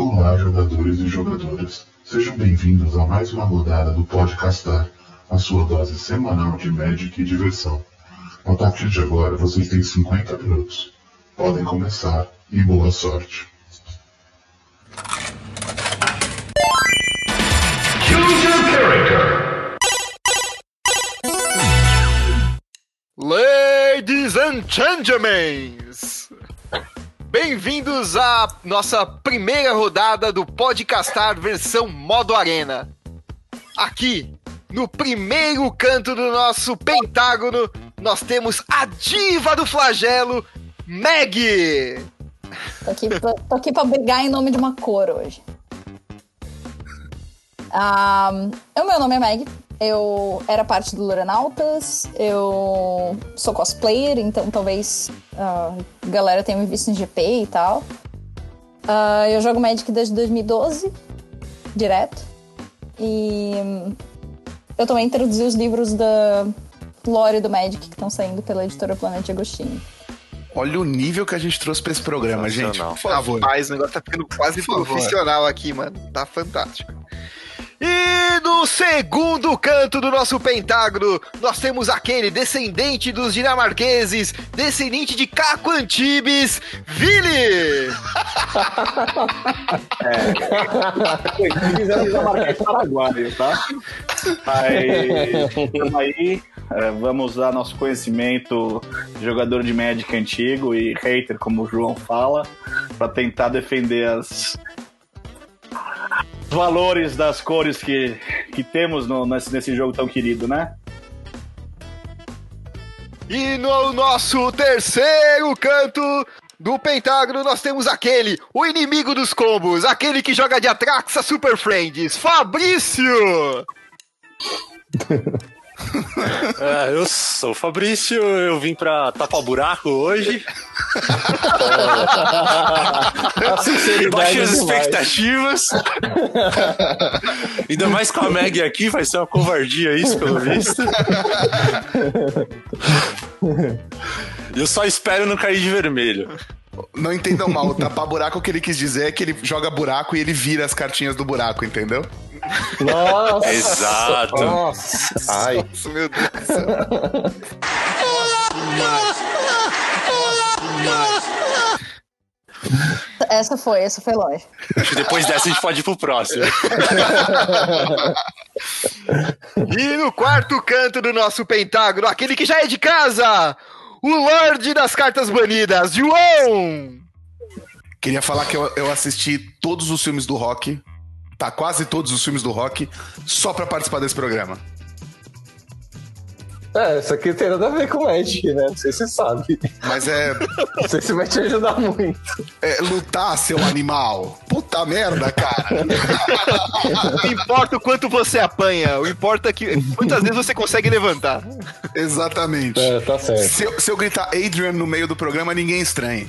Olá, jogadores e jogadoras. Sejam bem-vindos a mais uma rodada do Podcastar, a sua dose semanal de Magic e diversão. A partir de agora, vocês têm 50 minutos. Podem começar e boa sorte. Choose your character. Ladies and gentlemen, bem-vindos à nossa primeira rodada do Podcastar versão modo arena. Aqui, no primeiro canto do nosso pentágono, nós temos a diva do flagelo, Meg. Tô aqui, pra, tô aqui pra brigar em nome de uma cor hoje. Ah, o meu nome é Meg. Eu era parte do Luranautas. Eu sou cosplayer, então talvez ah, a galera tenha me visto em GP e tal. Ah, eu jogo Magic desde 2012, direto. E eu também introduzi os livros da Lore do Magic que estão saindo pela editora Planeta Agostinho. Olha o nível que a gente trouxe pra esse programa, gente. Por favor. Mas o negócio tá ficando quase profissional aqui, mano. Tá fantástico. E no segundo canto do nosso pentágono, nós temos aquele descendente dos dinamarqueses, descendente de Caco Antibes, Vili! Conhecidos é dinamarquês paraguaio, tá? Aí, aí, é, vamos usar nosso conhecimento de jogador de Magic antigo e hater, como o João fala, para tentar defender as valores das cores que, que temos no- nesse, nesse jogo tão querido, né? E no nosso terceiro canto do pentágono, nós temos aquele, o inimigo dos combos, aquele que joga de Atraxa Super Friends, Fabrício! É, eu sou o Fabrício, eu vim pra tapar buraco hoje. Baixei as expectativas. Ainda mais com a Meg aqui, vai ser uma covardia isso, pelo visto. Eu só espero não cair de vermelho. Não entendam mal, o tapar buraco o que ele quis dizer é que ele joga buraco e ele vira as cartinhas do buraco, entendeu? Nossa! Exato. Nossa! Ai, Nossa, meu Deus do céu. Essa foi, essa foi longe. Acho que depois dessa a gente pode ir pro próximo. E no quarto canto do nosso pentágono, aquele que já é de casa, o Lorde das Cartas Banidas, João! Queria falar que eu, eu assisti todos os filmes do rock, tá? Quase todos os filmes do rock, só pra participar desse programa. É, isso aqui tem nada a ver com Magic, né? Não sei se você sabe. Mas é, Não sei se vai te ajudar muito. é lutar, seu animal. Puta merda, cara. Não importa o quanto você apanha, o importa é que quantas vezes você consegue levantar. Exatamente. É, tá certo. Se eu, se eu gritar Adrian no meio do programa, ninguém estranha.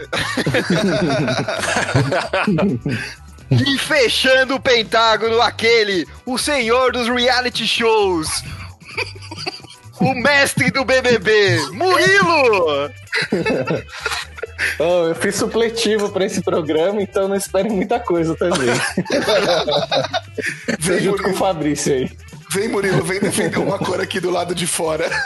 E fechando o pentágono, aquele, o senhor dos reality shows, o mestre do BBB, Murilo! Oh, eu fiz supletivo pra esse programa, então não esperem muita coisa também. Vem, junto com o Murilo, Fabrício aí. vem, Murilo, vem defender uma cor aqui do lado de fora.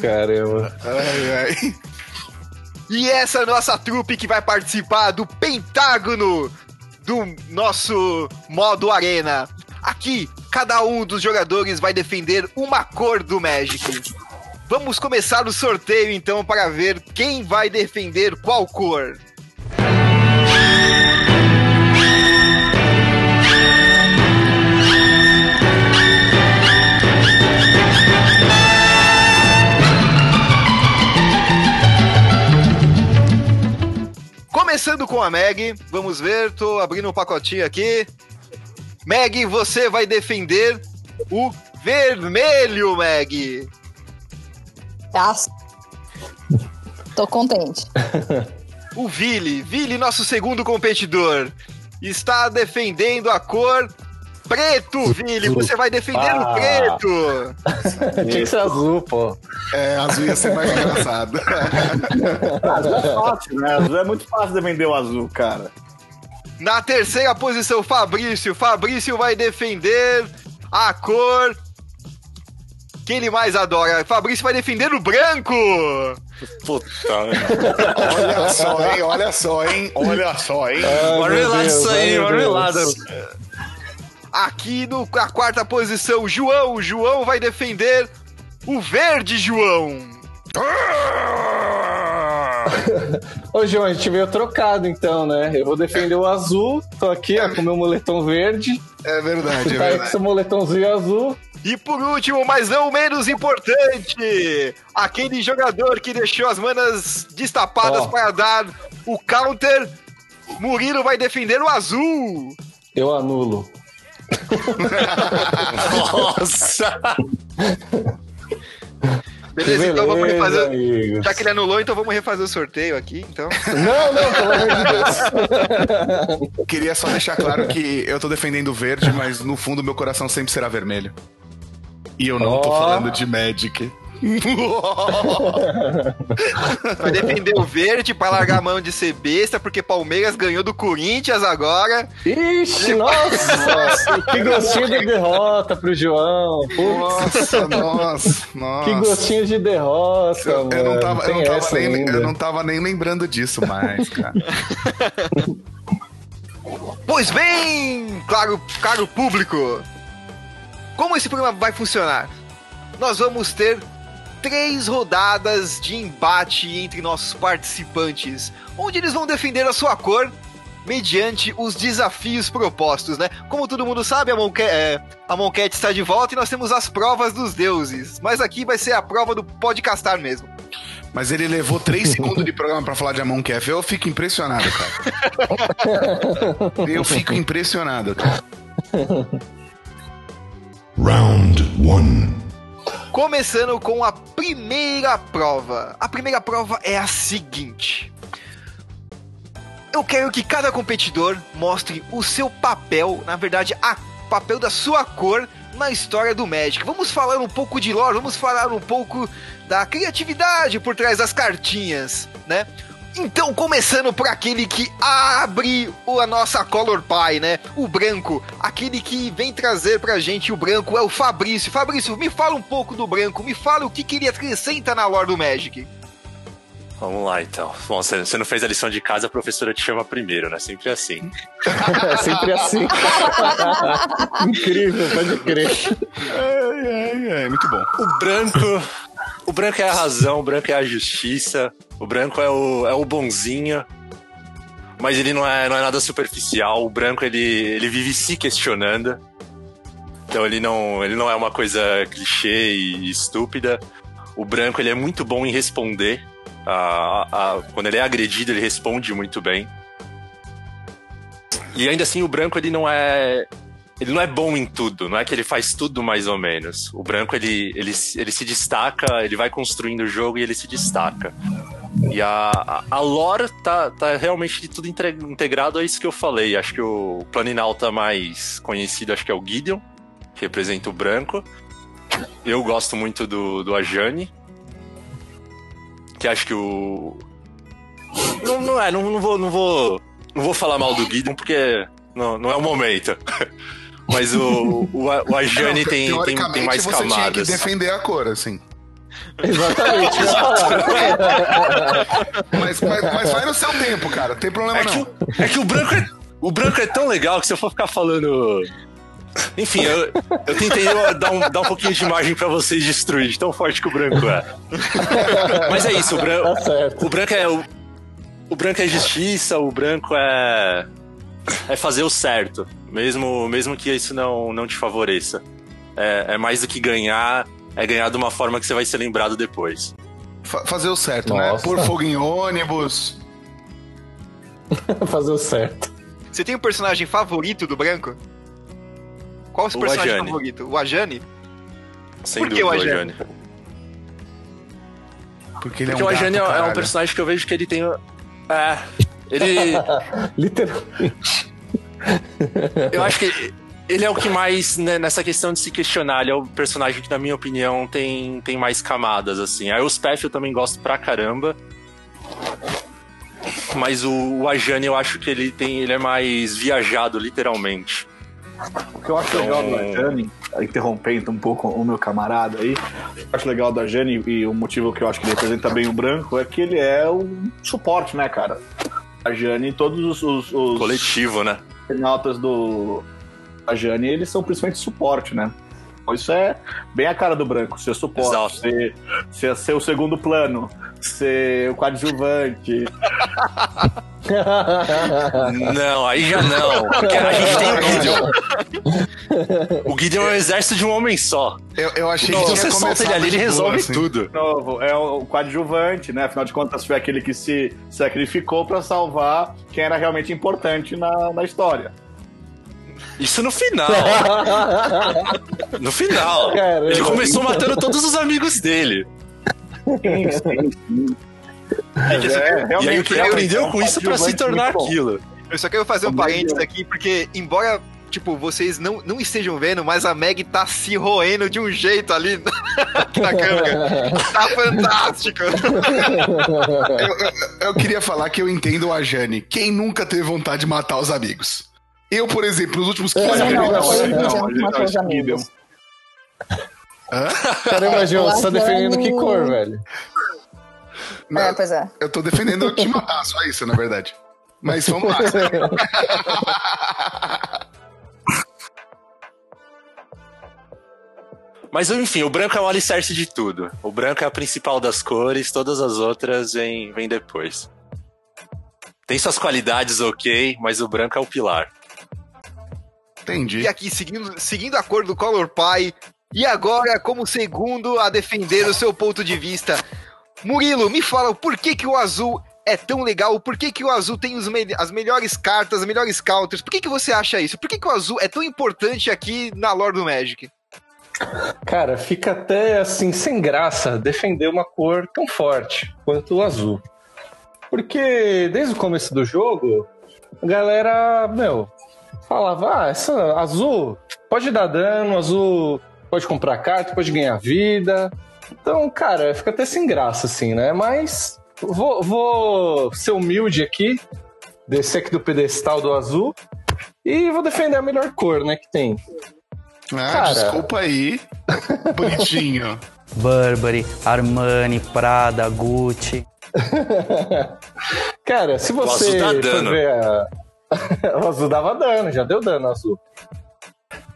Caramba. Ai, ai. E essa é a nossa trupe que vai participar do pentágono do nosso modo arena. Aqui, cada um dos jogadores vai defender uma cor do Magic. Vamos começar o sorteio então para ver quem vai defender qual cor. Começando com a Meg, vamos ver, tô abrindo um pacotinho aqui. Meg, você vai defender o vermelho, Meg. Nossa. Tô contente. O Vili, Vili, nosso segundo competidor, está defendendo a cor Preto, Vili, você vai defender o Ah. preto. Tinha que ser azul, pô. É, azul ia ser mais engraçado. Azul é fácil, né? Azul é muito fácil de vender o azul, cara. Na terceira posição, Fabrício. Fabrício vai defender a cor que ele mais adora. Fabrício vai defender o branco. Puta, Olha só, hein? Olha só, hein? Olha só, hein? marmelada isso aí, marmelada. Aqui no, na quarta posição, João. João vai defender o verde, João. Ô, João, a gente veio trocado então, né? Eu vou defender o azul, tô aqui, ó, com meu moletom verde. É verdade, é Tá verdade. seu moletomzinho azul. E por último, mas não menos importante, aquele jogador que deixou as manas destapadas Ó. para dar o counter. Murilo vai defender o azul. Eu anulo. Nossa! Beleza, então vamos Beleza, refazer. amigos. Já que ele anulou, então vamos refazer o sorteio aqui, então. Não, não, pelo amor de Deus. Queria só deixar claro que eu tô defendendo o verde, mas no fundo meu coração sempre será vermelho. E eu não tô Ó. falando de Magic. Vai defender o verde para largar a mão de ser besta, porque Palmeiras ganhou do Corinthians agora. Ixi, nossa! que gostinho de derrota pro João. Nossa, nossa, nossa. que gostinho de derrota, Eu, mano. eu não tava, eu, não tava nem, ainda. eu não tava nem lembrando disso mais, cara. Pois bem, claro, caro público, como esse programa vai funcionar? Nós vamos ter três rodadas de embate entre nossos participantes, onde eles vão defender a sua cor mediante os desafios propostos, né? Como todo mundo sabe, a, Monque é, a Monquete está de volta e nós temos as provas dos deuses. Mas aqui vai ser a prova do podcastar mesmo. Mas ele levou três segundos de programa pra falar de Amon Kef. Eu fico impressionado, cara. Eu fico impressionado, cara. Round 1. Começando com a primeira prova. A primeira prova é a seguinte. Eu quero que cada competidor mostre o seu papel, na verdade, o papel da sua cor na história do Magic. Vamos falar um pouco de lore, vamos falar um pouco da criatividade por trás das cartinhas, né? Então, começando por aquele que abre o- a nossa Color Pie, né? O branco. Aquele que vem trazer pra gente o branco é o Fabrício. Fabrício, me fala um pouco do branco. Me fala o que, que ele acrescenta na lore do Magic. Vamos lá então. Bom, você você não fez a lição de casa, a professora te chama primeiro, né? Sempre assim. É sempre assim. Incrível, pode crer. É, é, é, muito bom. O branco. O branco é a razão, o branco é a justiça, o branco é o, é o bonzinho. Mas ele não é, não é nada superficial. O branco ele, ele vive se questionando. Então ele não, ele não é uma coisa clichê e estúpida. O branco ele é muito bom em responder. A- a- quando ele é agredido, ele responde muito bem. E ainda assim, o branco ele não é. Ele não é bom em tudo, não é que ele faz tudo mais ou menos. O branco ele, ele, ele se destaca, ele vai construindo o jogo e ele se destaca. E a, a, lore tá, tá realmente de tudo integrado a isso que eu falei. Acho que o Planinauta mais conhecido acho que é o Gideon, que representa o branco. Eu gosto muito do, do Ajani, que acho que o. Não, não é, não, não vou, não vou. Não vou falar mal do Gideon porque não, não é o momento. Mas o, o, o Ajani Não, tem, tem, tem mais você tinha que camadas. defender a cor, assim. Exatamente. Mas, mas, mas vai no seu tempo, cara. Não tem problema É que, não. o, é que o branco é, o branco é tão legal que se eu for ficar falando. Enfim, eu, eu tentei dar um, dar um pouquinho de imagem pra vocês destruir, de tão forte que o branco é. Mas é isso, o branco, Tá certo. o branco é. O, o branco é justiça, o branco é. É fazer o certo. Mesmo, mesmo que isso não, não te favoreça. É, é mais do que ganhar, é ganhar de uma forma que você vai ser lembrado depois. Fa- fazer o certo, né? Nossa. Pôr fogo em ônibus. Fazer o certo. Você tem um personagem favorito do branco? Qual o seu O personagem Ajani. favorito? O Ajani? Sem Por que dúvida, o o Ajani? Ajani. Porque ele Porque é um o Ajani é, gato, é um caralho. personagem que eu vejo que ele tem. É. Ele. Literalmente. Eu acho que Ele é o que mais, né, nessa questão de se questionar, ele é o personagem que, na minha opinião, tem, tem mais camadas, assim. Aí o Speff eu também gosto pra caramba. Mas o, o Ajani eu acho que ele tem. ele é mais viajado, literalmente. O que eu acho legal da Jane, interrompendo um pouco o meu camarada aí, o que eu acho legal da Jane e o motivo que eu acho que ele representa bem o branco é que ele é um suporte, né, cara? A Jane, todos os, os, os Coletivo, né? notas do a Jane, eles são principalmente suporte, né? Então Isso é bem a cara do branco, ser suporte, Exato. ser, ser, ser o segundo plano, ser o coadjuvante. Não, aí já não. Porque a gente tem o Gideon. O Gideon é o exército de um homem só. Eu, eu achei Então que você solta ele ali, ele resolve assim. tudo. novo, é o coadjuvante, né? Afinal de contas, foi aquele que se sacrificou pra salvar quem era realmente importante na, na história. Isso no final. No final. Caramba. Ele começou matando todos os amigos dele. É, E aí o que aprendeu é com isso pra se tornar aquilo. Eu só quero fazer um parênteses aqui, porque embora, tipo, vocês não, não estejam vendo, mas a Meg tá se roendo de um jeito ali na câmera. Tá fantástico. Eu, eu- eu queria falar que eu entendo a Jane. Quem nunca teve vontade de matar os amigos? Eu, por exemplo, nos últimos 15 Eu não, minutos. não, não, amigos. Caramba, João, você tá defendendo que cor, velho? Não, É, pois é. Eu tô defendendo te matar, só isso, na verdade. Mas vamos lá. Mas enfim, o branco é o alicerce de tudo. O branco é a principal das cores, todas as outras vêm depois. Tem suas qualidades, ok, mas o branco é o pilar. Entendi. E aqui, seguindo, seguindo a cor do Color Pie, e agora, como segundo a defender o seu ponto de vista, Murilo, me fala por que, que o azul é tão legal, por que, que o azul tem os me- as melhores cartas, as melhores counters, por que, que você acha isso? Por que, que o azul é tão importante aqui na lore do Magic? Cara, fica até assim, sem graça defender uma cor tão forte quanto o azul. Porque desde o começo do jogo, a galera, meu, falava: ah, essa azul pode dar dano, azul pode comprar carta, pode ganhar vida. Então, cara, fica até sem graça, assim, né? Mas vou, vou ser humilde aqui, descer aqui do pedestal do azul e vou defender a melhor cor, né, que tem. Ah, Cara. desculpa aí. Bonitinho. Burberry, Armani, Prada, Gucci. Cara, se você dá for dano. ver a... o azul dava dano, já deu dano azul.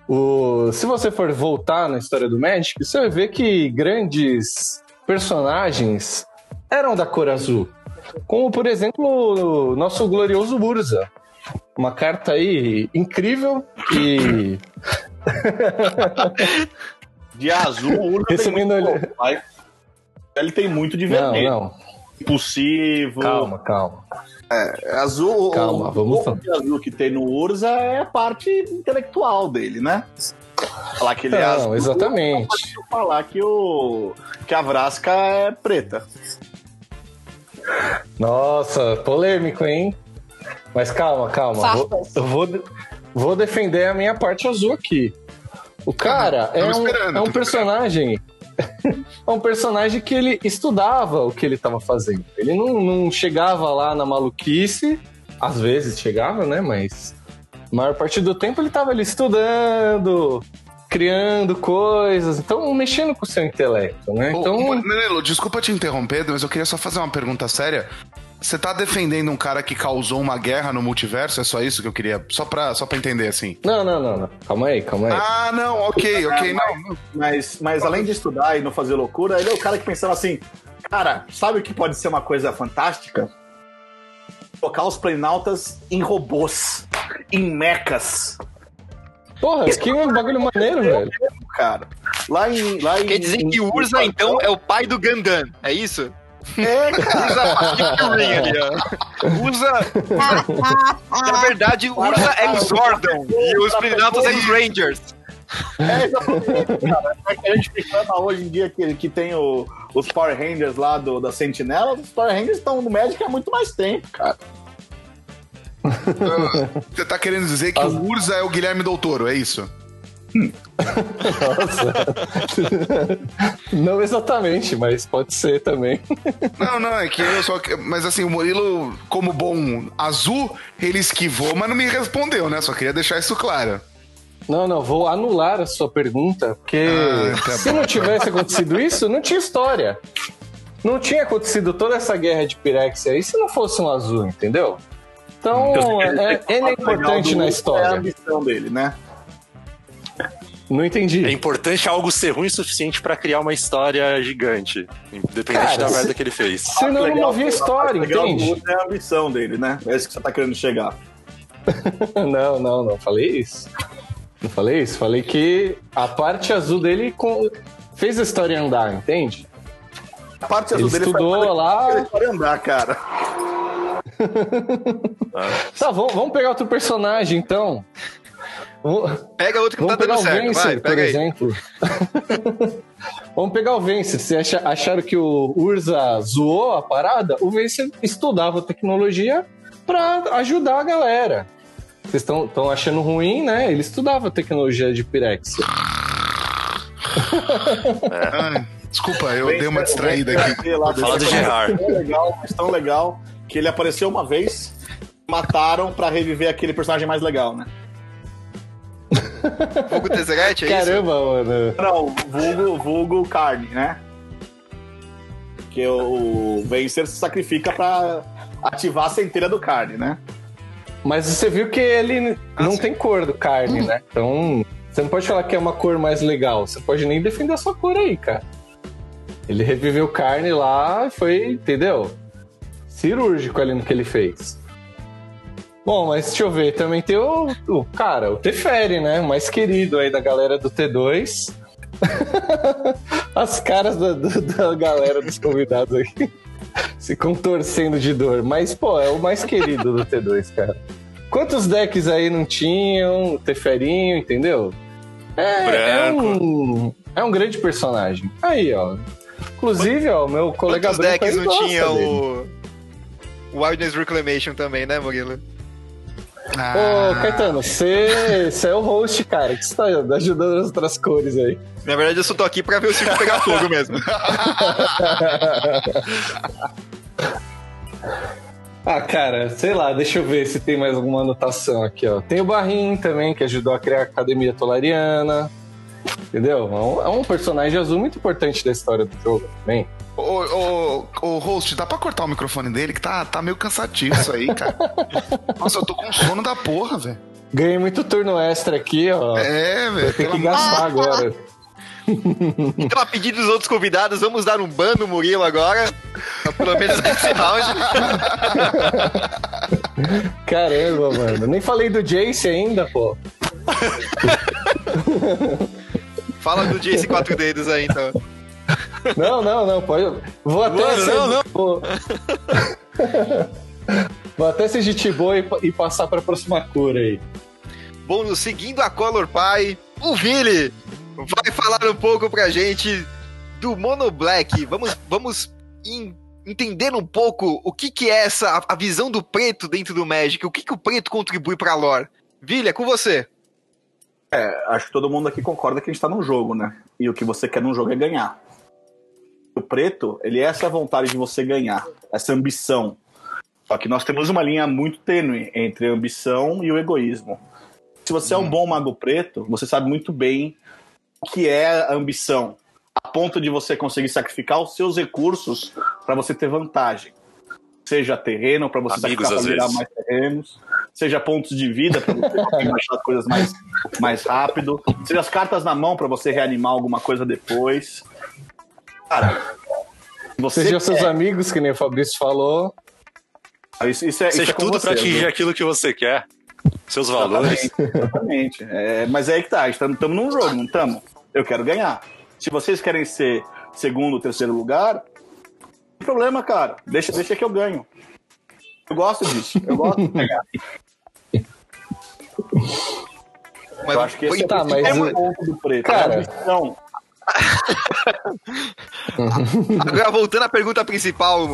O... Se você for voltar na história do Magic, você vai ver que grandes personagens eram da cor azul. Como, por exemplo, o nosso glorioso Burza. Uma carta aí incrível que... De azul, o Urza tem muito ele-. Ele tem muito de Não, vermelho. não. Impossível. Calma, calma. Azul, Calma, o, vamos o de azul que tem no Urza é a parte intelectual dele, né? Falar que ele é Não, azul. exatamente. Pode falar que o que a Vrasca é preta. Nossa, polêmico, hein? Mas calma, calma. Vou, eu vou, vou defender a minha parte azul aqui. O cara é um, é um personagem. é um personagem que ele estudava o que ele estava fazendo. Ele não, não chegava lá na maluquice. Às vezes chegava, né? Mas a maior parte do tempo ele estava ali estudando, criando coisas, então mexendo com o seu intelecto, né? Ô, Então, ô, Menelo, desculpa te interromper, mas eu queria só fazer uma pergunta séria. Você tá defendendo um cara que causou uma guerra no multiverso? É só isso que eu queria. Só pra, só pra entender assim. não, não, não, não. Calma aí, calma aí. Ah, não, ok, ok, não. Mas, mas além de estudar e não fazer loucura, ele é o cara que pensava assim: cara, sabe o que pode ser uma coisa fantástica? Colocar os planaltas em robôs, em mechas. Porra, que bagulho maneiro, velho. Cara, lá em. Lá em Quer dizer que o Urza, então, é o pai do Gandan, é isso? É, cara. Urza Pacific ali, ó. Usa. Na verdade, é Zordon e os Prinautas é os Rangers. É, exatamente, cara. É que a gente reclama hoje em dia que, que tem o- os Power Rangers lá do, da Sentinela. Os Power Rangers estão no Magic há muito mais tempo, cara. Você tá querendo dizer que o Urza é o Guilherme Del Toro, é isso? Nossa. não exatamente, mas pode ser também. Não, não, é que eu só. Mas assim, o Murilo, como bom azul, ele esquivou, mas não me respondeu, né? Só queria deixar isso claro. Não, não, vou anular a sua pergunta, porque Ah, tá se bom. não tivesse acontecido isso, não tinha história. Não tinha acontecido toda essa guerra de Pirexia aí se não fosse um azul, entendeu? Então, é, ele é importante na É a história. ambição dele, né? Não entendi. É importante algo ser ruim o suficiente pra criar uma história gigante, independente Cara, da se- merda que ele fez. Senão não havia história, legal entende? É a ambição dele, né? É isso que você tá querendo chegar. Não, não, não falei isso. Não falei isso. Falei que a parte azul dele com- fez a história andar, entende? A parte Ele azul dele estudou foi a lá- que ele pode andar, cara. Tá, vamos, vamos pegar outro personagem então. Pega outro que Vamos tá pegar dando o certo. Vencer, Vai, por pega aí. exemplo. Vamos pegar o Vencer. Vocês acha- acharam que o Urza zoou a parada? O Vencer estudava tecnologia pra ajudar a galera. Vocês estão achando ruim, né? Ele estudava tecnologia de Pirexia. Ai, desculpa, eu Bem, dei uma distraída aqui. Fala do Gerard. Tão legal, mas tão legal que ele apareceu uma vez, mataram pra reviver aquele personagem mais legal, né? Vulgo Tesseract, é isso? Caramba, mano. Não, vulgo, vulgo carne, né? Que o Vencer se sacrifica pra ativar a centelha do carne, né? Mas você viu que ele Ah, não sim. tem cor do carne, né? Então, você não pode falar que é uma cor mais legal. Você pode nem defender a sua cor aí, cara. Ele reviveu carne lá e foi, entendeu? Cirúrgico ali no que ele fez. Bom, mas deixa eu ver, também tem o, o cara, o Teferi, né? O mais querido aí da galera do T2. As caras da, da galera dos convidados aqui se contorcendo de dor. Mas, pô, é o mais querido do T2, cara. Quantos decks aí não tinham? O Teferinho, entendeu? É, é um, é um grande personagem. Aí, ó. Inclusive, ó, o meu colega Quantos decks não tinha dele. o... Wilderness Reclamation também, né, Murilo? Ô, Caetano, você você é o host, cara, que você tá ajudando as outras cores aí. Na verdade, eu só tô aqui pra ver o circo pegar fogo mesmo. Ah, cara, sei lá, deixa eu ver se tem mais alguma anotação aqui, ó. Tem o Barrim também, que ajudou a criar a Academia Tolariana. Entendeu? É um, é um personagem azul muito importante da história do jogo também. Ô, ô, ô, host, dá pra cortar o microfone dele que tá, tá meio cansativo isso aí, cara. Nossa, eu tô com sono da porra, velho. Ganhei muito turno extra aqui, ó. É, velho. Tem que gastar agora. Então, a pedido dos outros convidados, vamos dar um ban no Murilo agora. Pelo menos nesse round. Caramba, mano. Nem falei do Jace ainda, pô. Fala do Jace quatro dedos aí, então. Não, não, não. Pode. Vou até Mano, ser. não, não. Vou... Vou até ser gente boa e, e passar pra próxima cor aí. Bom, no seguindo a Color Pie, o Vili vai falar um pouco pra gente do Mono Black. Vamos, vamos em- entender um pouco o que, que é essa a, a visão do preto dentro do Magic, o que, que o preto contribui pra lore. Vili, é com você. É, acho que todo mundo aqui concorda que a gente tá num jogo, né? E o que você quer num jogo é ganhar. O preto, ele é essa vontade de você ganhar, essa ambição. Só que nós temos uma linha muito tênue entre a ambição e o egoísmo. Se você é um bom mago preto, você sabe muito bem o que é a ambição, a ponto de você conseguir sacrificar os seus recursos para você ter vantagem. Seja terreno, para você Amigos, sacrificar para mais terrenos, seja pontos de vida para você conseguir achar as coisas mais, mais rápido, seja as cartas na mão para você reanimar alguma coisa depois. Cara, você seus quer- amigos, que nem o Fabrício falou. isso, isso é, isso Seja é com tudo você, pra atingir viu? aquilo que você quer. Seus valores. Exatamente. exatamente. É, mas é aí que tá, estamos num jogo, não estamos? Eu quero ganhar. Se vocês querem ser segundo ou terceiro lugar, não tem problema, cara. Deixa, deixa que eu ganho. Eu gosto disso. Eu gosto de ganhar. Mas, Eu acho que esse é, Tá, o mas principal o- ponto do preto. Cara- a ambição. Agora, voltando à pergunta principal,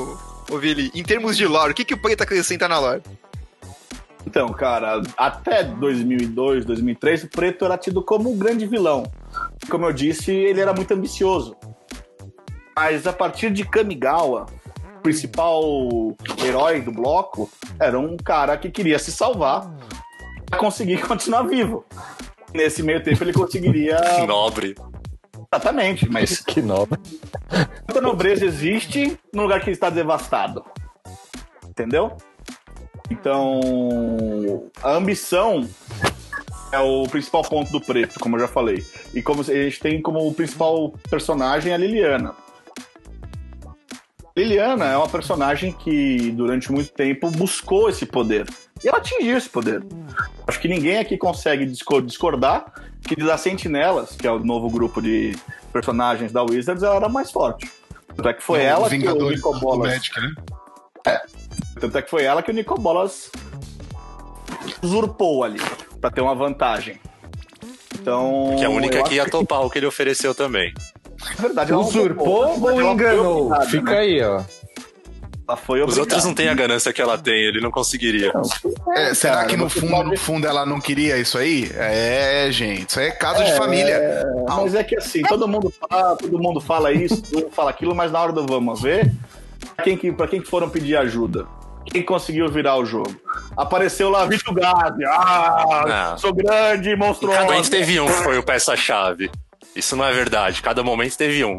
ô Vili, em termos de lore, o que, que o preto acrescenta na lore? Então, cara, até 2002, 2003, o Preto era tido como o grande vilão. Como eu disse, ele era muito ambicioso. Mas a partir de Kamigawa, o principal herói do bloco era um cara que queria se salvar para conseguir continuar vivo. Nesse meio tempo ele conseguiria. Nobre. Exatamente, mas Que nobre. Quanta nobreza existe num lugar que está devastado? Entendeu? Então, a ambição é o principal ponto do preto, como eu já falei. E como a gente tem como principal personagem a Liliana. Liliana é uma personagem que durante muito tempo buscou esse poder. E ela atingiu esse poder. Acho que ninguém aqui consegue discor- discordar que das Sentinelas, que é o novo grupo de personagens da Wizards, ela era mais forte. Tanto é que foi ela que o Nico Bolas. Magic, né? Tanto é que foi ela que o Nico Bolas usurpou ali, pra ter uma vantagem. Então. Que é a única que ia acho topar o que ele ofereceu também. Na verdade, ela não Usurpou ou enganou? Fica né? aí, ó. Ela foi Os outros não têm a ganância que ela tem, ele não conseguiria. É, será cara, que no fundo, no fundo ela não queria isso aí? É, gente, isso aí é caso de família. Mas é que assim, todo mundo fala, todo mundo fala isso, todo mundo fala aquilo, mas na hora do vamos ver, pra quem que, pra quem que foram pedir ajuda? Quem conseguiu virar o jogo? Apareceu lá Vitor Gazi, ah, Não. sou grande, monstruoso. cada momento teve um que foi o peça-chave. Isso não é verdade. Cada momento teve um.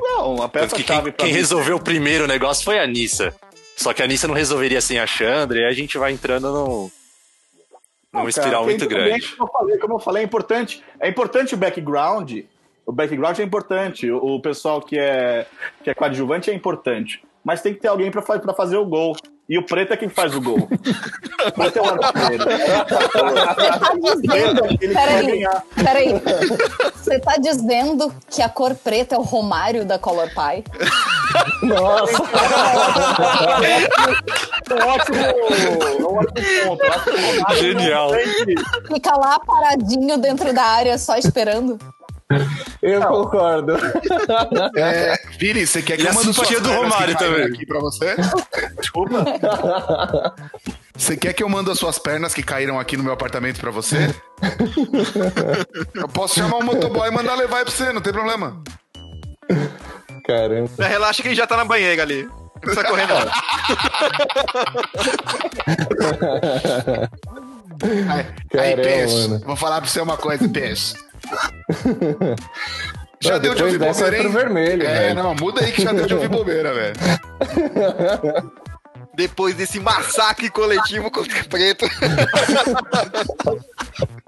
Não, a quem, peça-chave pra quem mim- resolveu o primeiro negócio foi a Nissa. Só que a Nissa não resolveria sem a Chandra, e a gente vai entrando num, cara, espiral muito tudo bem, grande. Como eu, falei, como eu falei, é importante. É importante o background. O background é importante. O, o pessoal que é, que é coadjuvante é importante. Mas tem que ter alguém pra fazer o gol. E o preto é quem faz o gol. o preto é o artilheiro. Você tá dizendo. Peraí, ganhar. peraí. Você tá dizendo que a cor preta é o Romário da Color Pie? Nossa, É um ótimo, é um ótimo ponto. Eu acho que o Ronaldo Genial. Fica lá paradinho dentro da área só esperando. Eu concordo. É, Vini, você quer que E eu a mande suas simpatia do Romário também. aqui pra você? Desculpa. Você quer que eu mande as suas pernas que caíram aqui no meu apartamento pra você? eu posso chamar um motoboy e mandar levar aí pra você, não tem problema. Caramba. Relaxa que ele já tá na banheira ali. Não precisa correr, não. Aí, Caramba, aí peixe, mano. vou falar pra você uma coisa, peixe. Já deu de ouvir bobeira, é pro hein? vermelho, É, velho. não, muda aí que já deu de ouvir bobeira, velho. Depois desse massacre coletivo contra o preto.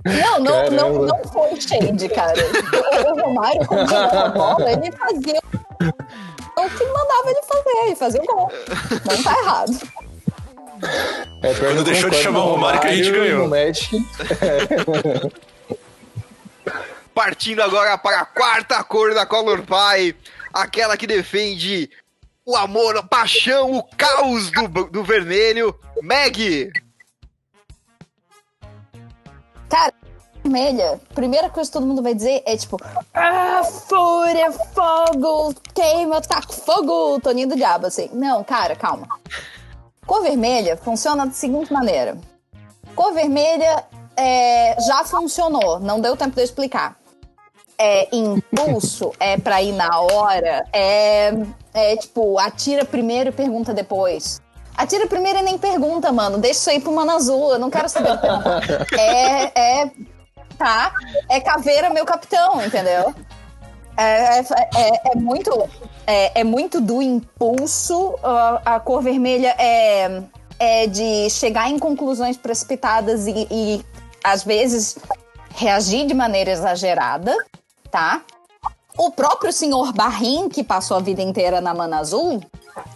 Não, não, Caramba. não, não foi shade, cara. O, Romário, quando jogava bola, ele fazia o que mandava ele fazer, ele fazia o gol. Não tá errado. É, Quando deixou de chamar o Romário que a gente ganhou. No Magic, Partindo agora para a quarta cor da Color Pie, aquela que defende o amor, a paixão, o caos do, do vermelho. Meg! Cara, vermelha, primeira coisa que todo mundo vai dizer é tipo, ah, fúria, fogo, queima, taco fogo, Toninho do Diabo, assim. Não, cara, calma. Cor vermelha funciona da seguinte maneira. Cor vermelha é, já funcionou, não deu tempo de eu explicar. É impulso, é pra ir na hora, é, é tipo, atira primeiro e pergunta depois. Atira primeiro e nem pergunta, mano. Deixa isso aí pro Mano Azul, eu não quero saber perguntar. É, é, tá? É caveira, meu capitão, entendeu? É, é, é- é muito, é, é muito do impulso. a- a cor vermelha é, é de chegar em conclusões precipitadas e, e, às vezes, reagir de maneira exagerada, tá? O próprio senhor Barrim, que passou a vida inteira na Mana Azul,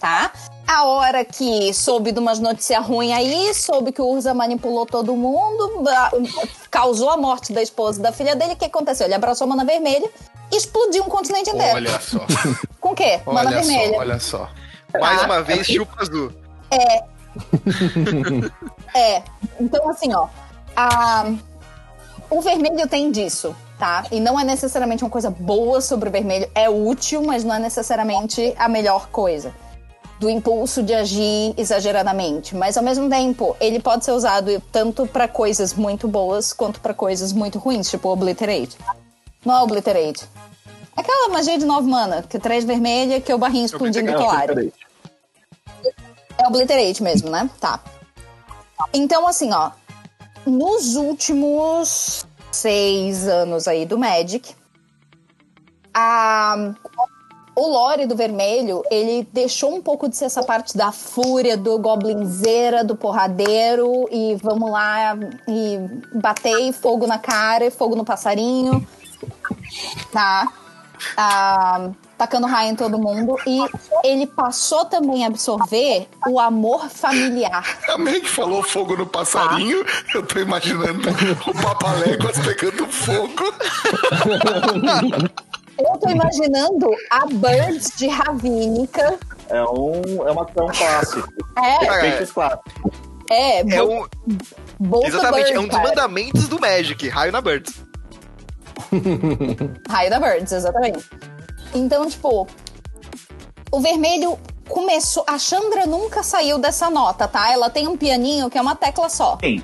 tá? A hora que soube de umas notícias ruins aí, soube que o Urza manipulou todo mundo, causou a morte da esposa e da filha dele, o que aconteceu? Ele abraçou a Mana Vermelha e explodiu um continente inteiro. Olha só, Com o quê? Mana olha Vermelha. só, olha só. Mais Tá. uma vez, chupa azul. É, então assim, ó, a- o vermelho tem disso, tá? E não é necessariamente uma coisa boa sobre o vermelho, é útil, mas não é necessariamente a melhor coisa. do impulso de agir exageradamente, mas ao mesmo tempo ele pode ser usado tanto pra coisas muito boas quanto pra coisas muito ruins, tipo Obliterate. Não é Obliterate. Aquela magia de 9 mana, que é 3 vermelha, que é o barrinho explodindo peraí. É Obliterate mesmo, né? Tá. Então, assim, ó. Nos últimos seis anos aí do Magic, a... o lore do vermelho, ele deixou um pouco de ser essa parte da fúria, do goblinzeira, do porradeiro, e vamos lá, e bater fogo na cara, fogo no passarinho, tá? Ah, tacando raio em todo mundo. E ele passou também a absorver o amor familiar. A Meg falou fogo no passarinho, eu tô imaginando o Papaléguas pegando fogo. Eu tô imaginando a Birds de Ravínica. É um, é uma, é um clássico. É, Efeitos clássicos. é, É um, exatamente, é um Bird, dos cara. mandamentos do Magic, raio na Birds. Raio da Birds, exatamente. Então, tipo, o vermelho começou. A Chandra nunca saiu dessa nota, tá? Ela tem um pianinho que é uma tecla só. Sim.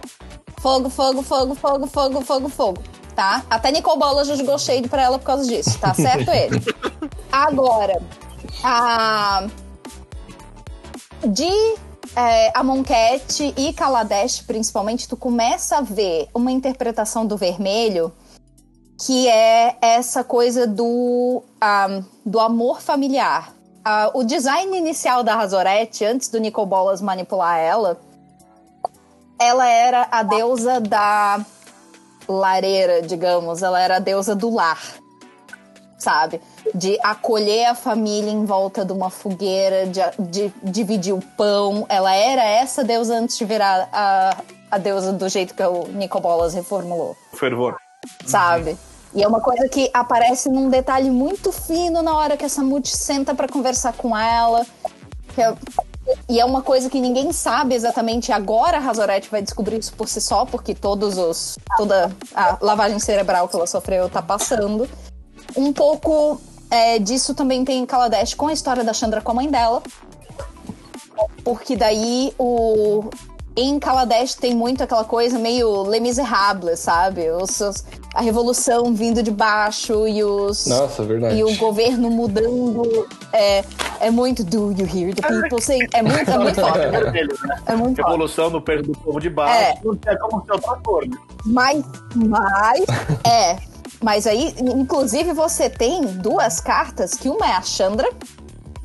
Fogo, fogo, fogo, fogo, fogo, fogo, fogo. Tá? Até Nicole Bola já jogou shade pra ela por causa disso, tá certo ele? Agora, a. De é, Amonkhet e Kaladesh, principalmente, tu começa a ver uma interpretação do vermelho que é essa coisa do, ah, do amor familiar. Ah, o design inicial da Razorette, antes do Nicol Bolas manipular ela, ela era a deusa da lareira, digamos. Ela era a deusa do lar, sabe? De acolher a família em volta de uma fogueira, de, de dividir o pão. Ela era essa deusa antes de virar a, a deusa do jeito que o Nicol Bolas reformulou Fervor. Sabe? E é uma coisa que aparece num detalhe muito fino na hora que essa Mute senta pra conversar com ela. é- E é uma coisa que ninguém sabe exatamente agora. A Razorette vai descobrir isso por si só, porque todos os toda a lavagem cerebral que ela sofreu tá passando. Um pouco é, disso também tem em Kaladesh com a história da Chandra com a mãe dela. Porque daí o. Em Kaladesh tem muito aquela coisa meio Les Miserables, sabe? Os, a revolução vindo de baixo e os. Nossa, verdade. E o governo mudando. É, é muito do you hear the people saying. É muito, é muito foda. né? Deles, né? É muito foda. Revolução do, per- do povo de baixo. É. É como ser outra cor, né? Mas, mas, é. Mas aí, inclusive, você tem duas cartas, que uma é a Chandra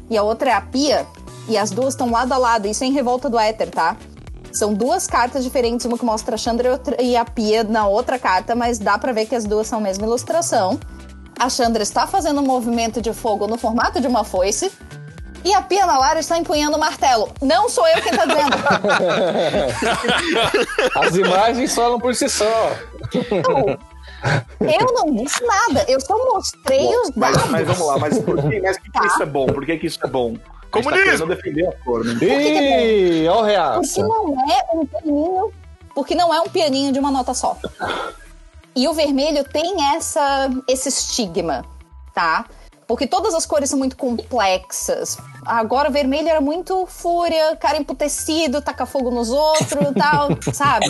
e a outra é a Pia, e as duas estão lado a lado, isso é em Revolta do Éter, tá? São duas cartas diferentes, uma que mostra a Chandra e outra- e a Pia na outra carta, mas dá pra ver que as duas são a mesma ilustração. A Chandra está fazendo um movimento de fogo no formato de uma foice. E a Pia Nalara está empunhando o martelo. Não sou eu quem tá dizendo. As imagens falam por si só. Eu não disse nada. Eu só mostrei os Mas, dados. mas vamos lá, mas por que, mas por que isso é bom? Por que, que isso é bom? Comunismo! Tá defender a cor, né? Ih, ó o Porque reaça. não é um pianinho. Porque não é um pianinho de uma nota só. E o vermelho tem essa, esse estigma, tá? Porque todas as cores são muito complexas. Agora o vermelho era muito fúria, cara emputecido, taca fogo nos outros e tal, sabe?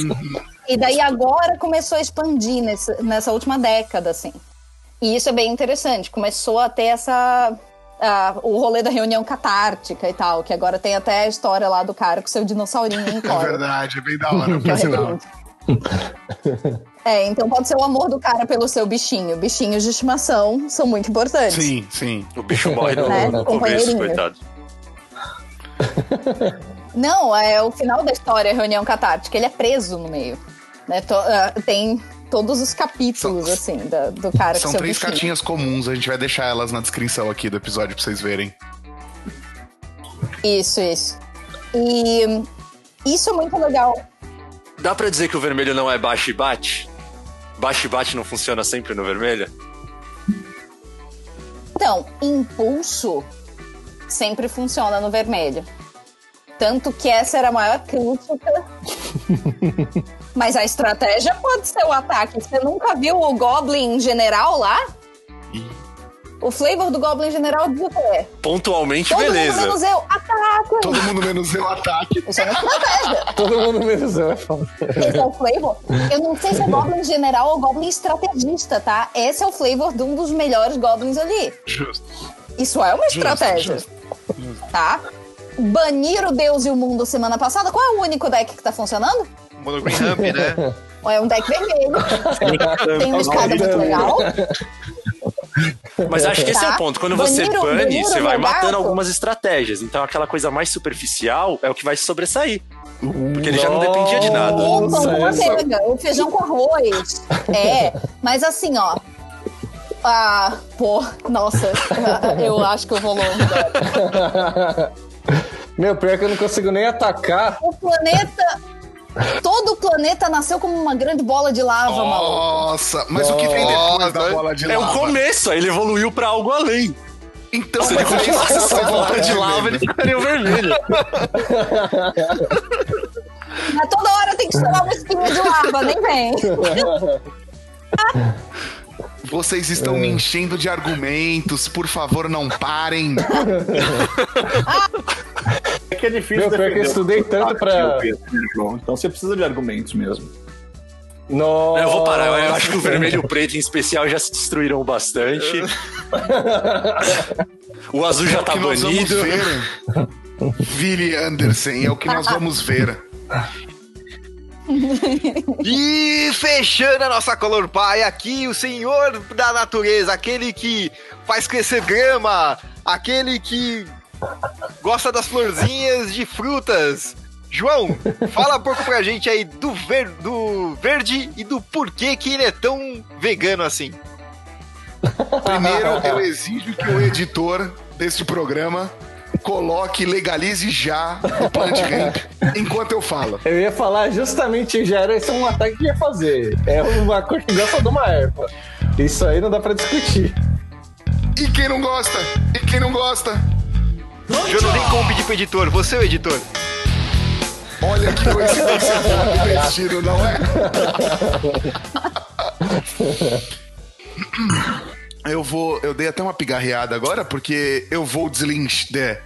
E daí agora começou a expandir nessa, nessa última década, assim. E isso é bem interessante. Começou a ter essa. Ah, o rolê da reunião catártica e tal, que agora tem até a história lá do cara com seu dinossaurinho em É verdade, é bem da hora, é por o sinal. É, então pode ser o amor do cara pelo seu bichinho. Bichinhos de estimação são muito importantes. Sim, sim. O bicho morre no, Né? no começo, coitado. Não, é o final da história, a reunião catártica. Ele é preso no meio. Né? To- ah, tem todos os capítulos, São- assim, da- do cara com São três bichinho. cartinhas comuns, a gente vai deixar elas na descrição aqui do episódio pra vocês verem. Isso, isso. E isso é muito legal. Dá pra dizer que o vermelho não é baixo e bate? Baixo e bate não funciona sempre no vermelho? Então, impulso sempre funciona no vermelho. Tanto que essa era a maior crítica. Mas a estratégia pode ser o ataque. Você nunca viu o Goblin General lá? O flavor do Goblin General diz o quê? Pontualmente, Todo beleza. mundo menos eu, ataque! Todo mundo menos eu ataque. Isso é uma estratégia. Todo mundo menos eu. é foda. Esse é o flavor. Eu não sei se é Goblin General ou Goblin Estrategista, tá? Esse é o flavor de um dos melhores Goblins ali. Justo. Isso é uma estratégia. Tá? Banir o Deus e o Mundo semana passada. Qual é o único deck que tá funcionando? Mono Green Ramp, né? É um deck vermelho. Tem uma escada muito legal. Mas acho que esse é Tá. o ponto. Quando você Banheiro- bane, você vai matando algumas estratégias. Então aquela coisa mais superficial é o que vai se sobressair. Porque ele já não dependia de nada. O feijão com arroz. É, mas assim, ó. Ah, pô, nossa, eu acho que eu vou longe. Meu, pior que eu não consigo nem atacar. O planeta. Todo o planeta nasceu como uma grande bola de lava, maluco. Nossa, mas o que vem depois da bola de É o lava? começo, aí ele evoluiu pra algo além. Então, Se ele continuasse essa bola de lava, ele ficaria o vermelho. Mas toda hora tem que estourar uma espinha de lava, nem vem. Vocês estão me enchendo de argumentos, por favor, não parem. É que é difícil Meu, pior que eu defender estudei o tanto pra- João? Então você precisa de argumentos mesmo. Nossa. Eu vou parar, eu acho que o vermelho e o preto em especial já se destruíram bastante. O azul já tá É que nós vamos banido. ver. Vili Anderson, é o que nós vamos ver. E fechando a nossa Color Pie aqui, o senhor da natureza, aquele que faz crescer grama, aquele que gosta das florzinhas de frutas. João, fala um pouco pra gente aí do, ver- do verde e do porquê que ele é tão vegano assim. Primeiro, eu exijo que o editor deste programa coloque, legalize já o Plant Ramp enquanto eu falo. Eu ia falar justamente, já era esse um ataque que ia fazer. É uma gosta de uma erva. Isso aí não dá pra discutir. E quem não gosta? E quem não gosta? Eu não tem como pedir pro editor, você é o editor. Olha que coincidência boa do destino, não é? Eu vou. Eu dei até uma pigarreada agora, porque eu vou deslinch, de-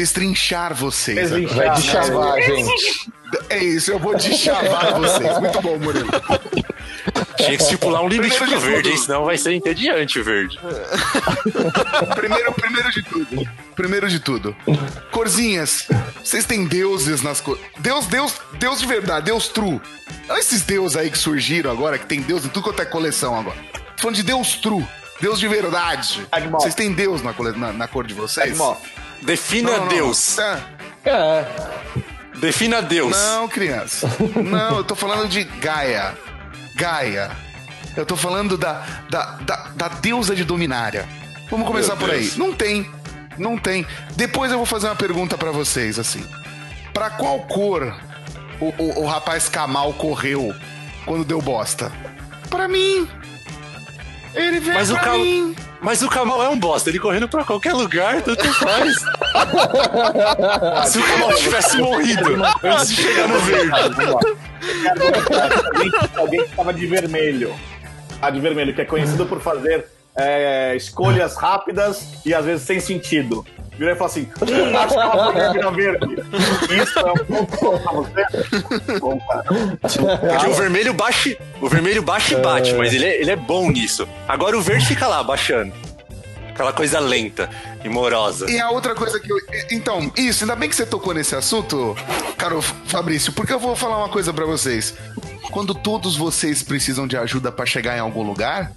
destrinchar vocês. Vai de chavar, gente. É isso, eu vou deschavar vocês. Muito bom, Murilo. Tinha que estipular um limite Primeiro pro de verde, tudo. hein? senão vai ser entediante o verde. Primeiro, primeiro de tudo. Primeiro de tudo. Corzinhas, vocês têm deuses nas cores. Deus, Deus, Deus de verdade, Deus true. Não esses deuses aí que surgiram agora, que tem Deus em tudo quanto é coleção agora. Tô falando de Deus true. Deus de verdade. Vocês têm Deus na, cole- na, na cor de vocês? Defina Não, não, não. Deus. É. É, Defina Deus. Não, criança. Não, eu tô falando de Gaia. Gaia. Eu tô falando da, da, da, da deusa de Dominária. Vamos começar Meu por aí. Deus. Não tem. Não tem. Depois eu vou fazer uma pergunta pra vocês, assim. Pra qual cor o, o, o rapaz Kamal correu quando deu bosta? Pra mim. Ele veio Mas o Kamal- mim. Mas o Kamal é um bosta, ele correndo pra qualquer lugar, tanto faz. Se o Kamal tivesse morrido antes de chegar no verde. alguém, que estava de vermelho. A de vermelho, que é conhecido por fazer é, escolhas rápidas e às vezes sem sentido. Virou e falou assim: "Hum, acho que ela foi verde. Isso é um ponto pra você? Bom, cara. O vermelho baixa, o vermelho baixa e bate, mas ele é, ele é bom nisso. Agora o verde fica lá, baixando. Aquela coisa lenta e morosa. E a outra coisa que eu. Então, isso, ainda bem que você tocou nesse assunto, caro Fabrício, porque eu vou falar uma coisa pra vocês. Quando todos vocês precisam de ajuda pra chegar em algum lugar,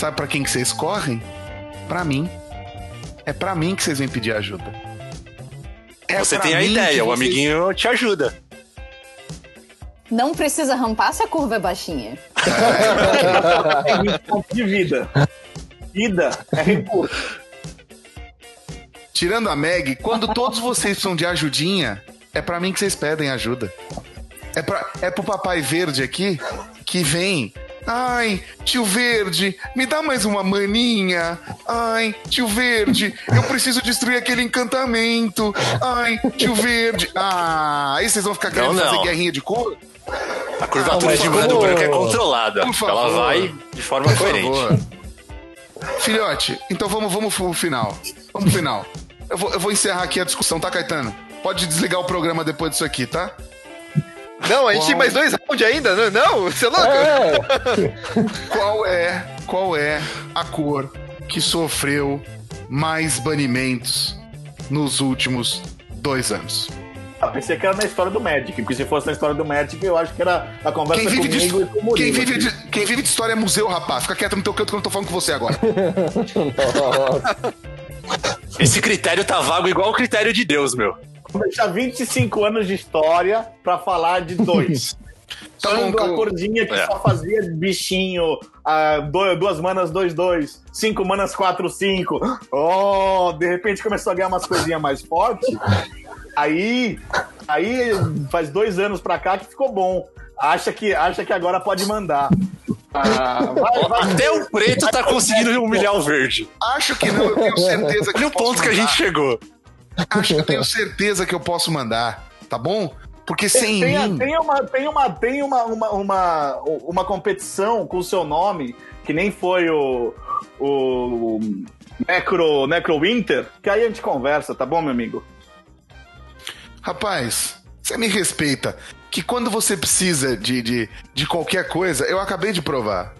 sabe pra quem que vocês correm? Pra mim. É pra mim que vocês vêm pedir ajuda. É Você tem a ideia, o vocês- amiguinho te ajuda. Não precisa rampar se a curva é baixinha. Tem 20 pontos de vida. Vida é recurso. Tirando a Meg, quando todos vocês precisam de ajudinha, é pra mim que vocês pedem ajuda. É, pra, é pro papai verde aqui que vem. Ai, tio verde, me dá mais uma maninha. Ai, tio verde, eu preciso destruir aquele encantamento. Ai, tio verde. Ah, aí vocês vão ficar querendo Não, não. fazer guerrinha de cor? A curvatura mas de mana do branco é controlada. Por favor. Ela vai de forma Por coerente. favor. Filhote, então vamos, vamos pro final. Vamos pro final. Eu vou, eu vou encerrar aqui a discussão, tá, Caetano? Pode desligar o programa depois disso aqui, tá? Não, a gente tem mais dois rounds ainda? Não, não, você é louco? É, Qual é, qual é a cor que sofreu mais banimentos nos últimos dois anos? Ah, pensei que era na história do Magic, porque se fosse na história do Magic, eu acho que era a conversa Quem vive, de, comigo e com o Murilo. quem, vive de, quem vive de história é museu, rapaz. Fica quieto no teu canto que eu não tô falando com você agora. Esse critério tá vago igual o critério de Deus, meu. Vou deixar 25 anos de história pra falar de dois. Tá Sendo a cordinha que É. só fazia bichinho, ah, do- duas manas, dois, dois, cinco manas, quatro, cinco. Oh, de repente começou a ganhar umas coisinhas mais fortes. Aí, aí faz dois anos pra cá que ficou bom. Acha que, acha que agora pode mandar. Ah, vai, vai. Até o preto tá conseguindo humilhar o verde. Acho que não, eu tenho certeza que Olha o ponto que a gente chegou. Acho que eu tenho certeza que eu posso mandar, tá bom? Porque sem tem, mim. tem uma tem uma tem uma, uma, uma, uma competição com o seu nome que nem foi o o Necro Necro Winter que aí a gente conversa tá bom meu amigo Rapaz, você me respeita. Que quando você precisa de, de, de qualquer coisa, eu acabei de provar.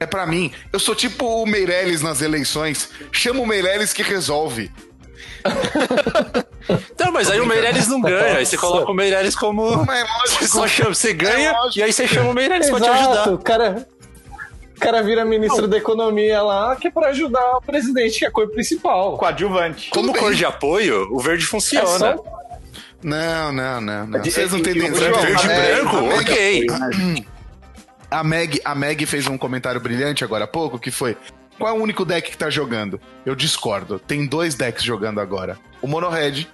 É pra mim. Eu sou tipo o Meirelles nas eleições. Chama o Meirelles que resolve. Não, mas aí o Meirelles não ganha. Aí você coloca o Meirelles como. É lógico. só chama, você ganha É e aí você chama o Meirelles pra te ajudar. o cara, o cara vira ministro da economia lá, que é pra ajudar o presidente, que é a cor principal. coadjuvante Como cor de apoio, o verde É funciona. só- Não, não, não, não. Vocês não é- entendem. é- Vocês não é- Verde e branco? A Meg- Ok. A Meg, a Meg fez um comentário brilhante agora há pouco, que foi... Qual é o único deck que tá jogando? Eu discordo. Tem dois decks jogando agora. O Mono Red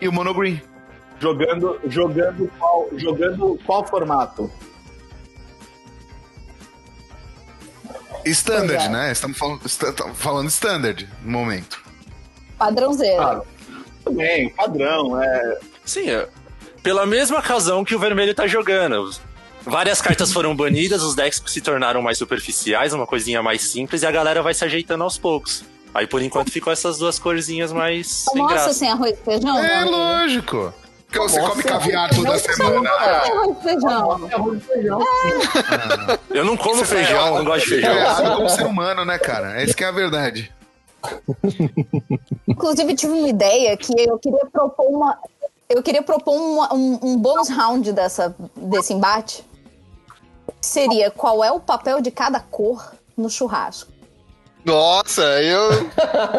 e o Mono Green. jogando jogando qual jogando qual formato Standard, é. né? Estamos falando, estamos falando standard no momento. Padrãozeiro. Ah, tudo bem padrão é Sim, é. pela mesma razão que o vermelho tá jogando. Várias cartas foram banidas, os decks se tornaram mais superficiais, uma coisinha mais simples, e a galera vai se ajeitando aos poucos. Aí por enquanto ficou essas duas corzinhas mais sem Nossa, graça. sem arroz e feijão? É amigo? lógico. Porque você Nossa, come caviar toda semana. tem arroz e feijão. arroz e feijão Eu não como feijão, eu não gosto de É feijão. errado como ser humano, né, cara? Essa que é a verdade. Inclusive, tive uma ideia que eu queria propor uma. Eu queria propor uma- um, um bônus round dessa, desse embate. Seria qual é o papel de cada cor no churrasco. Nossa, eu.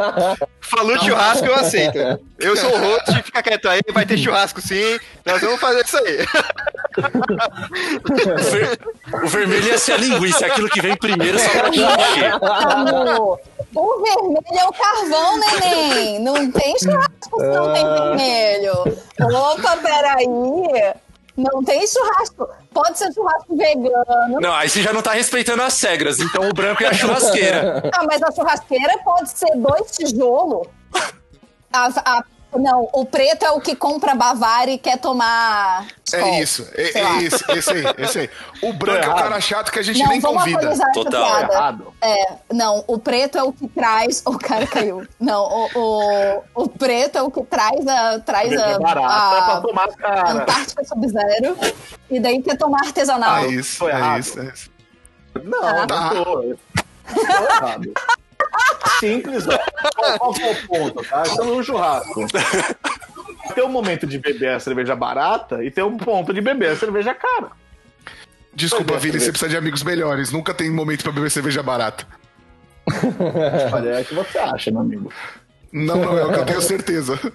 Falou churrasco, eu aceito. Eu sou o host, fica quieto aí, vai ter churrasco sim. Nós vamos fazer isso aí. O, ver- o vermelho ia ser a linguiça, aquilo que vem primeiro só pra. Amor, o vermelho é o carvão, neném. Não tem churrasco se não tem vermelho. Opa, peraí. Não tem churrasco. Pode ser churrasco vegano. Não, aí você já não tá respeitando as regras, então o branco é a churrasqueira. Ah, mas a churrasqueira pode ser dois tijolos. A- a- não, o preto é o que compra Bavária e quer tomar. É isso. É, é lá. esse, aí, esse aí. O branco é o cara chato que a gente Não, nem convida. Total. errado É, não, o preto é o que traz. O cara caiu. Não, o, o, o preto é o que traz a. Traz é a, barata é pra a tomar cara Antártica Sub-Zero. E daí quer tomar artesanal. É isso, Foi é errado. isso, é isso. não Tá. não tô tô errado simples ó. qual, é o ponto tá estamos no churrasco tem um momento de beber a cerveja barata e tem um ponto de beber a cerveja cara Desculpa, é, Vini, você você precisa de amigos melhores. Nunca tem momento pra beber cerveja barata. olha é o que você acha meu amigo Não, não é o que eu tenho certeza.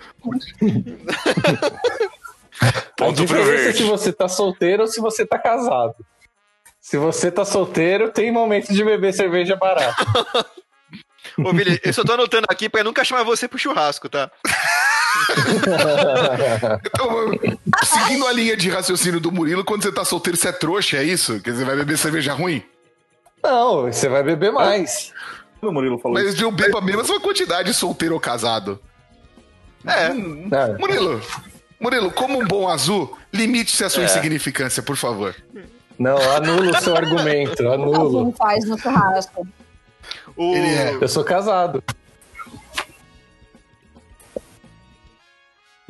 A Ponto pro diferença é se você tá solteiro ou se você tá casado. Se você tá solteiro, tem momento de beber cerveja barata. Ô, Billy, eu só tô anotando aqui pra nunca chamar você pro churrasco, tá? Então, seguindo a linha de raciocínio do Murilo, quando você tá solteiro, você é trouxa, é isso? Quer dizer, vai beber cerveja ruim? Não, você vai beber mais. o Murilo falou Mas eu bebo a mesma quantidade solteiro ou casado. É. É. Murilo, Murilo, como um bom azul, limite-se a É. sua insignificância, por favor. Não, anula o seu argumento, anula. faz no churrasco. O... Ele é. Eu sou casado.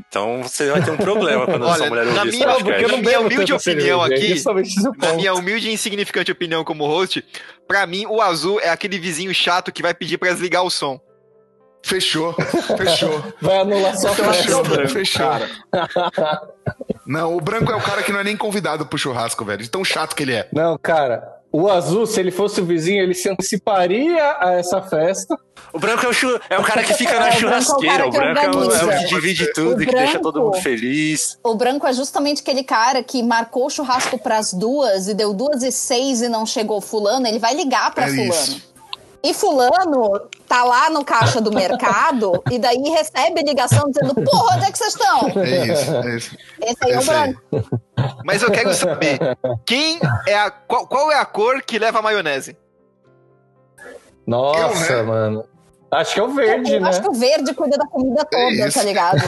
Então você vai ter um problema quando Olha, sua mulher na ouvir esse minha- podcast. não minha humilde opinião aqui- é Na minha humilde e insignificante opinião como host, pra mim o azul é aquele vizinho chato que vai pedir pra desligar o som. Fechou, fechou. Vai anular sua o festa. branco, Fechou. cara. Não, o branco é o cara que não é nem convidado pro churrasco, velho. De tão chato que ele é. Não, cara, o azul, se ele fosse o vizinho, ele se anteciparia a essa festa. O branco é o, chu- é o cara que fica na É, o branco é o churrasqueira. branco é o, é o que divide tudo, O que deixa todo mundo feliz. O branco é justamente aquele cara que marcou o churrasco pras duas e deu duas e seis e não chegou fulano, ele vai ligar pra É fulano. isso. E fulano tá lá no caixa do mercado e daí recebe ligação dizendo, porra, onde é que vocês estão? É isso, é isso. Esse aí é o branco. Mas eu quero saber, quem é a, qual, qual é a cor que leva a maionese? Nossa, Eu, né? mano. Acho que é o verde, Eu né? acho que o verde cuida da comida toda, isso. tá ligado?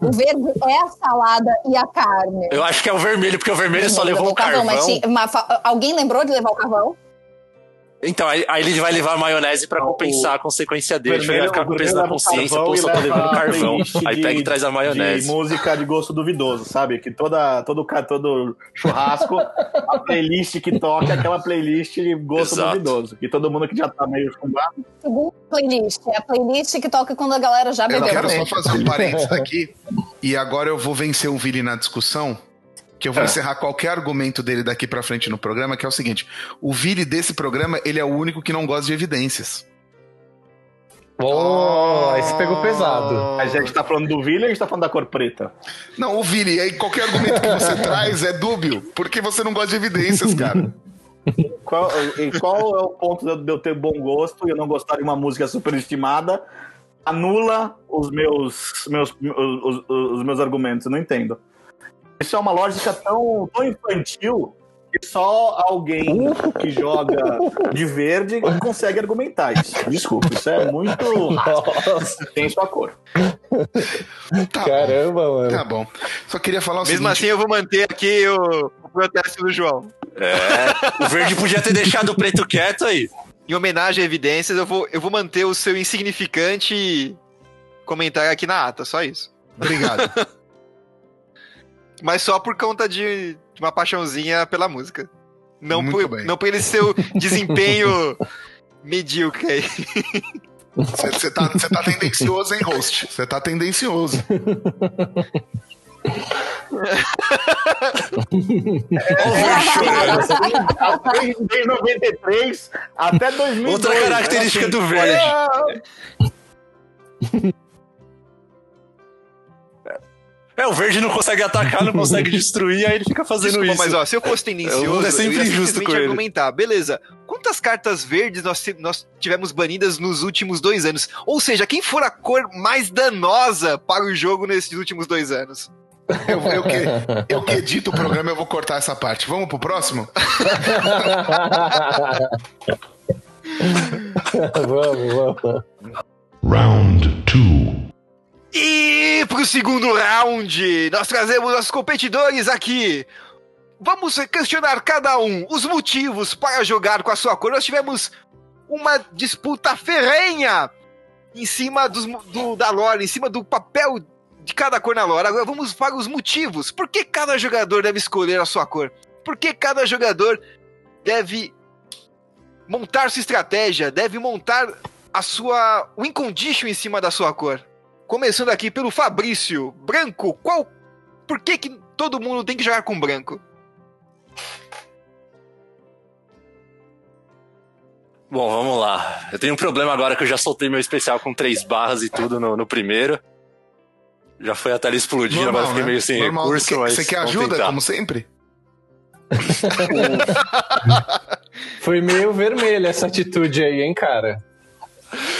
O verde é a salada e a carne. Eu acho que é o vermelho, porque o vermelho só levou o carvão. mas sim- mas fa- alguém lembrou de levar o carvão? Então, aí, aí ele vai levar a maionese pra Não, compensar a consequência dele. Ele vai Vermelho- ficar com o peso vermelho na o consciência, pô, e só tô leva levando carvão. Aí de- pega e traz a maionese. De música de gosto duvidoso, sabe? Que toda, todo, todo churrasco, a playlist que toca é aquela playlist de gosto Exato. duvidoso. Que todo mundo que já tá meio chumbado. Segunda playlist. É a playlist que toca quando a galera já Eu bebeu. quero só fazer um parênteses aqui. E agora eu vou vencer o Vili na discussão. Que eu vou encerrar qualquer argumento dele daqui pra frente no programa, que é o seguinte: o Vili desse programa, ele é o único que não gosta de evidências. Oh, aí você pegou pesado. Mas a gente tá falando do Vila e a gente tá falando da cor preta. Não, o Vili, aí qualquer argumento que você traz é dúbio, porque você não gosta de evidências, cara. Qual, e qual é o ponto de eu- de eu ter bom gosto e eu não gostar de uma música superestimada? Anula os meus, meus, os, os- os meus argumentos, eu não entendo. Isso é uma lógica tão, tão infantil que só alguém que joga de verde consegue argumentar isso. Desculpa, isso é muito. Nossa, Tem sua cor. Tá bom, caramba, mano. tá bom. Só queria falar o Mesmo assim, seguinte. eu vou manter aqui o, o protesto do João. É, o verde podia ter deixado o preto quieto aí. Em homenagem a evidências, eu vou, eu vou manter o seu insignificante comentário aqui na ata, só isso. Obrigado. Mas só por conta de, de uma paixãozinha pela música. Não Muito por, bem. não por ele ser o desempenho medíocre aí. Você tá, tá tendencioso, hein, host? Você tá tendencioso. Desde 93 até 2002. Outra característica né? do verde. É, o verde não consegue atacar, não consegue destruir, aí ele fica fazendo Desculpa, isso. mas ó, se eu fosse O tendencioso, mundo é sempre eu ia injusto com ele. argumentar. Beleza, quantas cartas verdes nós, nós tivemos banidas nos últimos dois anos? Ou seja, quem for a cor mais danosa para o jogo nesses últimos dois anos? Eu, eu que, eu que edito o programa, eu vou cortar essa parte. Vamos pro próximo? vamos, vamos. Round 2. E pro segundo round, nós trazemos nossos competidores aqui. Vamos questionar cada um os motivos para jogar com a sua cor. Nós tivemos uma disputa ferrenha em cima do, da lore, em cima do papel de cada cor na lore. Agora vamos para os motivos. Por que cada jogador deve escolher a sua cor? Por que cada jogador deve montar sua estratégia, deve montar a sua win condition em cima da sua cor? Começando aqui pelo Fabrício. Branco, qual. Por que, que todo mundo tem que jogar com branco? Bom, vamos lá. Eu tenho um problema agora que eu já soltei meu especial com três barras e tudo no, no primeiro. Já foi a tela explodindo, agora fiquei né? meio sem Normal. recurso, Quer- mas. Você quer ajuda, tentar. como sempre? Foi meio vermelho essa atitude aí, hein, cara?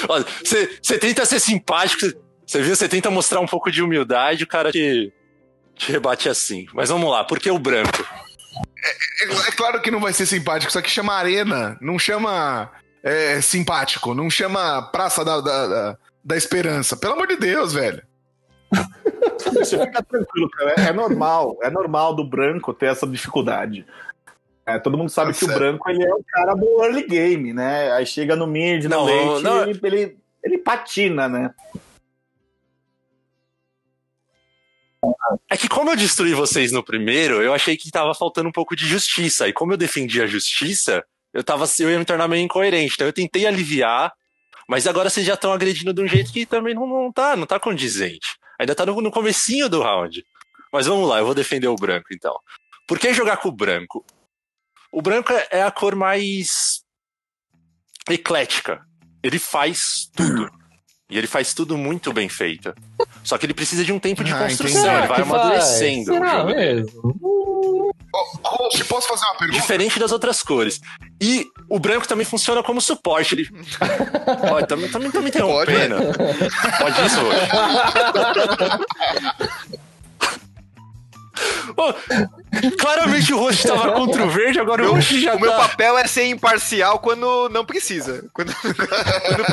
Olha, você tenta ser simpático, você- você viu? Você tenta mostrar um pouco de humildade, o cara te, te rebate assim. Mas vamos lá, por que o branco? É, é claro que não vai ser simpático, isso aqui chama arena, não chama é, simpático, não chama Praça da, da, da, da Esperança. Pelo amor de Deus, velho. Você fica tranquilo, cara. É normal. É normal do branco ter essa dificuldade. É, todo mundo sabe Tá que o certo. branco ele é o cara do early game, né? Aí chega no mid, no Não, late, não. Ele, ele, ele patina, né? É que como eu destruí vocês no primeiro, eu achei que tava faltando um pouco de justiça. E como eu defendi a justiça, eu tava eu ia me tornar meio incoerente. Então eu tentei aliviar, mas agora vocês já estão agredindo de um jeito que também não, não tá, não tá condizente. Ainda tá no, no comecinho do round. Mas vamos lá, eu vou defender o branco então. Por que jogar com o branco? O branco é- é a cor mais eclética. Ele faz tudo. E ele faz tudo muito bem feito. Só que ele precisa de um tempo de Ah, construção, entendi. ele vai amadurecendo. Será dele. mesmo? Host, posso fazer uma pergunta? Diferente das outras cores. E o branco também funciona como suporte. Ele. Olha, também, também tá me interrompendo. Pode isso hoje. Ô, claramente o rosto estava contra o verde, agora o rosto já O meu tá. papel é ser imparcial quando não precisa. Quando, quando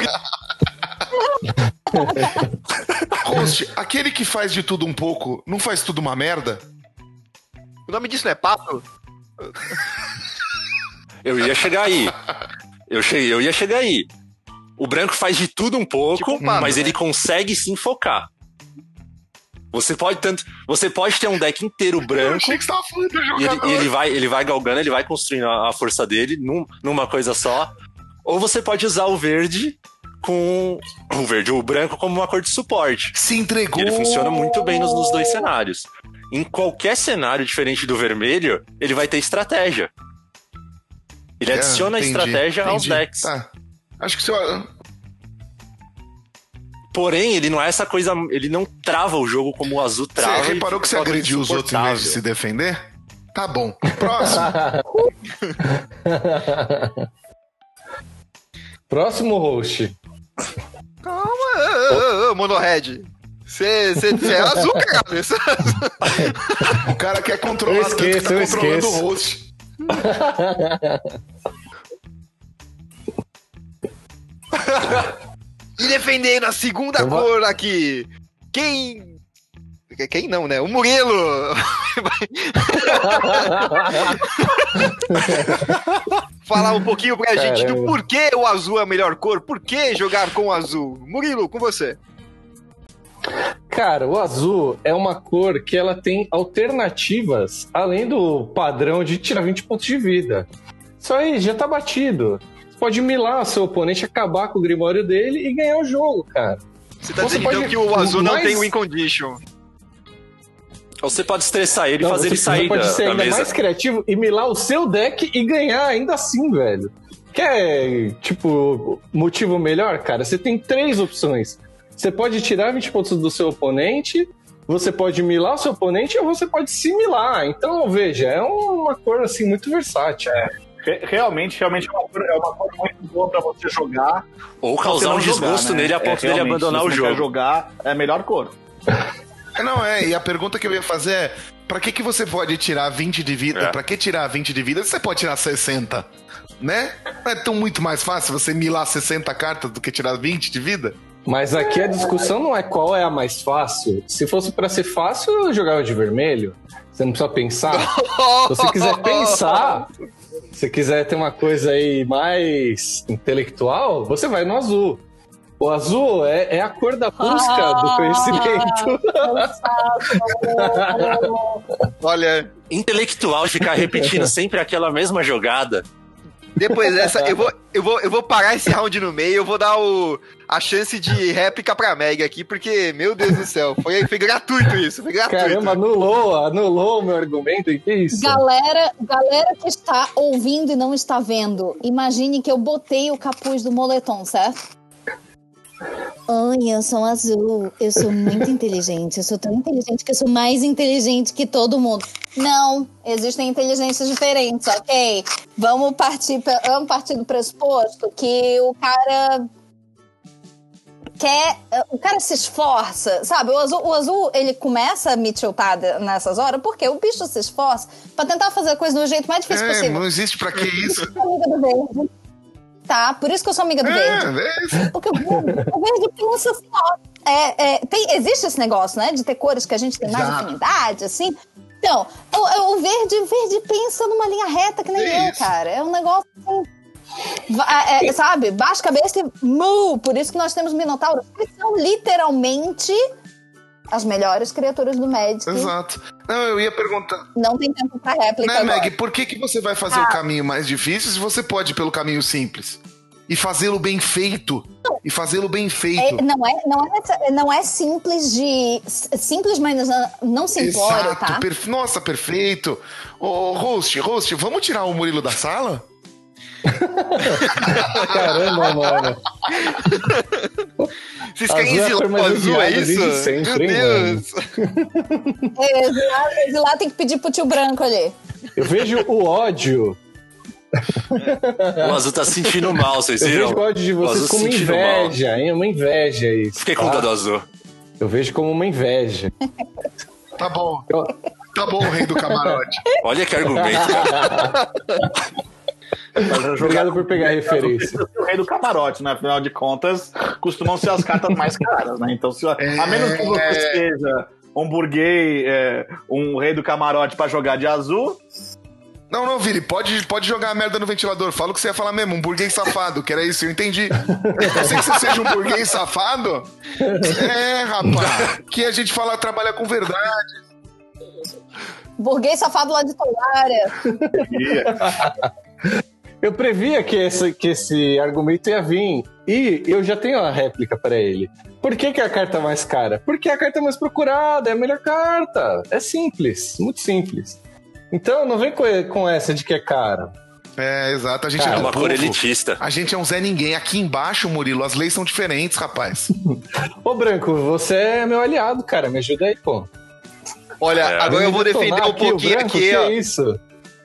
Host, aquele que faz de tudo um pouco, não faz tudo uma merda? O nome disso não é papo? Eu ia chegar aí. Eu, cheguei, eu ia chegar aí. O branco faz de tudo um pouco, Tipo um mas né? ele consegue se enfocar. Você pode tanto, você pode ter um deck inteiro Eu branco achei que você tava falando do e ele, e ele vai, ele vai galgando, ele vai construindo a, a força dele num- numa coisa só. Ou você pode usar o verde com o verde, o branco como uma cor de suporte. Se E entregou. ele funciona muito bem nos, nos dois cenários. Em qualquer cenário diferente do vermelho, ele vai ter estratégia. Ele É, adiciona entendi, estratégia aos entendi. decks. Tá. Acho que se eu... Porém, ele não é essa coisa. Ele não trava o jogo como o azul trava. Você reparou que você agrediu os outros em vez de se defender? Tá bom. Próximo. Próximo host. Calma, ô, ô, ô, Monohead. Você é azul, cara. O cara quer controlar Eu tanto que esqueço, tá eu controlando esqueço. o host. E defendendo a segunda Eu vou- cor aqui. Quem. Quem não, né? O Murilo. Falar um pouquinho pra gente do Caramba. porquê o azul é a melhor cor. Por que jogar com o azul? Murilo, com você. Cara, o azul é uma cor que ela tem alternativas além do padrão de tirar 20 pontos de vida. Isso aí já tá batido. Você pode milar seu oponente, acabar com o grimório dele e ganhar o jogo, cara. Você tá Você dizendo então pode- que o azul não mais- tem win condition. Ou você pode estressar ele e fazer ele sair você pode da, ser da ainda mesa. mais criativo e milar o seu deck e ganhar ainda assim, velho. Quer, tipo, motivo melhor, cara? Você tem três opções. Você pode tirar 20 pontos do seu oponente, você pode milar o seu oponente ou você pode se milar. Então, veja, é uma cor assim muito versátil. Re- realmente, realmente é uma, cor, é uma cor muito boa pra você jogar. Ou causar um jogar, desgosto né? nele a É, ponto dele realmente, abandonar se o jogo. jogar, é a melhor cor. É, Não, é, e a pergunta que eu ia fazer é: pra que, que você pode tirar 20 de vida? É. Pra que tirar 20 de vida se você pode tirar 60? Né? Não é tão muito mais fácil você milar 60 cartas do que tirar 20 de vida? Mas aqui a discussão não é qual é a mais fácil. Se fosse pra ser fácil, eu jogava de vermelho. Você não precisa pensar. Se você quiser pensar, se quiser ter uma coisa aí mais intelectual, você vai no azul. O azul é, é a cor da busca do conhecimento. Olha, Intelectual ficar repetindo sempre aquela mesma jogada. depois dessa, eu vou, eu, vou, eu vou parar esse round no meio, eu vou dar o, a chance de réplica pra Meg aqui, porque, meu Deus do céu, foi, foi gratuito isso, foi gratuito. Caramba, anulou, anulou o meu argumento. E que isso? Galera, galera que está ouvindo e não está vendo, imagine que eu botei o capuz do moletom, certo? Oi, eu sou azul. Eu sou muito inteligente. Eu sou tão inteligente que eu sou mais inteligente que todo mundo. Não, existem inteligências diferentes, ok? Vamos partir, pe- vamos partir do pressuposto que o cara quer. O cara se esforça, sabe? O azul, o azul ele começa a me tiltar nessas horas porque o bicho se esforça pra tentar fazer a coisa do jeito mais difícil É, possível. não existe pra que isso. Tá, por isso que eu sou amiga do verde. É, é. Porque o verde, o verde pensa assim, ó. É, é, tem, existe esse negócio, né? De ter cores que a gente tem mais Exato. afinidade, assim. Então, o, o verde, o verde pensa numa linha reta que nem É eu, cara. É um negócio. assim, é, é, sabe? Baixa a cabeça e mu. Por isso que nós temos minotauros. Que são literalmente as melhores criaturas do Magic. Exato. Não, eu ia perguntar. Não tem tempo pra réplica. Né, agora. Meg, por que, que você vai fazer Ah. o caminho mais difícil se você pode ir pelo caminho simples? E fazê-lo bem feito. E fazê-lo bem feito. É, não, é, não, é, não é simples de. Simples, mas não, não se importa, Exato, tá? perfe- Nossa, perfeito. Ô, host, host, vamos tirar o Murilo da sala? Caramba, mano. Vocês Azul querem é a cor exilar o mais azul, é isso? sempre, Meu Deus. É, exilar, exilar tem que pedir pro tio branco ali. Eu vejo o ódio. O azul tá se sentindo mal, vocês Eu viram? vejo o ódio de vocês azul como sentindo mal. inveja, hein? Uma inveja isso. Fiquei com tá? dó do azul. Eu vejo como uma inveja. Tá bom. Eu- Tá bom, rei do camarote. Olha que argumento. Obrigado por pegar a referência. O rei do camarote, né? Afinal de contas, costumam ser as cartas mais caras, né? Então, se, a menos que você seja um burguês, é, um rei do camarote pra jogar de azul, Não, não, Vili, pode, pode jogar a merda no ventilador. Fala o que você ia falar mesmo, um burguês safado, que era isso, eu entendi. Eu sei que você seja um burguês safado. É, rapaz. Que a gente fala, trabalha com verdade. Burguês safado lá de Tolária. Eu previa que esse, que esse argumento ia vir. E eu já tenho a réplica para ele. Por que, que é a carta mais cara? Porque é a carta mais procurada, é a melhor carta. É simples, muito simples. Então não vem com, essa de que é cara. É, exato. A gente Cara, é É uma povo. cor elitista. A gente é um Zé Ninguém. Aqui embaixo, Murilo, as leis são diferentes, rapaz. Ô, Branco, você é meu aliado, cara. Me ajuda aí, pô. Olha, É. agora eu vou defender um pouquinho aqui, que ó. é isso?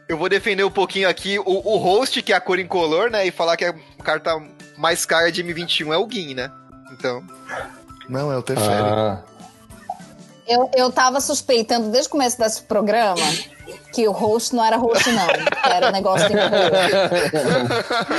Eu vou defender um pouquinho aqui o, o host, que é a cor incolor, né? E falar que a carta mais cara de M21 é o Gin, né? Então. Não, é o Teferi. Ah, Eu, eu tava suspeitando desde o começo desse programa que o host não era host, não. Era negócio de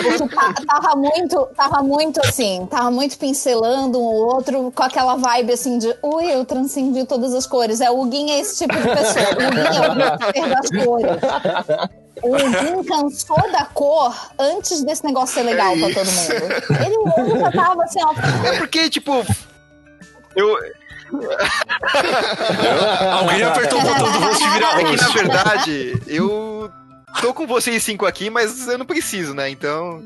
Porque ta- tava muito, tava muito assim, tava muito pincelando um ou outro com aquela vibe assim de ui, eu transcendi todas as cores. É, o Guin é esse tipo de pessoa. O Guin é o hipster das cores. O Guin cansou da cor antes desse negócio ser legal É pra todo mundo. Ele, já tava assim, ó. É porque, tipo. Eu, Alguém apertou o botão do host e vira é que, na verdade, eu tô com vocês cinco aqui, mas eu não preciso, né? Então.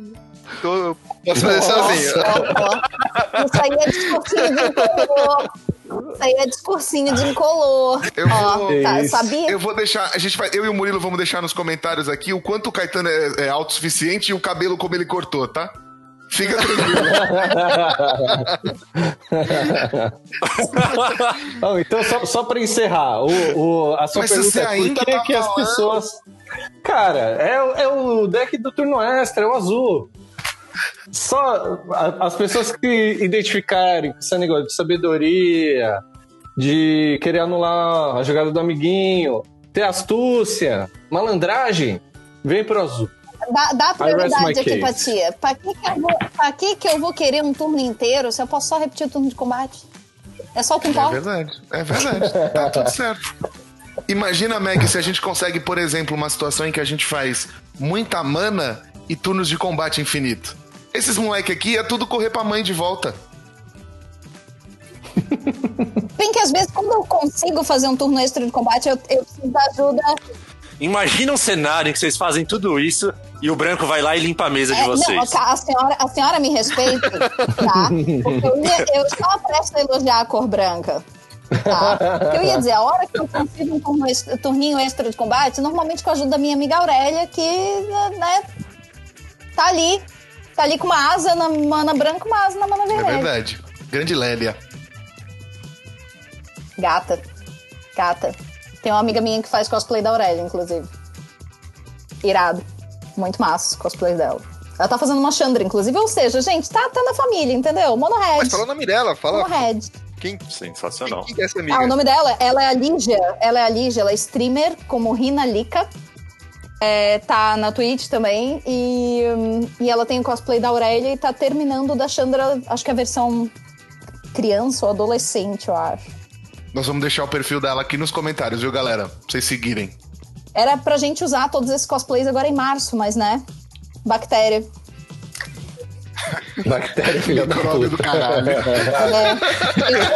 Tô, posso fazer sozinho. Ó, Isso aí é discursinho de incolor. Isso aí é discursinho de incolor. Eu Ó, vou- tá, sabia? Eu vou deixar, a gente vai, eu e o Murilo vamos deixar nos comentários aqui o quanto o Caetano é, é autossuficiente e o cabelo como ele cortou, tá? Fica tranquilo. Então, só, só pra encerrar, o, o- a sua Mas pergunta é por que, tá que as pessoas. Cara, é, o- é o deck do turno extra, é o azul. Só as pessoas que identificarem esse negócio de sabedoria, de querer anular a jogada do amiguinho, ter astúcia, malandragem, vem pro azul. Dá, dá prioridade aqui pra tia. Pra que, que, eu vou, pra que, que eu vou querer um turno inteiro se eu posso só repetir o turno de combate? É só o que É importa. verdade, é verdade. Tá tudo certo. Imagina, Meg, se a gente consegue, por exemplo, uma situação em que a gente faz muita mana e turnos de combate infinito. Esses moleque aqui é tudo correr pra mãe de volta. Bem que às vezes, quando eu consigo fazer um turno extra de combate, eu, eu preciso da ajuda. Imagina um cenário em que vocês fazem tudo isso e o branco vai lá e limpa a mesa de É, vocês. não, a senhora, a senhora me respeita, tá? Porque eu, ia, eu estava prestes a elogiar a cor branca. Tá? Eu ia dizer, a hora que eu consigo um turninho extra de combate, normalmente com a ajuda da minha amiga Aurélia, que né, tá ali. Tá ali com uma asa na mana branca, uma asa na mana É vermelha. verdade. Grande Lélia. Gata. Gata. Tem uma amiga minha que faz cosplay da Aurélia, inclusive. Irado. Muito massa o cosplay dela. Ela tá fazendo uma Chandra, inclusive. Ou seja, gente, tá, tá na família, entendeu? Monohead. Mas fala o nome dela, fala. Monohead. Quem, Sensacional. quem que é essa amiga? Ah, o nome dela, ela é a Lígia. Ela é a Lígia, ela é streamer como Rina Lika. É, tá na Twitch também. E, e ela tem o cosplay da Aurélia e tá terminando da Chandra, acho que é a versão criança ou adolescente, eu acho. Nós vamos deixar o perfil dela aqui nos comentários, viu, galera? Pra vocês seguirem. Era pra gente usar todos esses cosplays agora em março, mas né? Bactéria. Bactéria, filha da Micróbio do puta. caralho. É.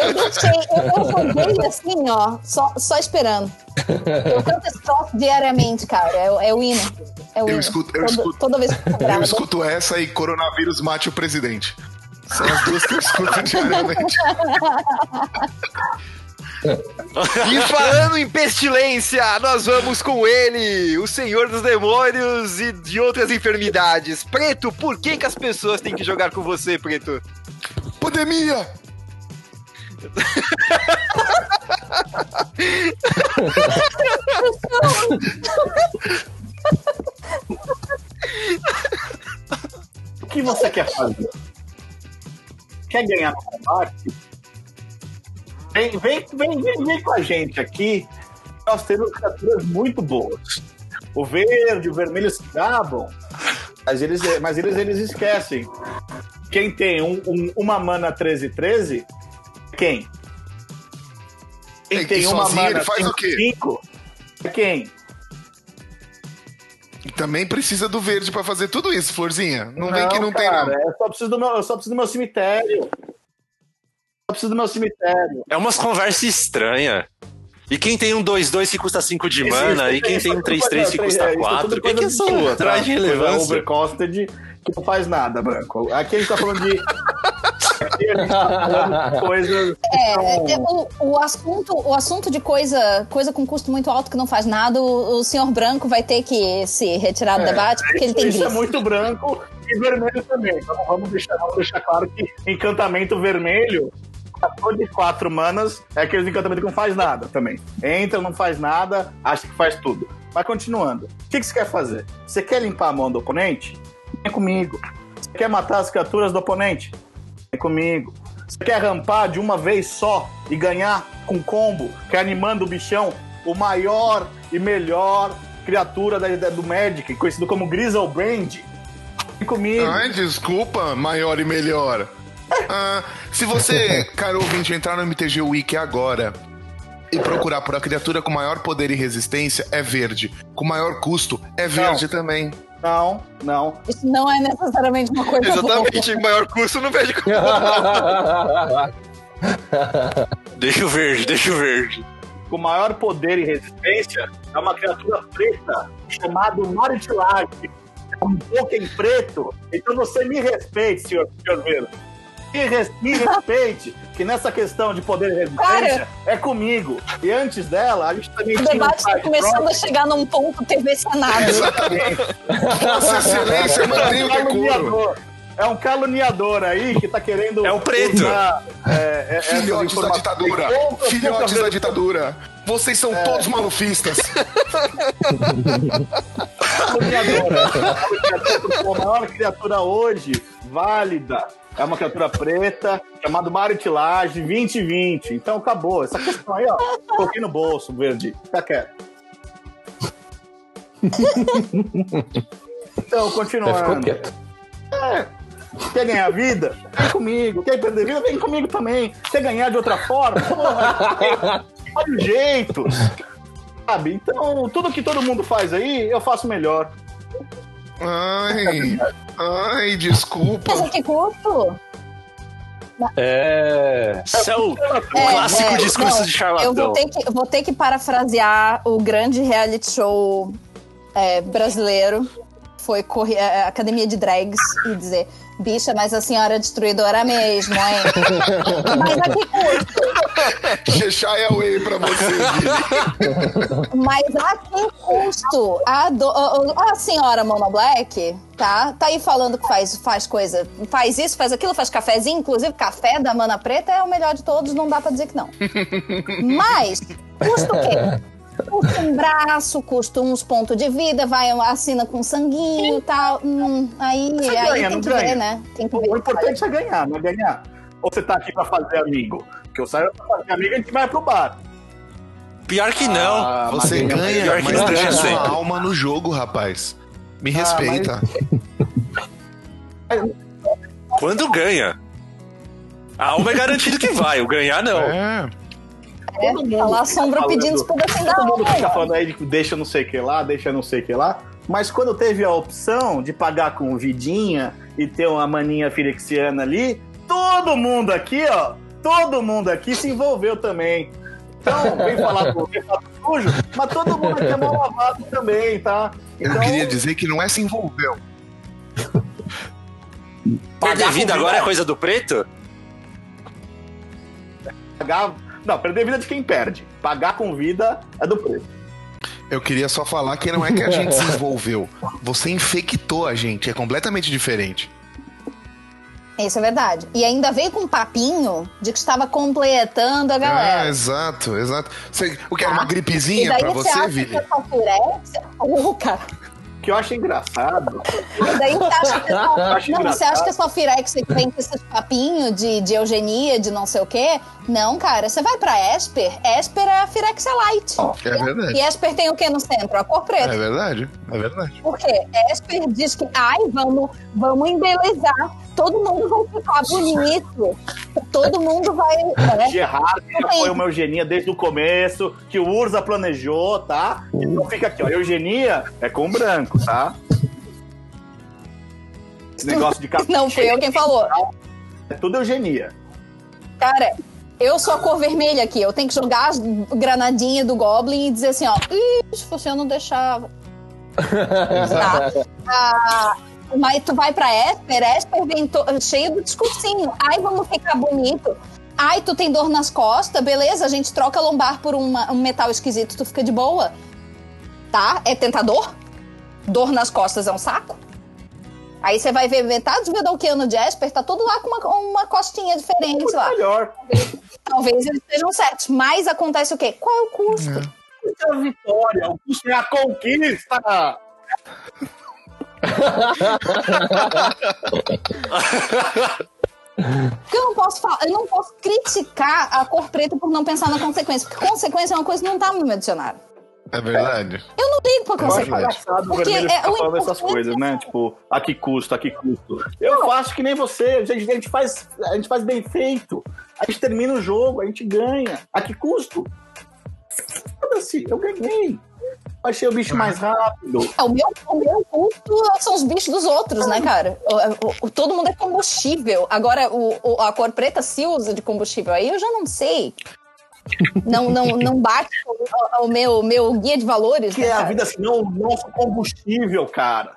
Eu, deixei, eu, eu joguei assim, ó, só, só esperando. Eu canto esse troço diariamente, cara. É, é o hino. É o Eu hino. escuto- eu Toda- escuto- Toda vez que eu Eu escuto essa e coronavírus mate o presidente. São as duas que eu escuto diariamente. E falando em pestilência, nós vamos com ele, o senhor dos demônios e de outras enfermidades. Preto, por que, que as pessoas têm que jogar com você, Preto? Pandemia! O que você quer fazer? Quer ganhar no combate? Vem, vem, vem, vem, vem com a gente aqui. Nós temos criaturas muito boas. O verde, o vermelho se gabam, mas eles, mas eles, eles esquecem. Quem tem um, um- uma mana 13-13, quem? Quem E tem uma mana faz o quê? 5 é quem? Também precisa do verde pra fazer tudo isso, Florzinha. Não, vem que não tem, cara, não. Eu só preciso do meu, eu só preciso do meu cemitério. Só preciso do meu cemitério. É umas conversas estranhas. E quem tem um 2-2 que custa 5 de mana, e quem tem um 3-3 que custa 4, o que, que são atrás de relevância? Overcosted que não faz nada, Branco. Aqui a gente tá falando de. Aqui a gente tá falando de coisas. É, são- é, o, o assunto, o assunto de coisa, coisa com custo muito alto que não faz nada, o, o senhor branco vai ter que se retirar do debate porque ele tem Isso é grife. muito branco e vermelho também. Então vamos deixar, vamos deixar claro que encantamento vermelho, ator de quatro manas, é aquele encantamento que não faz nada também. Entra, não faz nada, acha que faz tudo. Mas continuando, o que, que você quer fazer? Você quer limpar a mão do oponente? Vem comigo. Você quer matar as criaturas do oponente? Vem comigo. Você quer rampar de uma vez só e ganhar com combo, que é animando o bichão, o maior e melhor criatura da, da- do Magic, conhecido como Griselbrand? Vem comigo. Ai, desculpa, maior e melhor. Ah, se você, caro ouvinte, entrar no MTG Wiki agora e procurar por a criatura com maior poder e resistência, é verde. Com maior custo, é verde também. Não, não. Isso não é necessariamente uma coisa boa. Exatamente, maior custo não vejo como. Deixa o verde, deixa o verde. Com maior poder e resistência, é uma criatura preta chamado Maritilage. É um Pokémon preto. Então você me respeite, senhor, senhor Vero. Me, res- me respeite, que nessa questão de poder e resistência é comigo. E antes dela, a gente também O tinha um debate está side começando a project. chegar num ponto TV Senado. Exatamente. Vossa Excelência, mantém o decoro. caluniador. É um caluniador aí que tá querendo. É o preto. usar, é, é, Filhotes da ditadura. Filhotes da ditadura. Vocês são todos malufistas. caluniadora. A maior criatura hoje, válida, é uma criatura preta, chamada Maritilage 2020. Então acabou. Essa questão aí, ó, coloquei no bolso, verde. Fica quieto. Então, É, continuando. quieto. É. Quer ganhar vida? Vem comigo. Quer perder vida? Vem comigo também. Quer ganhar de outra forma? Porra, olha o jeito. Sabe? Então, tudo que todo mundo faz aí, eu faço melhor. Ai, ai, Mas desculpa. a que custo? É. Isso é o, o É, clássico é, discurso não, de Eu charlatão. vou ter, que, eu vou ter que parafrasear o grande reality show é, brasileiro. Foi corre- é, Academia de Drags e dizer: bicha, mas a senhora é destruidora mesmo, hein? mas a que custo? Deixar é away pra você. Mas a que custo? A, do- a- a senhora Mona Black, tá? Tá aí falando que faz, faz coisa, faz isso, faz aquilo, faz cafezinho. Inclusive, café da Mana Preta é o melhor de todos, não dá pra dizer que não. Mas, custa o quê? Custa um braço, custa uns pontos de vida, vai, assina com sanguinho e tal. Hum, aí Você aí ganha, tem não que ganha? ver, né? Tem que ver. O importante é ganhar, não é ganhar. Ou você tá aqui pra fazer amigo? Porque eu saio pra fazer amigo, a gente vai pro bar. Pior que não. Ah, Você mas- ganha, pior que mas ganha sua alma no jogo, rapaz. Me Ah, respeita. Quando ganha. A alma é garantido que vai, o ganhar não. É. É, todo mundo tá a fica sombra falando- pedindo os pedacinhos da Todo mundo fica falando aí de deixa não sei o que lá, deixa não sei o que lá. Mas quando teve a opção de pagar com vidinha e ter uma maninha firexiana ali, todo mundo aqui, ó, todo mundo aqui se envolveu também. Então, vem falar com vem falar com sujo, mas todo mundo aqui é mal lavado também, tá? Eu Então, queria dizer que não é se envolveu. Com vida agora é coisa do preto? pagar. Não, perder vida de quem perde. Pagar com vida é do preço. Eu queria só falar que não é que a gente se envolveu. Você infectou a gente. É completamente diferente. Isso é verdade. E ainda veio com um papinho de que estava completando a galera. Ah, exato, exato. Você, o que era uma E gripezinha daí pra você você, acha Vili? Firex... Oh, cara. Que eu acho engraçado. E daí você acha que acho Não, você acha que essa Firex vem com esses papinhos de, de eugenia, de não sei o quê? Não, cara. Você vai pra Esper, Esper é a Firex Light. É verdade. E Esper tem o que no centro? A cor preta. É verdade, é verdade. Por quê? Esper diz que, ai, vamos, vamos embelezar. Todo mundo vai ficar bonito. Todo mundo vai. É. Gerard já Também. foi uma eugenia desde o começo, que o Urza planejou, tá? Então fica aqui, ó. Eugenia é com branco, tá? Esse negócio de cabelo. Não fui eu quem falou. É tudo eugenia. Cara, eu sou a cor vermelha aqui. Eu tenho que jogar as granadinhas do Goblin e dizer assim, ó. Se você não deixava. tá. Ah, mas tu vai pra Esper, Esper vem cheio do discursinho. Ai, vamos ficar bonito. Ai, tu tem dor nas costas, beleza? A gente troca a lombar por uma- um metal esquisito, tu fica de boa. Tá? É tentador? Dor nas costas é um saco? Aí você vai ver metade do Vedalquiano de Esper, tá todo lá com uma, uma costinha diferente Muito lá. melhor. Talvez eles estejam certos. Mas acontece o quê? Qual é o custo? Isso é a vitória, o custo é a conquista. Porque eu não posso falar, eu não posso criticar a cor preta por não pensar na consequência. Porque consequência é uma coisa que não tá no meu dicionário. É verdade. Eu não ligo pra Eu acho consequência. engraçado o Porque vermelho é ficar o falando essas coisas, né? Tipo, a que custo, a que custo. Eu faço que nem você, a gente, a gente faz, a gente faz bem feito. A gente termina o jogo, a gente ganha. A que custo? Foda-se, eu ganhei. Achei o bicho mais rápido. É, o, meu, o meu custo são os bichos dos outros, né, cara? O- o- todo mundo é combustível. Agora, o, o- a cor preta se usa de combustível. Aí eu já não sei. Não, não, não bate com o, o meu, meu guia de valores. Que né, é a vida assim, não, o nosso combustível, cara.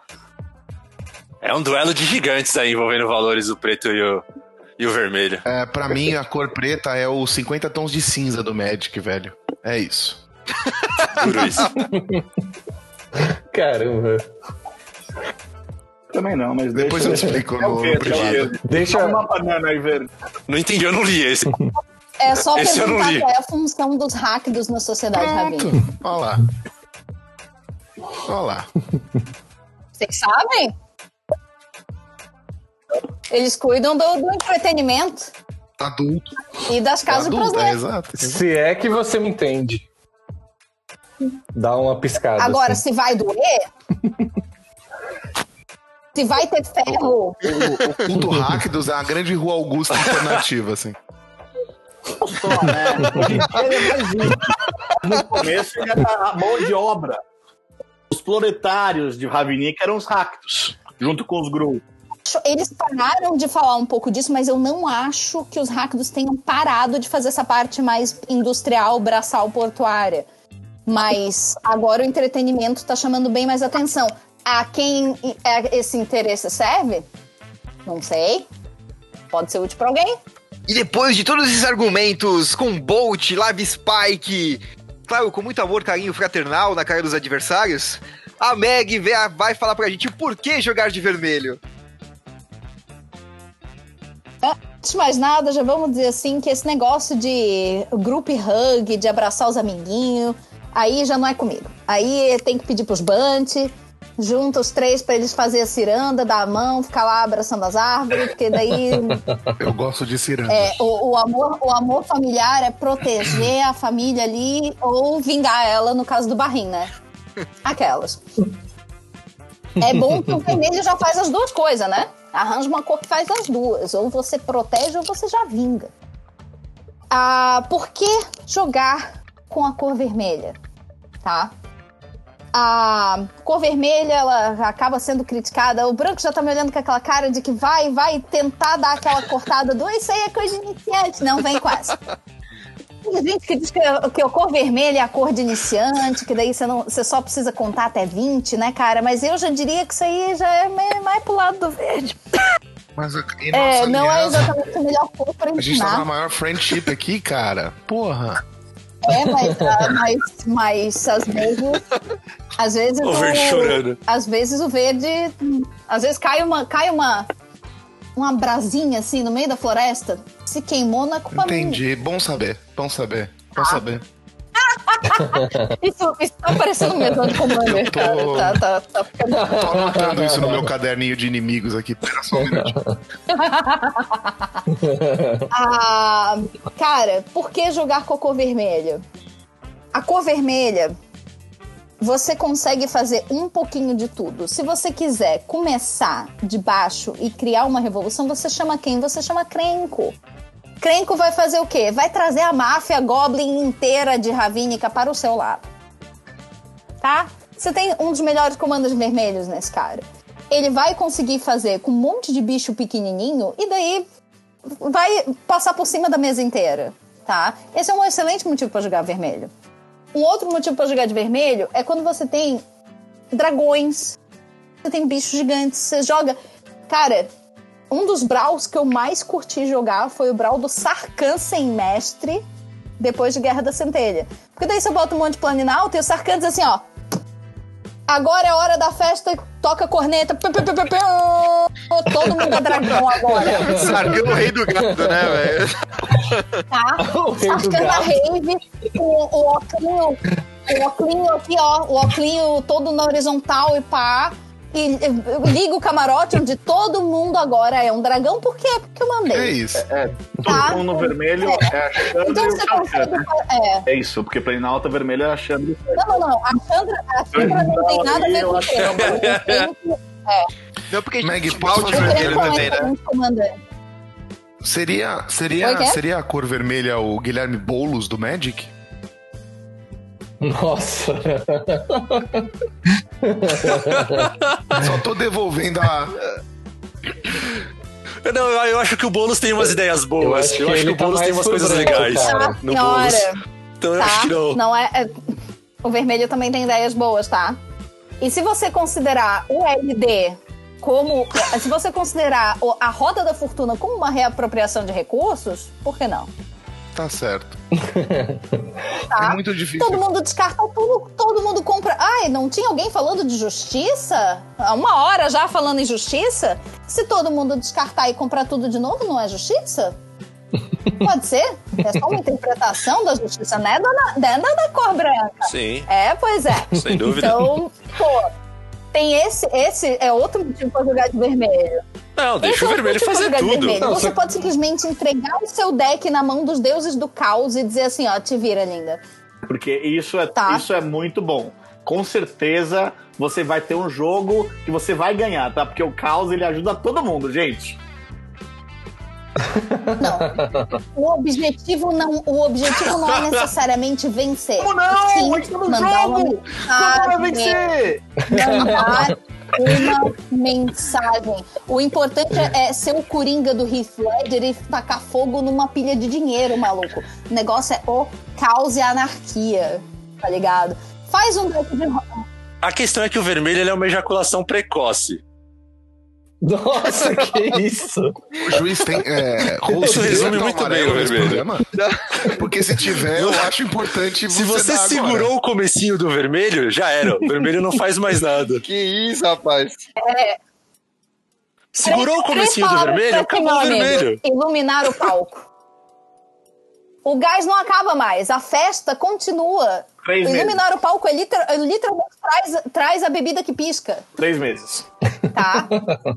É um duelo de gigantes aí envolvendo valores o preto e o, e o vermelho. É, pra mim, a cor preta é os 50 tons de cinza do Magic, velho. É isso. Juro isso. Caramba. Também não, mas Depois deixa... eu explico É o no, verde, o privado. Deixa. Uma banana aí, verde. Não entendi, eu não li esse. É só Esse perguntar qual é a função dos hackdos na sociedade Pronto. rabina. Olha lá. Olha lá. Vocês sabem? Eles cuidam do, do entretenimento Adulto. e das casas Adulto, é, exato. Se é que você me entende. Dá uma piscada. Agora, assim. se vai doer. se vai ter ferro. O, o culto Rakdos é a grande rua Augusta alternativa, assim. Só, né? Hoje em dia ele é mais isso. No começo ele era a mão de obra. Os proletários de Ravnik eram os Ractos, junto com os Gru. Eles pararam de falar um pouco disso, mas eu não acho que os hackdos tenham parado de fazer essa parte mais industrial, braçal, portuária. Mas agora o entretenimento tá chamando bem mais atenção. A quem é- esse interesse serve? Não sei. Pode ser útil pra alguém. E depois de todos esses argumentos com Bolt, Live Spike, claro, com muito amor, carinho fraternal na cara dos adversários, a Meg vai falar pra gente por que jogar de vermelho. Antes de mais nada, já vamos dizer assim que esse negócio de group hug, de abraçar os amiguinhos, aí já não é comigo. Aí tem que pedir pros Bunch, junta os três pra eles fazerem a ciranda, dar a mão, ficar lá abraçando as árvores, porque daí Eu gosto de ciranda. é, o, o amor, o amor familiar é proteger a família ali ou vingar ela, no caso do Barrim, né? Aquelas. É bom que o vermelho já faz as duas coisas, né? Arranja uma cor que faz as duas. Ou você protege ou você já vinga. Ah, por que jogar com a cor vermelha? Tá? A cor vermelha, ela acaba sendo criticada. O branco já tá me olhando com aquela cara de que vai, vai tentar dar aquela cortada do isso aí é coisa de iniciante. Não vem com essa. Tem gente que diz que, que a cor vermelha é a cor de iniciante, que daí você, não, você só precisa contar até 20, né, cara? Mas eu já diria que isso aí já é meio mais pro lado do verde. Mas a- É, não é aliança- exatamente a melhor cor pra A gente tá na maior friendship aqui, cara. Porra. É, mas, ah, mas, mas às vezes. Às vezes O verde chorando. Às vezes o verde. Às vezes cai uma. Cai uma. Uma brasinha assim no meio da floresta. Se queimou na culpa minha. Entendi. Bom saber. Bom saber. Bom Ah. saber. Isso, isso tá parecendo mesmo de Commander, Eu tô- cara. Tá, tá, tá ficando. Tô anotando isso no meu caderninho de inimigos aqui. Pera só um minutinho. Ah, cara, por que jogar com a cor vermelha? A cor vermelha, você consegue fazer um pouquinho de tudo. Se você quiser começar de baixo e criar uma revolução, você chama quem? Você chama Krenko. Krenko vai fazer o quê? Vai trazer a máfia Goblin inteira de Ravínica para o seu lado. Tá? Você tem um dos melhores comandos vermelhos nesse cara. Ele vai conseguir fazer com um monte de bicho pequenininho e daí vai passar por cima da mesa inteira, tá? Esse é um excelente motivo para jogar vermelho. Um outro motivo para jogar de vermelho é quando você tem dragões, você tem bichos gigantes, você joga. Cara, um dos Brawls que eu mais curti jogar foi o Brawl do Sarkhan sem mestre depois de Guerra da Centelha. Porque daí você bota um monte de planinalto e o Sarkhan diz assim, ó. Agora é hora da festa, toca a corneta. Pum, pum, pum, pum, pum. Todo mundo é dragão agora. Sargão o rei do gato, né, velho? tá? Sarkhan na rave, o, o óculinho, o aqui, ó, o óculinho todo na horizontal e pá. E liga o camarote onde todo mundo agora é um dragão. Por quê? Porque eu mandei. É isso. Todo Tá. mundo no vermelho é a Chandra Então e o você consegue. né? É. É isso, porque Planalta vermelha é a Chandra. Não, não, não. A Sandra, a Sandra não tem nada a ver com o tempo. Não, porque a Meg, fazer uma vermelho também, né? Seria, seria, seria a cor vermelha o Guilherme Boulos do Magic? Nossa. Só tô devolvendo a. Não, eu, eu acho que o Boulos tem umas ideias boas. Eu acho que, ele o tá Boulos tem mais umas coisas branco, legais cara. no Senhora. Boulos. Então eu acho que tá? não. Não é, é- O vermelho também tem ideias boas, tá? E se você considerar o LD como. Se você considerar o- a roda da fortuna como uma reapropriação de recursos, por que não? Tá certo. Tá? É muito difícil. Todo mundo descarta tudo, todo mundo compra. Ai, não tinha alguém falando de justiça? Há uma hora já falando em justiça? Se todo mundo descartar e comprar tudo de novo, não é justiça? Pode ser? É só uma interpretação da justiça, né, dona, né, dona Cor Branca? Sim, É, pois é. sem dúvida. Então, pô, tem esse, esse é outro motivo pra jogar de vermelho. Não, Esse deixa é o outro vermelho pra fazer tudo. vermelho. Não, Você só- pode simplesmente entregar o seu deck na mão dos deuses do caos e dizer assim, ó, te vira, linda. Porque isso é, Tá. isso é muito bom. Com certeza você vai ter um jogo que você vai ganhar, tá? Porque o caos ele ajuda todo mundo, gente. O objetivo não, o objetivo não é necessariamente vencer. Como não? Sim, A gente tá no mandar uma jogo! Como vai vencer? Mandar uma mensagem. O importante é, é ser o coringa do Heath Ledger e tacar fogo numa pilha de dinheiro, maluco. O negócio é o caos e a anarquia, tá ligado? Faz um deck de A questão é que o vermelho ele é uma ejaculação precoce. Nossa, que isso? O juiz tem. É, Isso resume muito bem o vermelho. Porque se tiver, eu acho importante Se você dar agora. segurou o comecinho do vermelho, já era. O vermelho não faz mais nada. Que isso, rapaz. Segurou o comecinho do vermelho, acabou o vermelho. Iluminar o palco. O gás não acaba mais, a festa continua. Três meses. Iluminar o palco é liter- é literalmente traz, traz a bebida que pisca, Três meses. tá?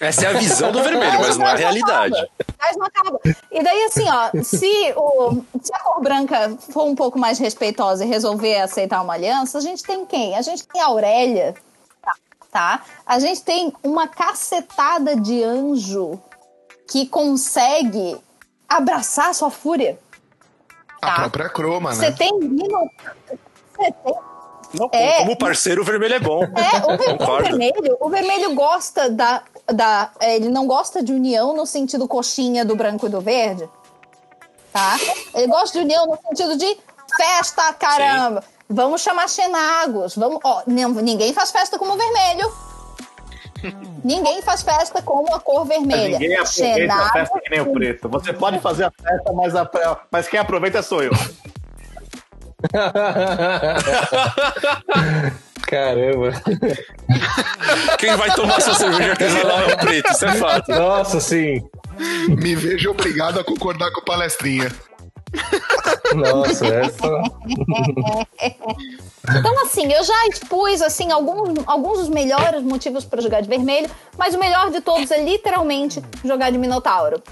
Essa é a visão do vermelho, mas não é a realidade. O gás não acaba. E daí, assim, ó, se, o, se a cor branca for um pouco mais respeitosa e resolver aceitar uma aliança, a gente tem quem? A gente tem a Aurélia, tá? tá? A gente tem uma cacetada de anjo que consegue abraçar a sua fúria. A Tá. própria croma, Você né? tem mino- Você tem. Não, É. Como parceiro, o vermelho é bom. É, o, ver- o vermelho, o vermelho gosta da, da. é, Ele não gosta de união no sentido coxinha do branco e do verde. Tá? Ele gosta de união no sentido de festa, caramba. Vamos chamar Xenagos. Vamos, ó, nin- ninguém faz festa como o vermelho. Ninguém faz festa como a cor vermelha. Ninguém aproveita a festa que nem o preto. Você pode fazer a festa, mas, a- mas quem aproveita sou eu. Caramba. Quem vai tomar sua cerveja artesanal é o preto, isso é fato. Nossa, sim. Me vejo obrigado a concordar com o palestrinha. Nossa, essa. Então, assim, eu já expus assim, alguns, alguns dos melhores motivos para jogar de vermelho, mas o melhor de todos é literalmente jogar de Minotauro.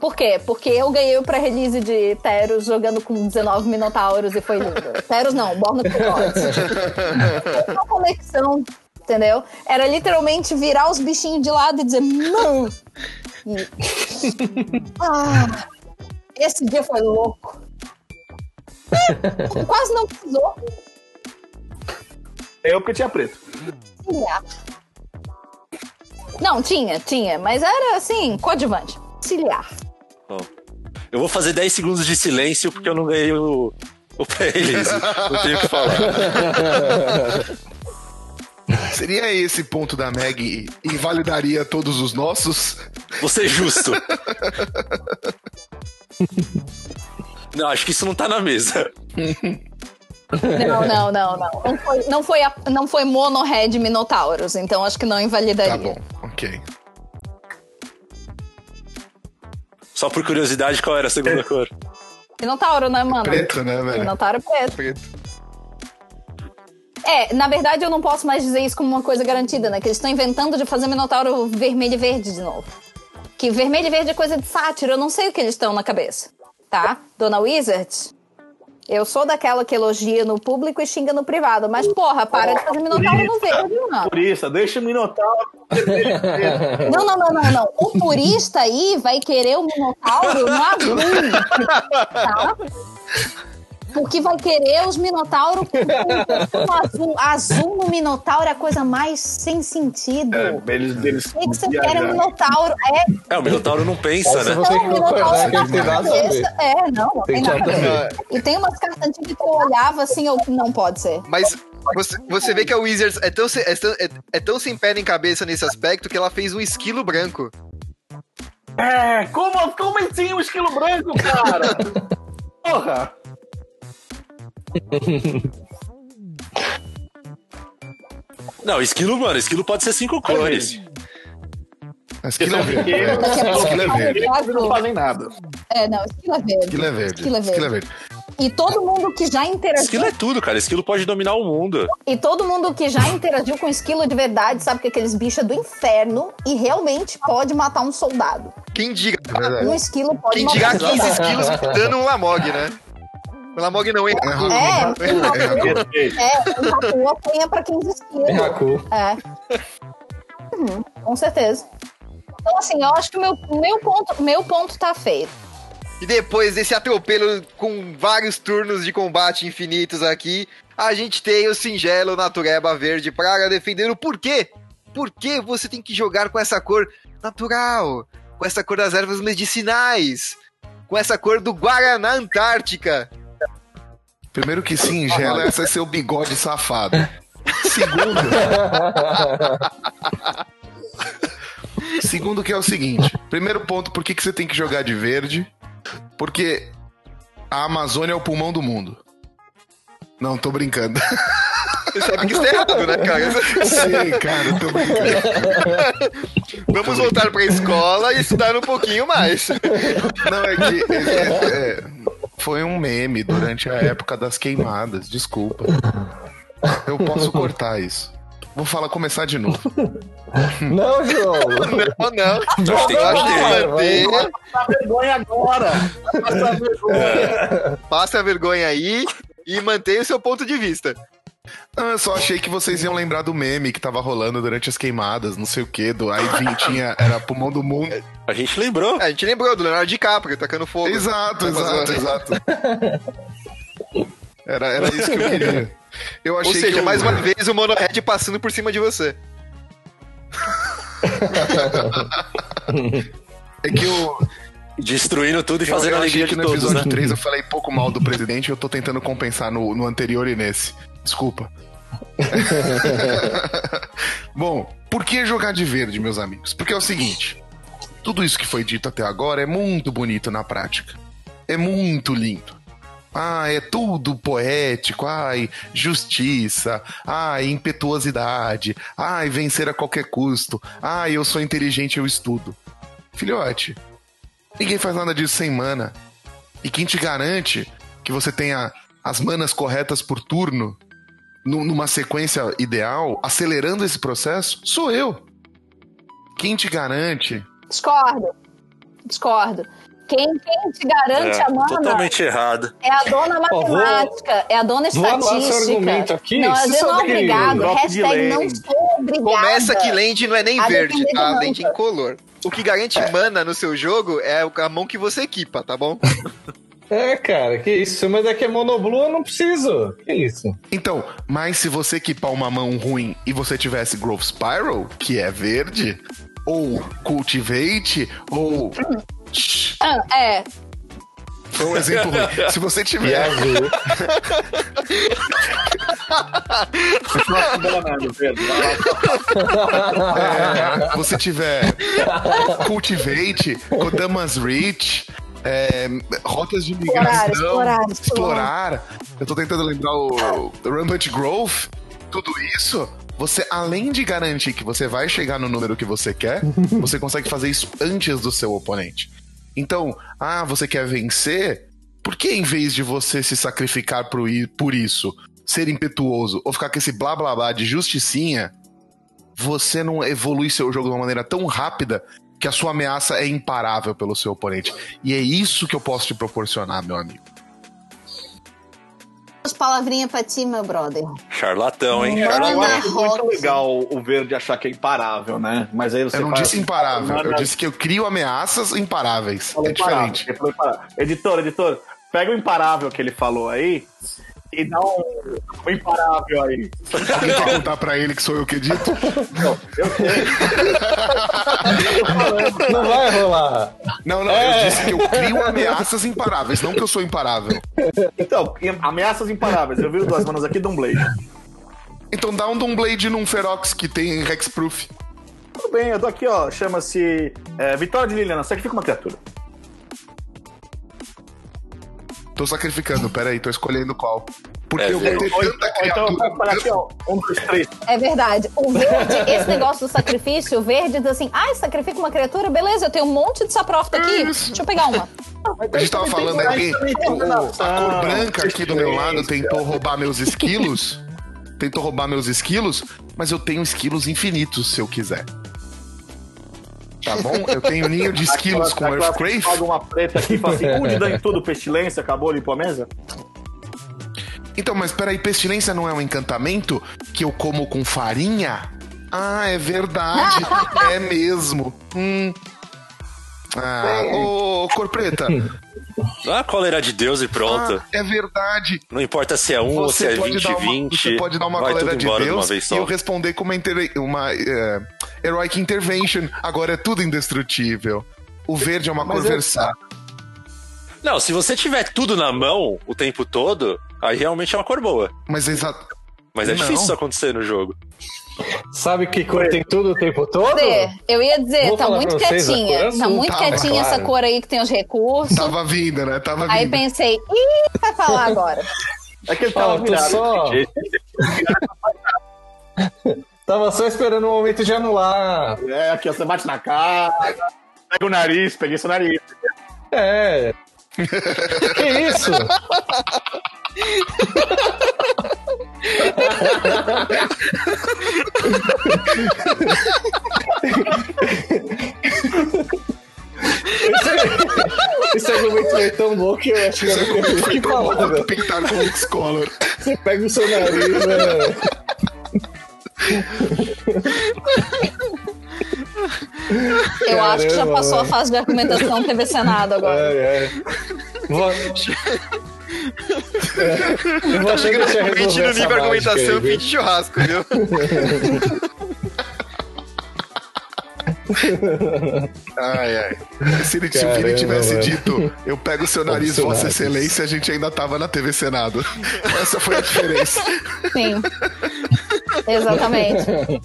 Por quê? Porque eu ganhei o pré-release de Teros jogando com 19 Minotauros e foi lindo. Teros não, Born of the Gods. Foi uma conexão, entendeu? Era literalmente virar os bichinhos de lado e dizer não! E- Ah, esse dia foi louco. Quase não precisou. Eu porque tinha preto. Auxiliar. Não, tinha, tinha, mas era assim, coadjuvante. Auxiliar. Bom, eu vou fazer 10 segundos de silêncio porque eu não ganhei o, o pré-release. Não tenho o que falar. Seria esse ponto da Meg invalidaria todos os nossos? Vou ser justo. Não, acho que isso não tá na mesa. Não, não, não, não. Não foi, não foi, a- não foi mono-red Minotauros, então acho que não invalidaria. Tá bom, ok. Só por curiosidade, qual era a segunda cor? Minotauro, né, mano? Preto, né, velho? Minotauro preto. Preto. É, na verdade eu não posso mais dizer isso como uma coisa garantida, né? Que eles estão inventando de fazer Minotauro vermelho e verde de novo. Que vermelho e verde é coisa de sátira, eu não sei o que eles estão na cabeça. Tá? Dona Wizard, eu sou daquela que elogia no público e xinga no privado, mas porra, para de fazer Minotauro no verde, mano. Por isso, deixa o Minotauro. Não, não, não, não, não. O purista aí vai querer o Minotauro no. Tá? Porque vai querer os Minotauros com, azul. Azul no Minotauro é a coisa mais sem sentido. É, eles, eles O que que você quer é Minotauro? É, É, o Minotauro não pensa, né? você não, Minotauro concordar que na ele tem nada a ver. cabeça. É, não, não tem, Tem nada a ver. E tem umas cartas antigas que eu olhava assim, eu não pode ser. Mas você, você vê que a Wizards é tão, é, tão, é, é tão sem pé nem cabeça nesse aspecto que ela fez um esquilo branco. É, como, como assim o esquilo branco, cara? Porra! Não, esquilo, mano, esquilo pode ser cinco cores. Mas Porque que são é verde. Esquilo é verde. eles não fazem nada. É, não, esquilo é verde. Esquilo é verde. Esquilo é verde. Esquilo é verde. E todo mundo que já interagiu Esquilo é tudo, cara. Esquilo pode dominar o mundo. E todo mundo que já interagiu com esquilo de verdade sabe que aqueles bichos é do inferno e realmente pode matar um soldado. Quem diga, Verdade. Um esquilo pode quem matar diga um 15 soldado. esquilos dando um Lamog, né? Lamog não, hein? É, É, um Haku- é, um Haku apanha pra 15 esquilos. É Haku. É. Uhum, com certeza. Então, assim, eu acho que o meu, meu, ponto, meu ponto tá feito. E depois desse atropelo com vários turnos de combate infinitos aqui, a gente tem o singelo Natureba Verde para defender o porquê. Por que você tem que jogar com essa cor natural? Com essa cor das ervas medicinais? Com essa cor do Guaraná Antártica? Primeiro que singela, esse é seu bigode safado. Segundo. Segundo que é o seguinte. Primeiro ponto, por que, que você tem que jogar de verde? Porque a Amazônia é o pulmão do mundo. Não, tô brincando. Você sabe que isso é errado, né, cara? Sim, cara, tô brincando. Vamos voltar pra escola e estudar um pouquinho mais. Não, é que é, é, foi um meme durante a época das queimadas, desculpa. Eu posso cortar isso. Vou falar, começar de novo. Não, João. Não, não. Que tem que Acho que manter. Passa vergonha agora! Passa vergonha. Passa a vergonha aí e mantenha o seu ponto de vista. Ah, só achei que vocês iam lembrar do meme que tava rolando durante as queimadas, não sei o que, do aí tinha, era pulmão do mundo. A gente lembrou. É, a gente lembrou do Leonardo DiCaprio tacando fogo. Exato, Tá exato, exato. Era, era isso que eu queria. Eu achei Ou seja, que eu- mais uma vez o Monohead passando por cima de você. É que eu, Destruindo tudo e eu, fazendo eu alegria que no todos, episódio né? 3 eu falei pouco mal do presidente e eu tô tentando compensar no, no anterior e nesse. Desculpa. Bom, por que jogar de verde, meus amigos? Porque é o seguinte: tudo isso que foi dito até agora é muito bonito na prática. É muito lindo. Ah, é tudo poético. Ai, justiça. Ai, impetuosidade. Ai, vencer a qualquer custo. Ai, eu sou inteligente, eu estudo. Filhote, ninguém faz nada disso sem mana. E quem te garante que você tenha as manas corretas por turno, numa sequência ideal, acelerando esse processo, sou eu. Quem te garante Discordo. Discordo. Quem, quem te garante É, a mana totalmente errado. é a dona Ó, vou- matemática, é a dona estatística. argumento aqui. Não, Você você não é obrigado. Hashtag não sou obrigada. Começa que land não é nem A verde, tá? Land manta. incolor. O que garante mana no seu jogo é a mão que você equipa, tá bom? É, cara, que isso. Mas é que é monoblue, eu não preciso. Que isso? Então, mas se você equipar uma mão ruim e você tivesse Growth Spiral, que é verde, ou Cultivate, ou. Shhh, Ah, é, Foi um exemplo ruim. Se você E tiver. azul. Vai lá. é, você tiver Cultivate, Kodamas Reach, é, rotas de migração, explorar, explorar. explorar. Eu tô tentando lembrar o, o Rampant Growth, tudo isso. Você, além de garantir que você vai chegar no número que você quer, você consegue fazer isso antes do seu oponente. Então, ah, você quer vencer? Por que em vez de você se sacrificar por isso, ser impetuoso ou ficar com esse blá blá blá de justicinha, você não evolui seu jogo de uma maneira tão rápida que a sua ameaça é imparável pelo seu oponente. E é isso que eu posso te proporcionar, meu amigo. As palavrinhas pra ti, meu brother. Charlatão, hein? Charlatão. acho muito legal o verde achar que é imparável, né? Mas aí você Eu não fala disse assim, imparável, eu "Mana, disse que eu crio ameaças imparáveis. falou É diferente. imparável, ele falou imparável." Editor, editor, pega o imparável que ele falou aí e dá um, um imparável aí. Alguém quer contar pra ele que sou eu que edito? Não vai rolar. Não, não, eu disse que eu crio ameaças imparáveis, não que eu sou imparável. Então, ameaças imparáveis. Eu vi duas manas aqui, Doom Blade. Então dá um Doomblade num Ferox que tem Hexproof. Tudo bem, eu tô aqui, ó. Chama-se é, Vitória de Liliana. Sacrifica uma criatura. Tô sacrificando, peraí, tô escolhendo qual. Porque É, eu vou ter tanta então, criatura. aqui, ó. Um, dois, três. É verdade. O verde, esse negócio do sacrifício, o verde diz assim: ai, sacrifica uma criatura, beleza, eu tenho um monte de saprofita aqui. Deixa eu pegar uma. A gente tava falando tem o- a cor branca aqui do meu lado tentou roubar meus esquilos. Tentou roubar meus esquilos, mas eu tenho esquilos infinitos se eu quiser. Tá bom? Eu tenho ninho de esquilos com Earthcrave. Paga uma preta aqui e fala assim: cuide dano em tudo, pestilência, acabou, limpou a mesa? Então, mas peraí, pestilência não é um encantamento que eu como com farinha? Ah, é verdade. é mesmo. Hum. Ah, ô, cor preta. Ah, cólera de Deus e pronto. Ah, é verdade. Não importa se é 1 ou se é 20, dar uma, 20. você pode dar uma tudo de de Deus uma vez e eu responder com uma, inter- uma é, Heroic Intervention. Agora é tudo indestrutível. O verde é uma Mas cor é- versátil. Não, se você tiver tudo na mão o tempo todo, aí realmente é uma cor boa. Mas é exato. Mas é Não. difícil isso acontecer no jogo. Sabe que cor tem tudo o tempo todo? Dizer, eu ia dizer, Vou tá muito vocês, quietinha. Tá muito tava, quietinha essa claro. cor aí que tem os recursos. Tava vindo, né? Tava Aí vindo. pensei, ih, vai falar agora. É que ele tava tô virado. só- Tava só esperando o momento de anular. É, aqui, ó, você bate na cara, pega o nariz, peguei seu nariz. É. que isso? Esse, esse argumento é tão bom que eu acho que eu não tenho o que falar, Vou velho. pintar com Xcolor. Você pega o seu nariz, né? Eu acho que já Caramba, passou a velho. fase de argumentação TV Senado agora. É, é. Vou... É. Eu vou achar que deixa eu Realmente no nível argumentação, aí, fim de churrasco, viu? Ai, ai. Se ele, se Caramba, Vini tivesse mano. dito, eu pego o seu nariz, Vossa. Excelência, a gente ainda tava na TV Senado. Essa foi a diferença. Sim. Exatamente.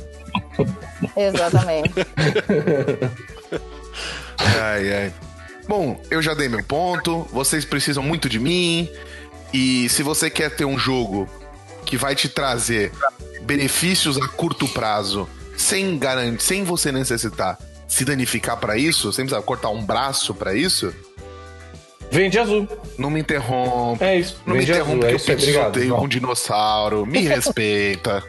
Exatamente. Ai, ai. Bom, eu já dei meu ponto, vocês precisam muito de mim. E se você quer ter um jogo que vai te trazer benefícios a curto prazo, sem garantir, sem você necessitar se danificar pra isso, sem precisar cortar um braço pra isso, Vende azul. não me interrompa. É isso. Não me Vende interrompa azul. que É eu isso um dinossauro. Me respeita.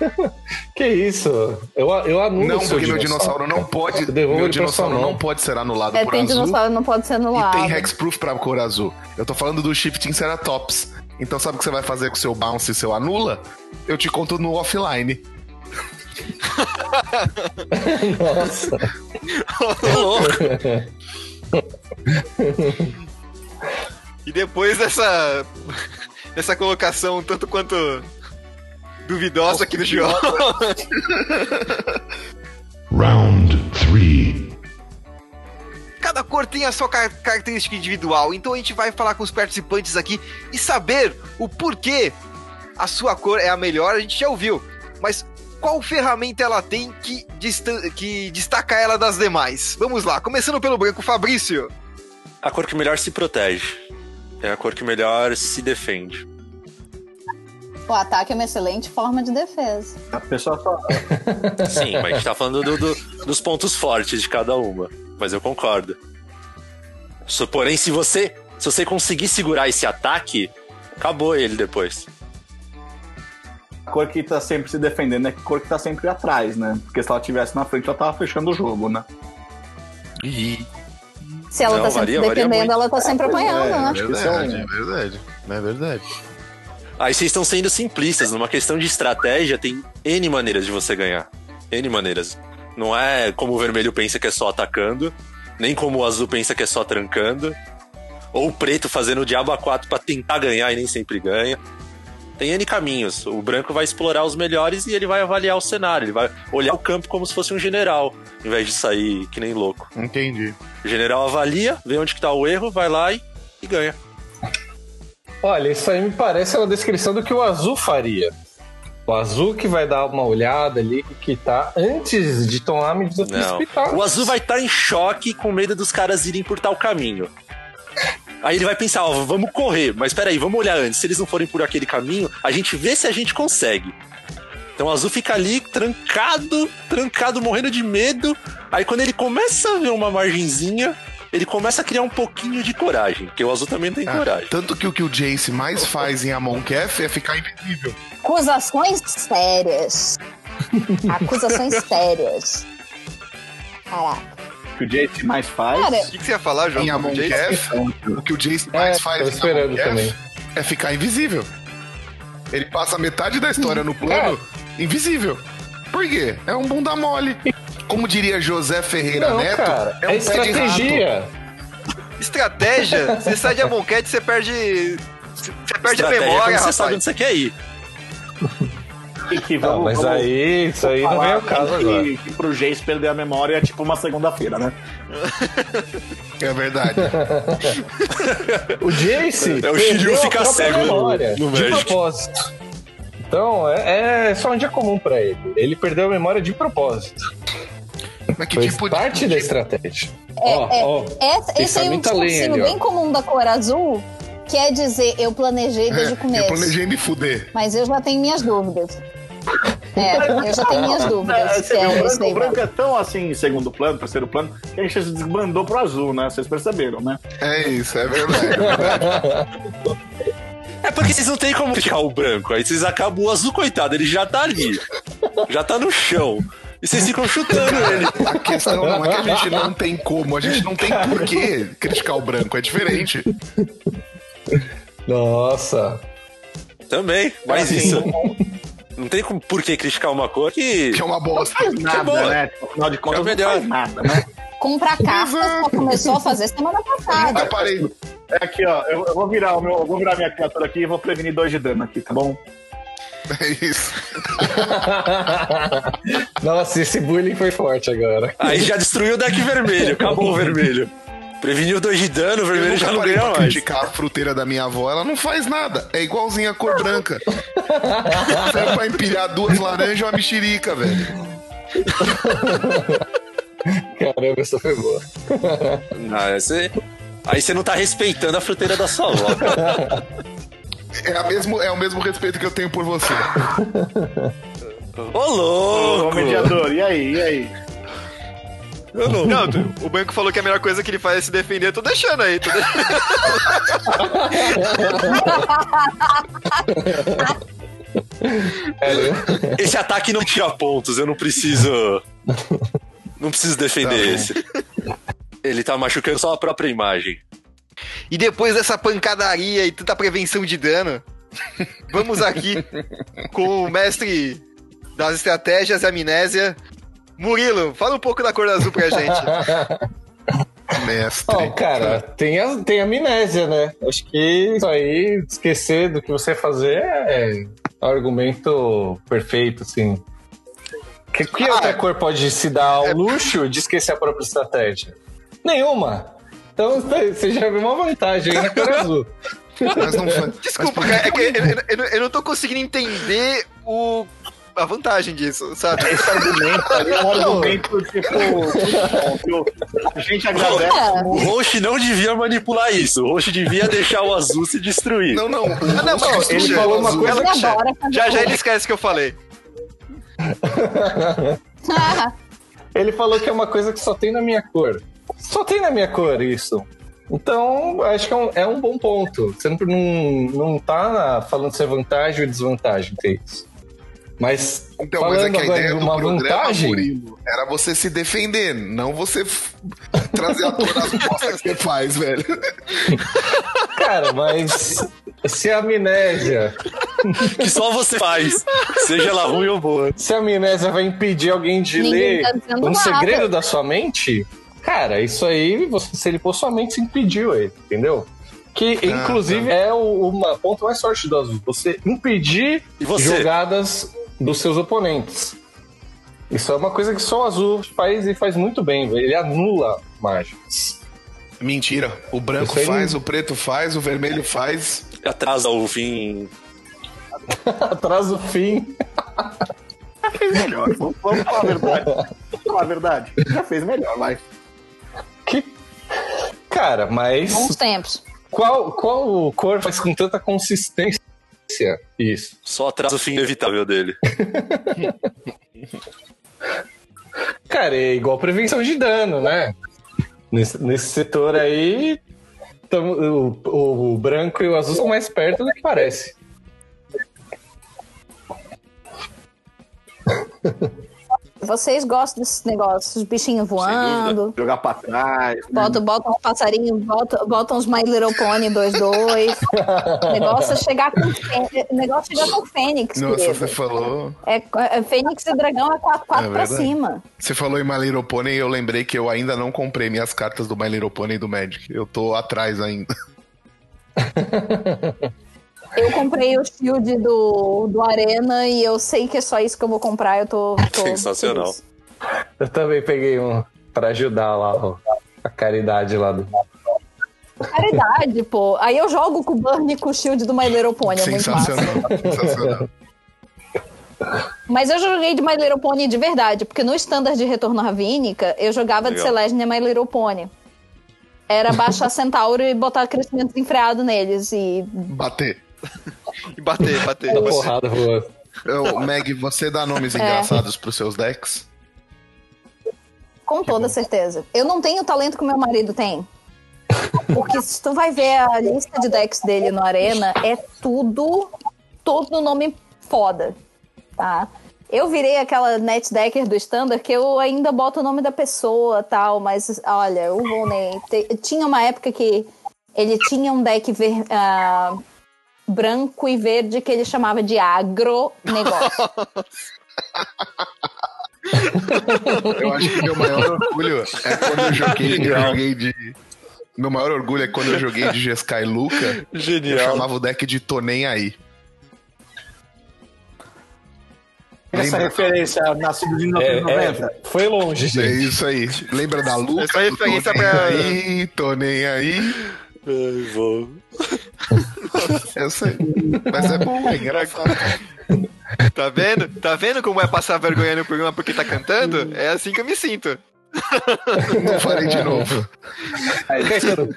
Que isso? Eu, eu anulo Não, porque meu dinossauro não pode. Meu dinossauro não pode ser anulado É, por tem azul. dinossauro, não pode ser E anulado. tem Hexproof pra cor azul. Eu tô falando do Shifting Ceratops. Então sabe o que você vai fazer com o seu bounce e seu anula? Eu te conto no offline. Nossa. E depois dessa, dessa colocação tanto quanto duvidosa aqui do João, Round 3. cada cor tem a sua car- característica individual, então a gente vai falar com os participantes aqui e saber o porquê a sua cor é a melhor, a gente já ouviu, mas qual ferramenta ela tem que, que destaca ela das demais? Vamos lá, começando pelo branco, Fabrício. A cor que melhor se protege. É a cor que melhor se defende. O ataque é uma excelente forma de defesa. A pessoa só. Sim, mas a gente tá falando do- do- dos pontos fortes de cada uma. Mas eu concordo. Porém, se você, se você conseguir segurar esse ataque, acabou ele depois. A cor que tá sempre se defendendo é a cor que tá sempre atrás, né? Porque se ela tivesse na frente, ela tava fechando o jogo, né? Ih, Se ela Não, tá sempre varia, ela tá sempre apanhando, é, né? acho que isso é verdade. É verdade. Aí vocês estão sendo simplistas. Numa questão de estratégia, tem N maneiras de você ganhar. N maneiras. Não é como o vermelho pensa que é só atacando, nem como o azul pensa que é só trancando, ou o preto fazendo o diabo a 4 pra tentar ganhar e nem sempre ganha. Tem N caminhos. O branco vai explorar os melhores e ele vai avaliar o cenário. Ele vai olhar o campo como se fosse um general, em vez de sair que nem louco. Entendi. O general avalia, vê onde que tá o erro, vai lá e, e ganha. Olha, isso aí me parece uma descrição do que o azul faria. O azul que vai dar uma olhada ali, que tá antes de tomar medidas Não. precipitadas. O azul vai estar em choque com medo dos caras irem por tal caminho. Aí ele vai pensar, ó, vamos correr, mas peraí, vamos olhar antes. Se eles não forem por aquele caminho, a gente vê se a gente consegue. Então o azul fica ali trancado, trancado, morrendo de medo. Aí quando ele começa a ver uma margenzinha, ele começa a criar um pouquinho de coragem, porque o azul também tem Ah, coragem. tanto que o que o Jace mais faz em Amon Kef é ficar invisível. Acusações sérias. Acusações sérias. Caraca. O que o Jace mais faz. Cara, O que, que você ia falar, João? Em Amon? Kef, o que o Jace mais É, faz em esperando Amon Kef também. é ficar invisível. Ele passa metade da história no plano invisível. Por quê? É um bunda mole. Como diria José Ferreira Não, Neto, cara, é um é, pé de rato. estratégia. Estratégia? Você sai de Amonkhet, você perde. Você perde a Estratégia é memória, quando você rapaz. sabe onde você quer ir. Que Não, vamos- mas vamos aí, isso aí não vem ao caso que, agora. que pro Jace perder a memória é tipo uma segunda-feira, né? É verdade. O Jace É, o perdeu Shiryu a fica própria cego no- memória, no de Magic. propósito. Então, é, é só um dia comum pra ele. Ele perdeu a memória de propósito. Mas que Foi tipo de. parte da estratégia. É, Ó, é, essa- tem esse aí é um discursinho ó. bem comum da cor azul, que é dizer, eu planejei desde É, o começo. eu planejei me fuder. Mas eu já tenho minhas dúvidas. É, eu já tenho minhas É, dúvidas. você é o, branco, é tão assim, em segundo plano, terceiro plano, que a gente se desbandou pro azul, né? Vocês perceberam, né? É isso, é verdade. É verdade. É porque vocês não tem como ficar o branco. Aí vocês acabam o azul, coitado, ele já tá ali. Já tá no chão. E vocês ficam chutando ele. A questão não é que a gente não tem como, a gente não tem por que criticar o branco, é diferente. Nossa. Também, mas Assim, isso. Não tem como- por que criticar uma cor que. Que é uma bosta. Nada, boa. né? Afinal de contas, É não melhor. faz nada, né? Comprar cartas só começou a fazer semana passada. Parei. É aqui, ó. Eu, eu vou virar o meu, eu vou virar minha criatura aqui e vou prevenir dois de dano aqui, tá bom? É isso. Nossa, esse bullying foi forte agora. Aí já destruiu o deck vermelho, acabou o vermelho. Preveniu dois de dano, o vermelho já não ganha mais. criticar a fruteira da minha avó, ela não faz nada. É igualzinha a cor branca. Serve pra empilhar duas laranjas e uma mexerica, velho. Caramba, essa foi boa. Ah, você- Aí você não tá respeitando a fruteira da sua avó. É, a mesmo, é o mesmo respeito que eu tenho por você. Ô, Ô, louco! mediador, e aí, e aí? Eu não. O banco falou que a melhor coisa que ele faz é se defender. Eu tô deixando aí. Tô deixando. Esse ataque não tira pontos, eu não preciso. Não preciso defender Tá esse. Ele tá machucando só a própria imagem. E depois dessa pancadaria e tanta prevenção de dano, vamos aqui com o mestre das estratégias e amnésia. Murilo, fala um pouco da cor azul pra gente. Mestre. Ó, cara, tem, a, tem amnésia, né? Acho que isso aí, esquecer do que você fazer é um argumento perfeito, assim. Que, que Ah, outra cor pode se dar ao luxo de esquecer a própria estratégia? Nenhuma. Então você já viu uma vantagem aí na cor azul. Mas não foi. Desculpa, cara, é que eu, eu- eu não- não tô conseguindo entender o, a vantagem disso, sabe? Esse argumento ali é um argumento, tipo, que o- a gente agradece. É. O Roche não devia manipular isso. O Roche devia deixar o azul se destruir. Não, não. Ah, não, mas Ele Xuxa, falou uma azul, coisa fazer Já já cor. ele esquece que eu falei. Ele falou que é uma coisa que só tem na minha cor. Só tem na minha cor isso. Então, acho que é um, é um bom ponto. Você não, não, tá falando se é vantagem ou desvantagem ter isso. Mas, Então, mas é falando que a agora ideia do programa, vantagem, Murilo, era você se defender, não você trazer a todas as bostas que você faz, velho. cara, mas se a amnésia, Que só você faz. Seja ela ruim ou boa. se a amnésia vai impedir alguém de Ninguém ler tá um nada. segredo da sua mente, cara, isso aí, você, se ele pôr sua mente, você impediu ele, entendeu? Que, Ah, inclusive, é o uma, ponto mais forte do azul. Você impedir E você? jogadas dos seus oponentes. Isso é uma coisa que só o azul faz e faz muito bem. Ele anula mágicas. Mentira. O branco aí faz, o preto faz, o vermelho faz. Atrasa o fim. Atrás do fim. Já fez melhor. Vamos, vamos falar a verdade. Vamos falar a verdade. Já fez melhor, vai. Que... Cara, mas bons tempos. qual, qual cor faz com tanta consistência isso? Só atrasa o fim inevitável dele. Cara, é igual prevenção de dano, né? Nesse, nesse setor aí, tamo- o, o branco e o azul são mais perto do que parece. Vocês gostam desses negócios, os bichinhos voando, Jogar pra trás. né? botam, botam um passarinho, botam, botam os My Little Pony 2-2. O negócio é chegar com negócio é chegar com Fênix, Nossa, querido. você falou. É, é Fênix e Dragão é 4 É pra cima. Você falou em My Little Pony e eu lembrei que eu ainda não comprei minhas cartas do My Little Pony e do Magic. Eu tô atrás ainda. Eu comprei o shield do, do Arena e eu sei que é só isso que eu vou comprar. Eu tô. tô Sensacional. feliz. Eu também peguei um pra ajudar lá, ó, a caridade lá do. Caridade, pô. Aí eu jogo com o Burn e com o shield do My Little Pony. É muito massa. Sensacional. Mas eu joguei de My Little Pony de verdade, porque no standard de Retorno Ravínica, eu jogava de Legal. Celestia e My Little Pony. Era baixar Centauro e botar crescimento desenfreado neles. E Bater. E bater, bater. Da porrada. Ô, Meg, você dá nomes É. engraçados pros seus decks? com toda certeza. Eu não tenho o talento que meu marido tem. Porque se tu vai ver a lista de decks dele no Arena, é tudo, tudo nome foda, tá? Eu virei aquela net decker do standard que eu ainda boto o nome da pessoa tal, mas olha, o Volney tinha uma época que ele tinha um deck ver, ah, branco e verde que ele chamava de agronegócio. Eu acho que meu maior orgulho é quando eu joguei, eu joguei de. Meu maior orgulho é quando eu joguei de Jeskai Luca. Eu Genial. chamava o deck de Tô Nem Aí. Essa Lembra? referência nascido de É, 1990. é, foi longe, É gente. isso aí. Lembra da Luca? Essa referência tô nem pra- aí, tô nem aí. Ai, vou. Eu sei. Mas é bom, é engraçado. Tá vendo? Tá vendo como é passar vergonha no programa porque tá cantando? É assim que eu me sinto. Não farei de novo.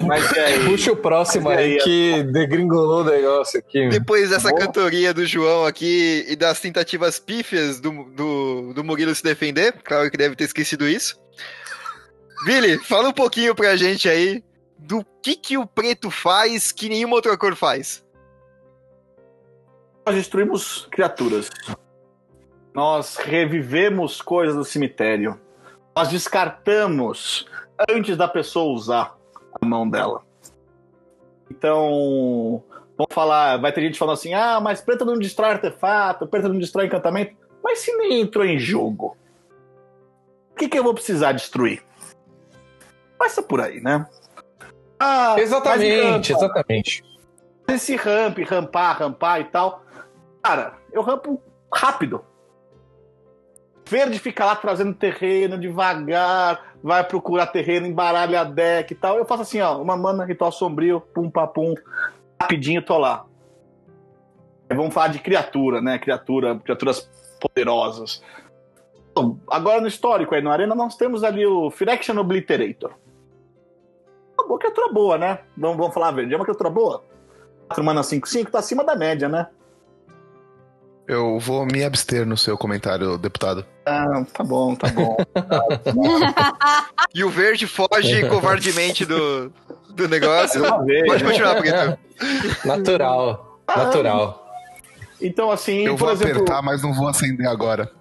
Mas aí? Puxa o próximo Mas aí aí, que degringolou o negócio aqui. Depois dessa Boa. cantoria do João aqui e das tentativas pífias do, do, do Murilo se defender, claro que deve ter esquecido isso. Billy, fala um pouquinho pra gente aí do que, que o preto faz que nenhuma outra cor faz. Nós destruímos criaturas. Nós revivemos coisas do cemitério. Nós descartamos antes da pessoa usar a mão dela. Então, vamos falar, vai ter gente falando assim: ah, mas preto não destrói artefato, preto não destrói encantamento. Mas se nem entrou em jogo, o que, que eu vou precisar destruir? Passa por aí, né? Ah, Exatamente, exatamente. esse ramp, rampar, rampar e tal. Cara, eu rampo rápido. Verde fica lá trazendo terreno devagar, vai procurar terreno, embaralha a deck e tal. Eu faço assim, ó, uma mana, ritual sombrio, pum, papum, rapidinho tô lá. Aí vamos falar de criatura, né? Criatura, criaturas poderosas. Bom, agora no histórico aí, no Arena, nós temos ali o Phyrexian Obliterator. Uma boa criatura boa, né? Vamos, vamos falar verde. É uma criatura boa? 4 mana 5-5 tá acima da média, né? Eu vou me abster no seu comentário, deputado. Ah, tá bom, tá bom. E o verde foge covardemente do, do negócio. Vez, Pode né? continuar, Preto. Natural. Natural. Então, assim, Eu por vou exemplo, apertar, mas não vou acender agora.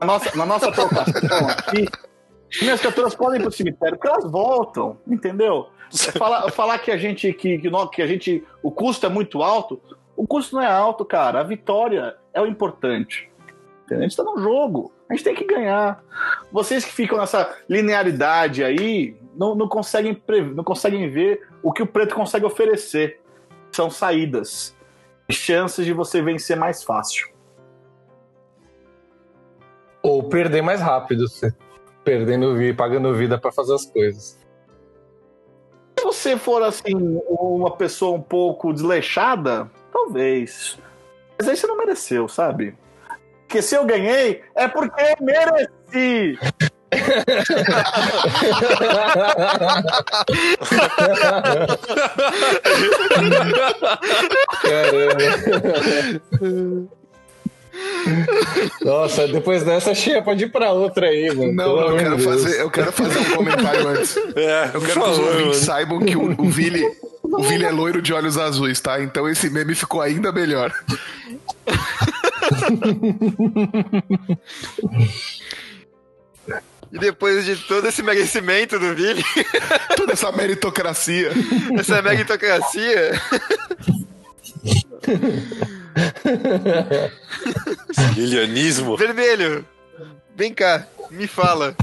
na nossa, na nossa trocação aqui, minhas criaturas podem ir pro cemitério, porque elas voltam, entendeu? Falar, falar que a gente que, que, nó- que a gente o custo é muito alto, o custo não é alto, cara. A vitória é o importante. Entendeu? A gente tá num jogo, a gente tem que ganhar. Vocês que ficam nessa linearidade aí, não, não conseguem não conseguem ver o que o preto consegue oferecer. São saídas, chances de você vencer mais fácil. Ou perder mais rápido, perdendo vida, pagando vida pra fazer as coisas. Se você for assim, uma pessoa um pouco desleixada, talvez. Mas aí você não mereceu, sabe? Porque se eu ganhei, é porque eu mereci. Caramba. Nossa, depois dessa, Chia, pode ir pra outra aí, mano. Não, Pelo eu quero, Deus. fazer, eu quero fazer um comentário antes. É, Eu quero que os ouvintes mano. saibam que o, o Vili. O Vili é loiro de olhos azuis, tá? Então esse meme ficou ainda melhor. E depois de todo esse merecimento do Billy, Toda essa meritocracia. essa meritocracia, Lilianismo. vermelho, vem cá, me fala.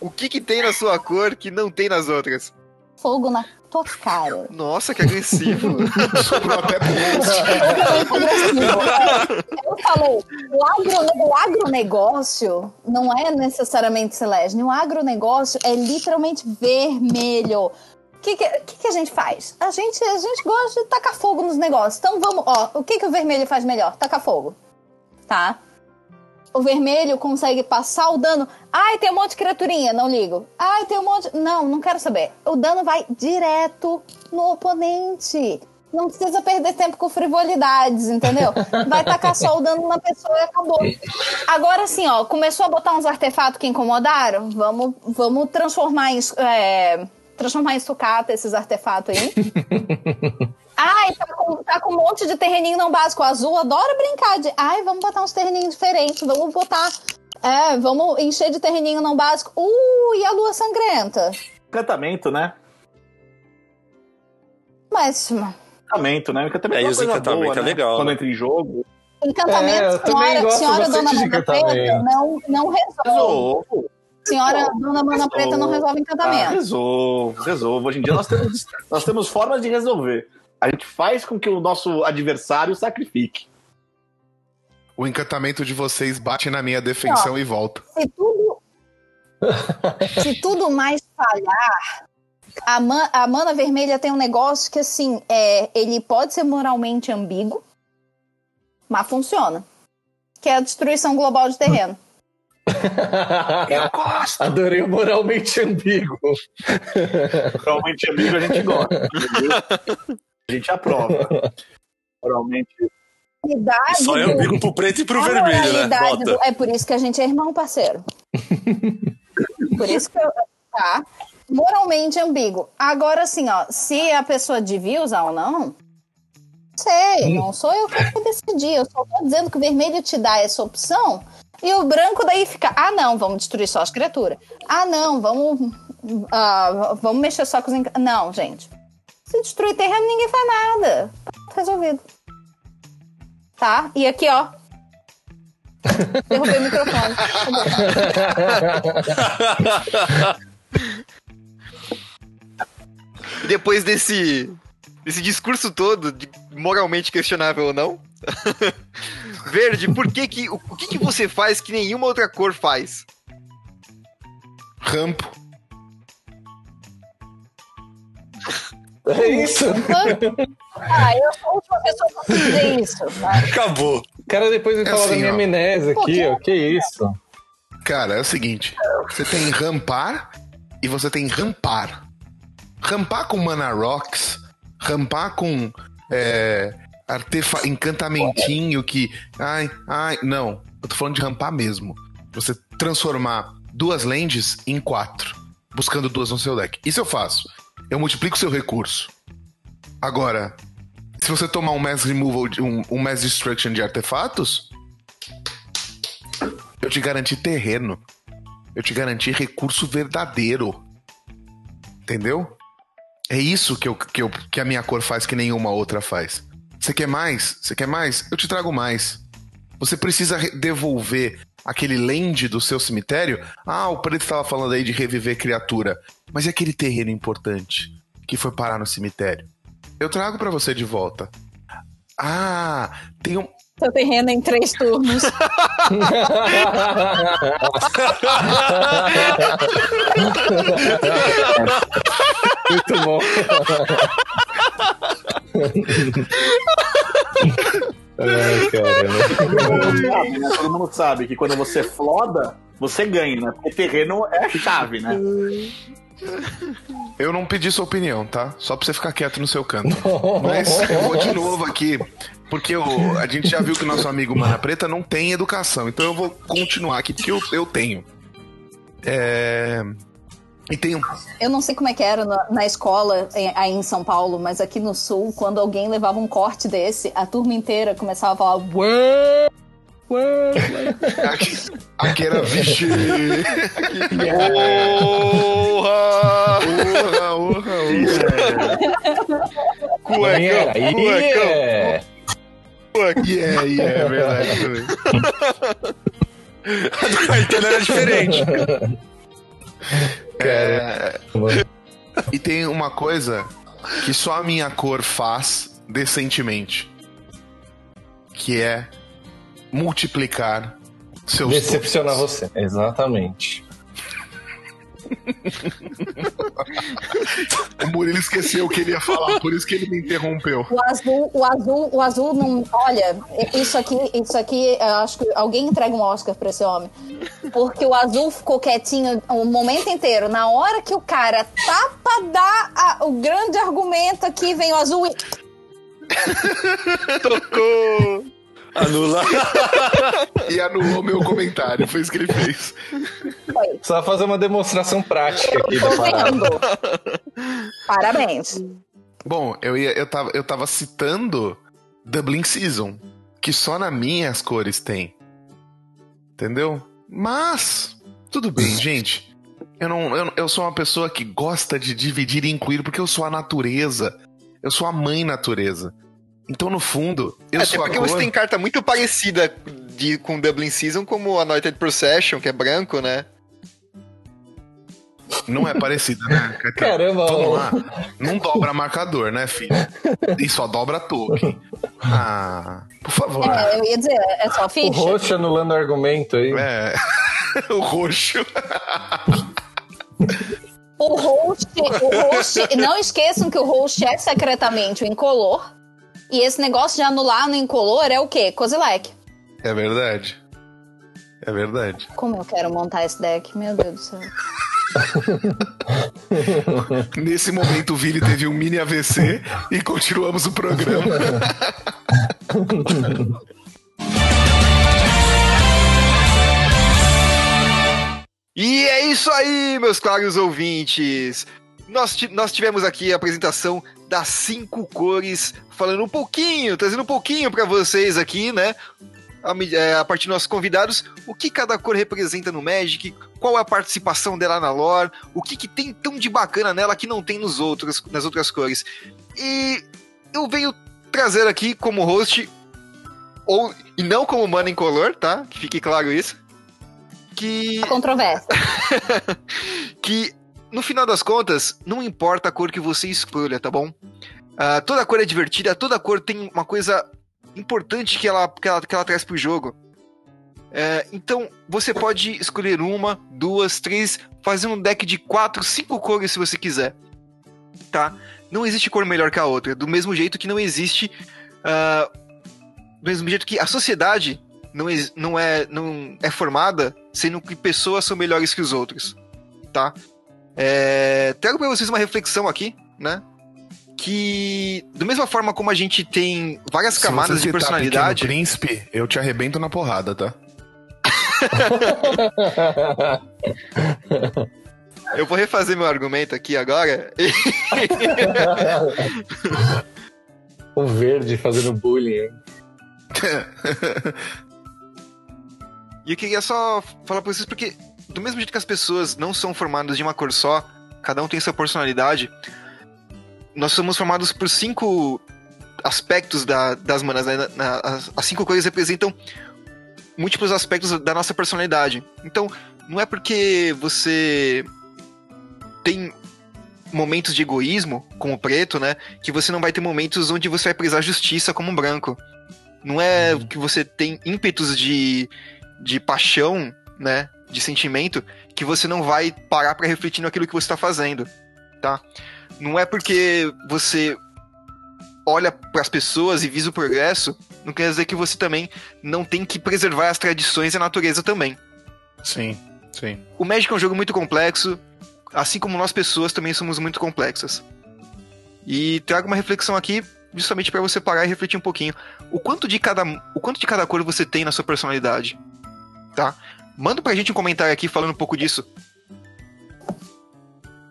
O que que tem na sua cor que não tem nas outras? Fogo na tua cara. Nossa, que agressivo. Sobrou até pro host. Eu falei, o, agro, o agronegócio não é necessariamente celeste. O agronegócio é literalmente vermelho. O que, que, que, a gente faz? A gente, a gente gosta de tacar fogo nos negócios. Então vamos, ó, o que, que o vermelho faz melhor? Tacar fogo. Tá? O vermelho consegue passar o dano. Ai, tem um monte de criaturinha, não ligo. Ai, tem um monte. Não, não quero saber. O dano vai direto no oponente. Não precisa perder tempo com frivolidades, entendeu? Vai tacar só o dano na pessoa e acabou. Agora sim, ó, começou a botar uns artefatos que incomodaram? Vamos, vamos transformar em, é, transformar em sucata esses artefatos aí. Ai, tá com, tá com um monte de terreninho não básico. O azul adora brincar de. Ai, vamos botar uns terreninhos diferentes. Vamos botar. É, vamos encher de terreninho não básico. Uh, e a lua sangrenta? Encantamento, né? Mas. encantamento, né? Encantamento É, é, coisa encantamento boa, é né? legal, Quando né? entra em jogo. Encantamento, É, senhora, senhora Dona Preta encantamento. não, não resolve. Resolvo. Senhora Dona Mana Preta não resolve Ah, encantamento. resolvo, resolvo. Hoje em dia nós temos, nós temos formas de resolver. A gente faz com que o nosso adversário sacrifique. O encantamento de vocês bate na minha defensão e volta. Se tudo, se tudo mais falhar, a, man, a mana vermelha tem um negócio que, assim, é, ele pode ser moralmente ambíguo, mas funciona. Que é a destruição global de terreno. Eu gosto. Adorei o moralmente ambíguo. Realmente, amigo, a gente gosta. entendeu? A gente aprova. Realmente. Moralidade Só é amigo pro preto e pro a vermelho, né? do- É por isso que a gente é irmão, parceiro. por isso que eu. Tá. Moralmente ambíguo. Agora, assim, ó, se a pessoa devia usar ou não, sei, não sou eu que vou decidir. Eu só tô dizendo que o vermelho te dá essa opção e o branco daí fica: ah, não, vamos destruir só as criaturas. Ah, não, vamos. ah, vamos mexer só com os. Não, gente. Se destruir terreno, ninguém faz nada. Resolvido. Tá? E aqui, ó. Derrubei o microfone. Depois desse, desse discurso todo, de moralmente questionável ou não. Verde, por que que, o, o que que você faz que nenhuma outra cor faz? Rampo. É isso. Ah, eu sou a última pessoa pra dizer isso. tá? Acabou. O cara depois me É fala da assim, minha ó. amnésia Pô, aqui, que- ó. Que isso? Cara, é o seguinte: você tem rampar e você tem rampar. Rampar com Mana Rocks, rampar com é, artefa encantamentinho que. Ai, ai. Não, eu tô falando de rampar mesmo. Você transformar duas lands em quatro, buscando duas no seu deck. Isso eu faço. Eu multiplico seu recurso. Agora, se você tomar um Mass Removal, um, um Mass Destruction de artefatos, eu te garanti terreno. Eu te garanti recurso verdadeiro. Entendeu? É isso que, eu, que, eu, que a minha cor faz que nenhuma outra faz. Você quer mais? Você quer mais? Eu te trago mais. Você precisa re- devolver aquele land do seu cemitério. Ah, o preto estava falando aí de reviver criatura. Mas e aquele terreno importante que foi parar no cemitério? Eu trago pra você de volta. Ah, tem um, Seu terreno em três turnos. Muito bom. Ai, né? Todo mundo sabe que quando você floda, você ganha, né? Porque terreno é a chave, né? Eu não pedi sua opinião, tá? Só pra você ficar quieto no seu canto. Mas eu vou de novo aqui, porque o- a gente já viu que o nosso amigo Mana Preta não tem educação. Então eu vou continuar aqui, porque eu, eu tenho. É... E tenho. Eu não sei como é que era na, na escola em- aí em São Paulo, mas aqui no Sul, quando alguém levava um corte desse, a turma inteira começava a falar ué, ué. Aqui, aqui era vixe. Porra! Urra, urra, urra. Cuecão, Aí cuecão. é. Yeah, yeah, é verdade. A do Caetano era diferente. É, E tem uma coisa que só a minha cor faz decentemente. Que é multiplicar seus Decepcionar você. Exatamente. O Murilo esqueceu o que ele ia falar, por isso que ele me interrompeu. O azul, o azul, o azul não. Olha, isso aqui, isso aqui, eu acho que alguém entrega um Oscar pra esse homem. Porque o azul ficou quietinho o momento inteiro. Na hora que o cara tá pra dar a- o grande argumento aqui, vem o azul e. Tocou! Anula. E anulou meu comentário, foi isso que ele fez. Foi. Só fazer uma demonstração prática aqui da parada. Parabéns. Bom, eu, ia, eu, tava, eu tava citando Dublin Season, que só na minha as cores tem. Entendeu? Mas, tudo bem, gente. Eu, não, eu, eu sou uma pessoa que gosta de dividir e incluir porque eu sou a natureza. Eu sou a mãe natureza. Então, no fundo, eu É, sou até a porque cor... você tem carta muito parecida de, com Dublin Season, como a Anointed Procession, que é branco, né? Não é parecida, né? Caramba, Vamos lá. Não dobra marcador, né, filho? E só dobra token. Ah, por favor. É, eu ia dizer, é só O ficha. roxo anulando o argumento aí. É. o roxo. O host, o host, não esqueçam que o host é secretamente o incolor. E esse negócio de anular no incolor é o quê? Kozilek. É verdade. É verdade. Como eu quero montar esse deck, meu Deus do céu. Nesse momento, o Vili teve um mini AVC e continuamos o programa. E é isso aí, meus caros ouvintes. Nós, nós tivemos aqui a apresentação das cinco cores, falando um pouquinho, trazendo um pouquinho pra vocês aqui, né? É, a partir dos nossos convidados, o que cada cor representa no Magic, qual é a participação dela na lore, o que, que tem tão de bacana nela que não tem nos outros, nas outras cores. E eu venho trazer aqui como host, ou, e não como mana incolor, tá? Que fique claro isso. Que A controvérsia. que no final das contas, não importa a cor que você escolha, tá bom? Ah, toda cor é divertida, toda cor tem uma coisa importante que ela, que ela, que ela traz pro jogo. É, então, você pode escolher uma, duas, três, fazer um deck de quatro, cinco cores se você quiser. Tá? Não existe cor melhor que a outra. Do mesmo jeito que não existe. ah, do mesmo jeito que a sociedade não, não, é, não é formada sendo que pessoas são melhores que os outros. Tá? É, trago pra vocês uma reflexão aqui, né? Que, da mesma forma como a gente tem várias Se camadas você de personalidade. Pequeno Príncipe, eu te arrebento na porrada, tá? Eu vou refazer meu argumento aqui agora. o verde fazendo bullying. hein? E eu queria só falar pra vocês porque, do mesmo jeito que as pessoas não são formadas de uma cor só, cada um tem sua personalidade, nós somos formados por cinco aspectos da- das manas. Né? As, as cinco cores representam múltiplos aspectos da nossa personalidade. Então, não é porque você tem momentos de egoísmo, como o preto, né? Que você não vai ter momentos onde você vai prezar justiça, como branco. Não é que você tem ímpetos de, de paixão, né? De sentimento, que você não vai parar pra refletir naquilo que você tá fazendo, tá? Não é porque você olha pras pessoas e visa o progresso, não quer dizer que você também não tem que preservar as tradições e a natureza também. Sim, sim. O Magic é um jogo muito complexo, assim como nós pessoas também somos muito complexas. E trago uma reflexão aqui justamente para você parar e refletir um pouquinho. O quanto de cada, o quanto de cada cor você tem na sua personalidade, tá? Manda pra gente um comentário aqui falando um pouco disso.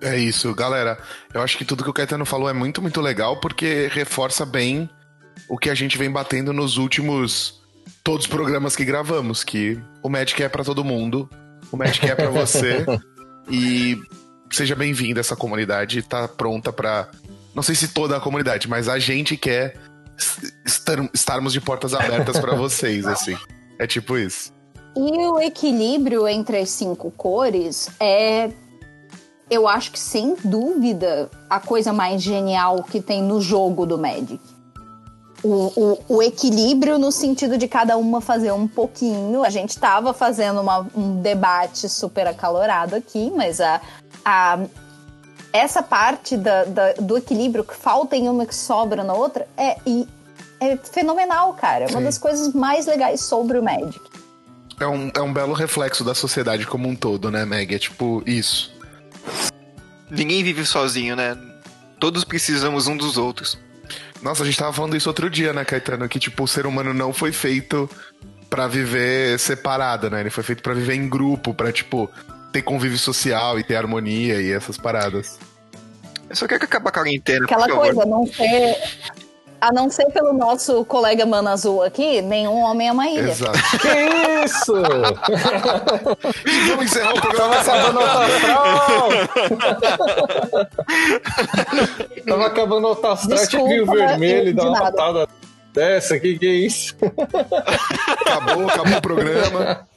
É isso, galera. Eu acho que tudo que o Caetano falou é muito, muito legal, porque reforça bem o que a gente vem batendo nos últimos todos os programas que gravamos, que o Magic é pra todo mundo, o Magic é pra você. e seja bem-vindo a essa comunidade, tá pronta pra. Não sei se toda a comunidade, mas a gente quer es- estar- estarmos de portas abertas pra vocês, assim. É tipo isso. E o equilíbrio entre as cinco cores é, eu acho que sem dúvida, a coisa mais genial que tem no jogo do Magic. O, o, o equilíbrio no sentido de cada uma fazer um pouquinho. A gente estava fazendo uma- um debate super acalorado aqui, mas a, a, essa parte da- da- do equilíbrio que falta em uma que sobra na outra é, é fenomenal, cara. É uma Sim. das coisas mais legais sobre o Magic. É um, é um belo reflexo da sociedade como um todo, né, Meg? É tipo isso. Ninguém vive sozinho, né? Todos precisamos um dos outros. Nossa, a gente tava falando isso outro dia, né, Caetano? Que, tipo, o ser humano não foi feito pra viver separado, né? Ele foi feito pra viver em grupo, pra, tipo, ter convívio social e ter harmonia e essas paradas. Eu só quero que acabe a quarentena, Aquela por favor. coisa, não ser. A não ser pelo nosso colega Mano Azul aqui, nenhum homem é uma ilha. Exato. Que isso? E vamos encerrar o programa. Acabando o! Tava acabando o alto astral, tinha que vir o Desculpa, vermelho e de uma patada dessa, que que é isso? Acabou, acabou o programa.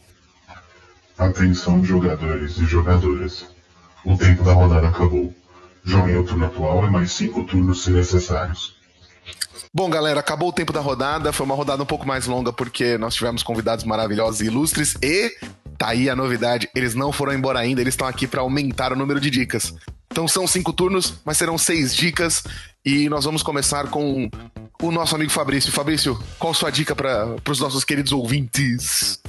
Atenção, jogadores e jogadoras. O tempo da rodada acabou. Joguem o turno atual e mais cinco turnos se necessários. Bom, galera, acabou o tempo da rodada. Foi uma rodada um pouco mais longa porque nós tivemos convidados maravilhosos e ilustres. E tá aí a novidade: eles não foram embora ainda, eles estão aqui para aumentar o número de dicas. Então são cinco turnos, mas serão seis dicas. E nós vamos começar com o nosso amigo Fabrício. Fabrício, qual sua dica para os nossos queridos ouvintes?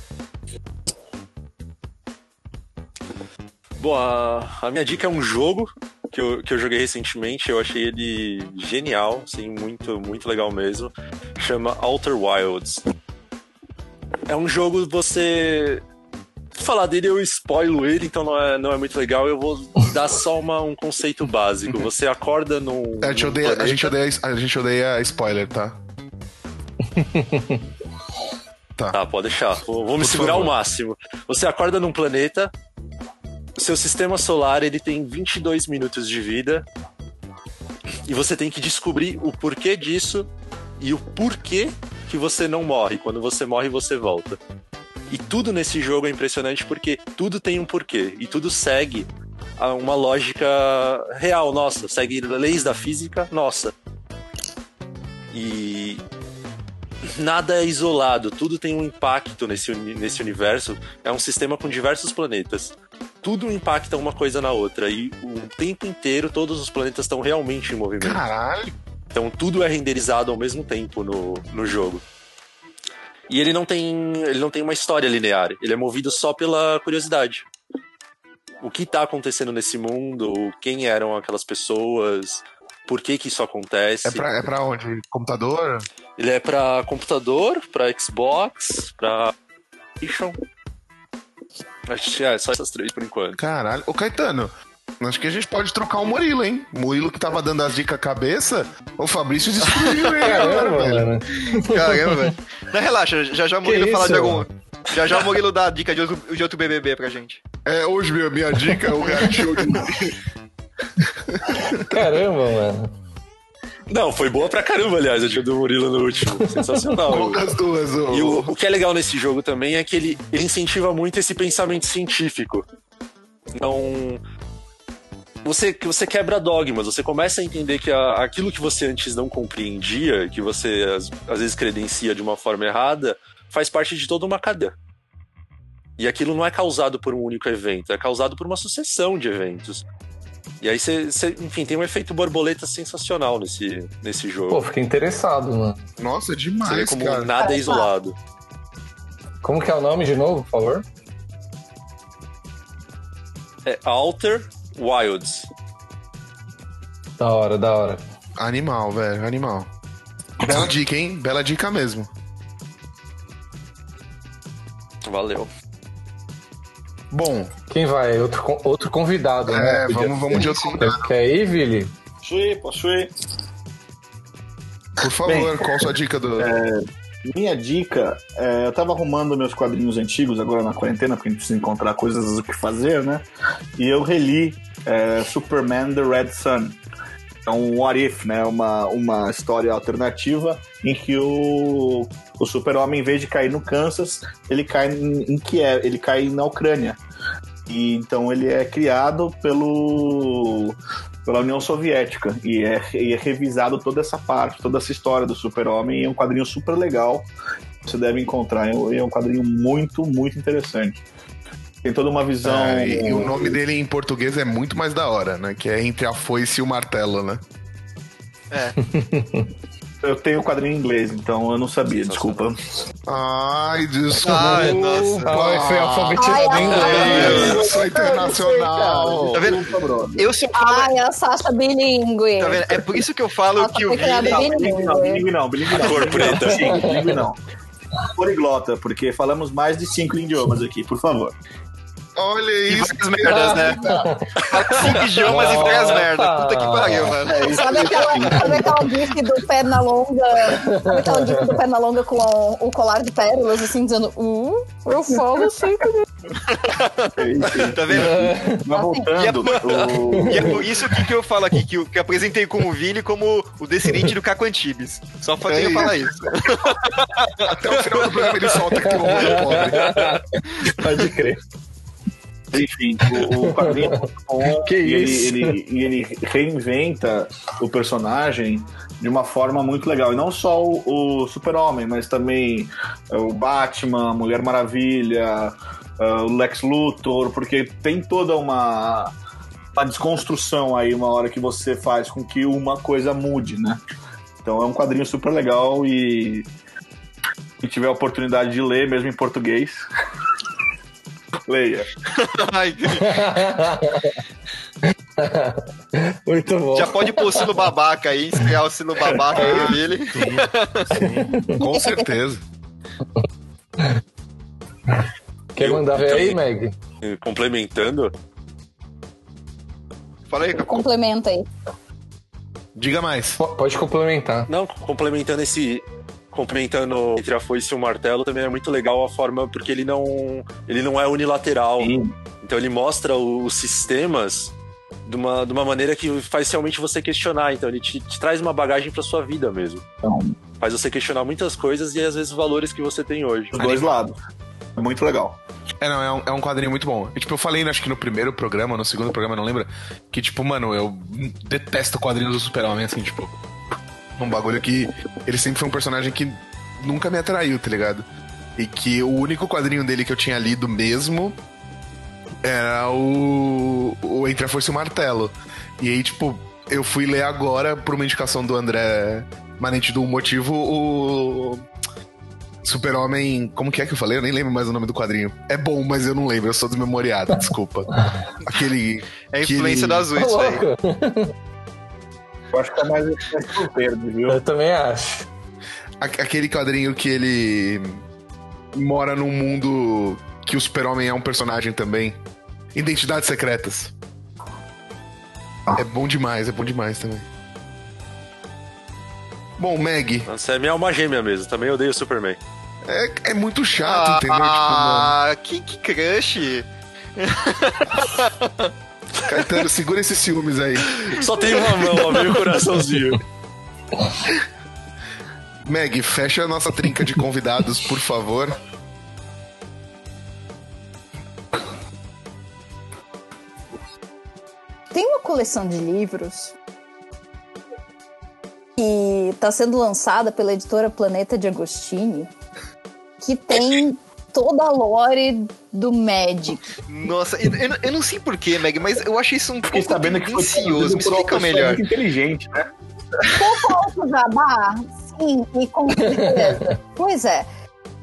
Bom, a, a minha dica é um jogo que eu, que eu joguei recentemente. Eu achei ele genial, assim, muito, muito legal mesmo. Chama Outer Wilds. É um jogo você. Falar dele, eu spoilo ele, então não é, não é muito legal. Eu vou dar só uma, um conceito básico. Você acorda num. A gente, num odeia, a, gente odeia, a gente odeia spoiler, tá? Tá, pode deixar. Vou, vou me Por segurar favor. ao máximo. Você acorda num planeta, seu sistema solar ele tem 22 minutos de vida e você tem que descobrir o porquê disso e o porquê que você não morre. Quando você morre, você volta. E tudo nesse jogo é impressionante porque tudo tem um porquê e tudo segue uma lógica real nossa, segue leis da física nossa. E nada é isolado, tudo tem um impacto nesse, nesse universo. É um sistema com diversos planetas. Tudo impacta uma coisa na outra. E o tempo inteiro todos os planetas estão realmente em movimento. Caralho! Então tudo é renderizado ao mesmo tempo no, no jogo. E ele não tem. Ele não tem uma história linear. Ele é movido só pela curiosidade. O que tá acontecendo nesse mundo, quem eram aquelas pessoas, por que que isso acontece. É pra, é pra onde? Computador? Ele é pra computador, pra Xbox, pra PlayStation. Acho que é só essas três por enquanto. Caralho. Ô, Caetano, acho que a gente pode trocar o Murilo, hein? Murilo que tava dando as dicas cabeça, o Fabrício destruiu ele agora, Caramba, velho. mano. Caramba, velho. Não, relaxa, já já o Murilo Que fala de algum. mano? Já já o Murilo dá a dica de outro, de outro BBB pra gente. É, hoje minha, minha dica é o reality show de... Caramba, mano. Não, foi boa pra caramba, aliás, a dica do Murilo no último. Sensacional. Das duas? ô? E o, o que é legal nesse jogo também é que ele, ele incentiva muito esse pensamento científico. Então. Você, que você quebra dogmas, você começa a entender que a- aquilo que você antes não compreendia, que você às, às vezes credencia de uma forma errada, faz parte de toda uma cadeia. E aquilo não é causado por um único evento, é causado por uma sucessão de eventos. E aí você, você, enfim, tem um efeito borboleta sensacional nesse, nesse jogo. Pô, fiquei interessado, mano. Nossa, você vê demais, como cara. nada é isolado. Como que é o nome de novo, por favor? É Alter Wilds. Da hora, da hora. Animal, velho, animal. Bela dica, hein? Bela dica mesmo. Valeu. Bom, Quem vai? Outro, outro convidado, né? é, Podia vamos, vamos de outro convidado. Quer ir, Vili? Posso ir? Posso ir? Por favor, qual a sua dica do. Minha dica, é, eu tava arrumando meus quadrinhos antigos agora na quarentena, porque a gente precisa encontrar coisas o que fazer, né? E eu reli é, Superman The Red Sun. É um What If, né? Uma, uma história alternativa em que o, o super-homem, em vez de cair no Kansas, ele cai em, Kiev, ele cai na Ucrânia. E então ele é criado pelo pela União Soviética e é, e é revisado toda essa parte, toda essa história do Super-Homem. É um quadrinho super legal. Você deve encontrar. É um- é um quadrinho muito, muito interessante. Tem toda uma visão. É, e e o nome dele em português é muito mais da hora, né? Que é Entre a Foice e o Martelo, né? Eu tenho o quadrinho em inglês, então eu não sabia, desculpa. Ai, desculpa. Ai, nossa. Ai, foi alfabetizado em inglês. Sou internacional. Tá vendo? Eu sempre falo. Ai, a Sasha bilíngue. Tá vendo? É por isso que eu falo que foi o Vini. Bilingue não, bilingue não, bilingue não. Cor bilingue preta. sim, bilingue não. Poliglota, porque falamos mais de cinco idiomas aqui, por favor. Olha E isso. várias merdas, né? Cinco idiomas e várias merdas. Puta que pariu, mano. É Sabe aquela, sabe aquela gif do Pernalonga? Sabe aquela gif do Pernalonga com o, o colar de pérolas, assim, dizendo, uh, eu falo assim. Tá vendo? Mas voltando, o... E é por isso que, que eu falo aqui, que eu que apresentei como o Vini como o descendente do Caco Antibes. Só faltei É eu falar isso. Até o final do programa ele solta que humor pobre. Pode crer. Enfim, o, o quadrinho é Que e ele, isso? ele, e ele reinventa o personagem de uma forma muito legal. E não só o, o Super-Homem, mas também é, o Batman, a Mulher Maravilha, é, o Lex Luthor, porque tem toda uma, uma desconstrução aí, uma hora que você faz com que uma coisa mude, né? Então é um quadrinho super legal e se tiver a oportunidade de ler, mesmo em português, leia. Muito bom. já pode pôr o sino babaca aí, estrear o sino babaca aí dele. Com certeza. Quer mandar ver aí, Meg? Complementando, Fala aí. Complementa aí. Diga mais. Po- Pode complementar. Não, complementando esse. Complementando entre a foice e o martelo, também é muito legal a forma, porque ele não, ele não é unilateral. Sim. Então ele mostra os sistemas de uma, de uma maneira que faz realmente você questionar. Então ele te, te traz uma bagagem pra sua vida mesmo. Então, Faz você questionar muitas coisas e às vezes valores que você tem hoje. os dois lados. É muito legal. É, não, é um, é um quadrinho muito bom. E, tipo, eu falei, acho que no primeiro programa, no segundo programa, não lembro, que, tipo, mano, eu detesto quadrinhos do Super-Homem, assim, tipo. Um bagulho que ele sempre foi um personagem que nunca me atraiu, tá ligado? E que o único quadrinho dele que eu tinha lido mesmo era o, o Entre a Força e o Martelo. E aí, tipo, eu fui ler agora, por uma indicação do André Manente do motivo, o Super-Homem. Como que é que eu falei? Eu nem lembro mais o nome do quadrinho. É bom, mas eu não lembro, eu sou desmemoriado, desculpa. Aquele. É a influência ele- do azul isso aí. Eu acho que é mais pro verde, viu? Eu também acho. Aquele quadrinho que ele mora num mundo que o Super-Homem é um personagem também. Identidades secretas. É bom demais, é bom demais também. Bom, Meg, Nossa, é minha alma gêmea mesmo. Também odeio o Superman. é, é muito chato, entendeu? Tipo, Ah, que, que crush. Caetano, segura esses ciúmes aí. Só tem uma mão, ó, meio coraçãozinho. Meg, fecha a nossa trinca de convidados, por favor. Tem uma coleção de livros que está sendo lançada pela editora Planeta de Agostini, que tem toda a lore do Magic. Nossa, eu, eu não- eu não sei porquê, Meg, mas eu achei isso um Fiquei pouco sabendo que foi tendencioso. Me explica melhor. muito inteligente, né? Posso jabá? Sim, e com certeza. pois é.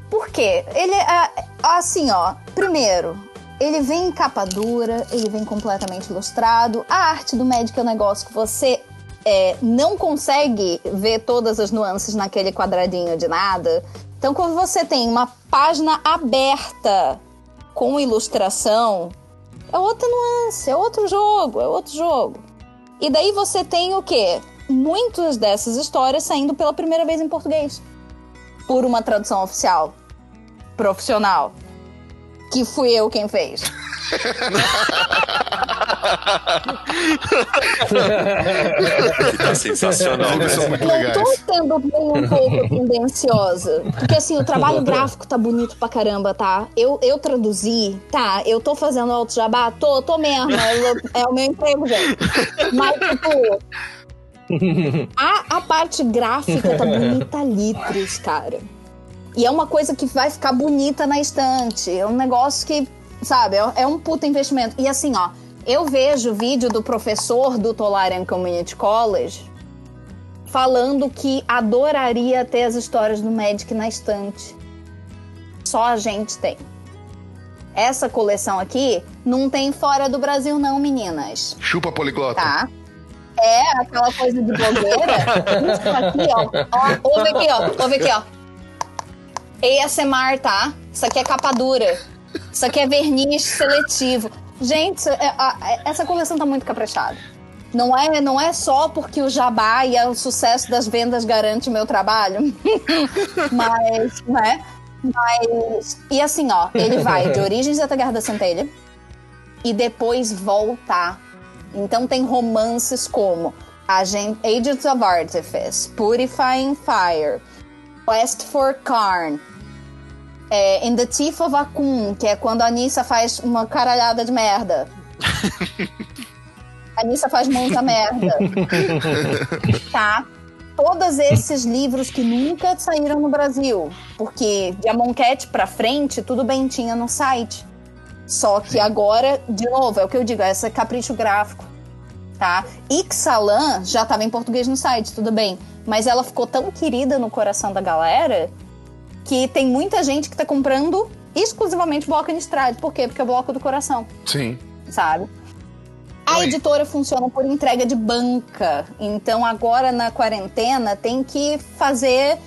Por quê? Ele é assim, ó. Primeiro, ele vem em capa dura, ele vem completamente ilustrado. A arte do Magic é um negócio que você é, não consegue ver todas as nuances naquele quadradinho de nada. Então, quando você tem uma página aberta com ilustração, é outra nuance, é outro jogo, é outro jogo. E daí você tem o quê? Muitas dessas histórias saindo pela primeira vez em português. Por uma tradução oficial. Profissional. Que fui eu quem fez. Tá sensacional, Eles são né? muito Não tô legais. sendo bem um pouco tendenciosa. Porque assim, o trabalho gráfico tá bonito pra caramba, tá? Eu, eu traduzi, tá? Eu tô fazendo alto jabá? Tô, tô mesmo. É, o- é o meu emprego, gente. Mas, tipo. A, a parte gráfica tá bonita a litros, cara. E é uma coisa que vai ficar bonita na estante. É um negócio que, sabe, é, é um puta investimento. E assim, ó, eu vejo vídeo do professor do Tolarian Community College falando que adoraria ter as histórias do Magic na estante. Só a gente tem. Essa coleção aqui não tem fora do Brasil, não, meninas. Chupa poliglota. Tá? É aquela coisa de blogueira. Isso aqui, ó. ó. Ouve aqui, ó. Ouve aqui, ó. ASMR, tá? Isso aqui é capa dura. Isso aqui é verniz seletivo. Gente, é- é- essa coleção tá muito caprichada. Não é, não é só porque o jabá e o sucesso das vendas garante o meu trabalho. Mas, né? Mas. E assim, ó, ele vai de Origens até Guerra da Centelha e depois voltar. Então tem romances como Agent, Agents of Artifice, Purifying Fire, Quest for Karn, é, In the Teeth of Akun, que é quando a Nissa faz uma caralhada de merda. a Nissa faz muita merda. tá? Todos esses livros que nunca saíram no Brasil. Porque de Amonkhet pra frente, tudo bem tinha no site. Só que agora, de novo, é o que eu digo, é esse capricho gráfico. Tá? Ixalan já estava em português no site, tudo bem. Mas ela ficou tão querida no coração da galera que tem muita gente que tá comprando exclusivamente bloco Innistrad. Por quê? Porque é o bloco do coração, Sim. sabe? A editora funciona por entrega de banca. Então agora na quarentena tem que fazer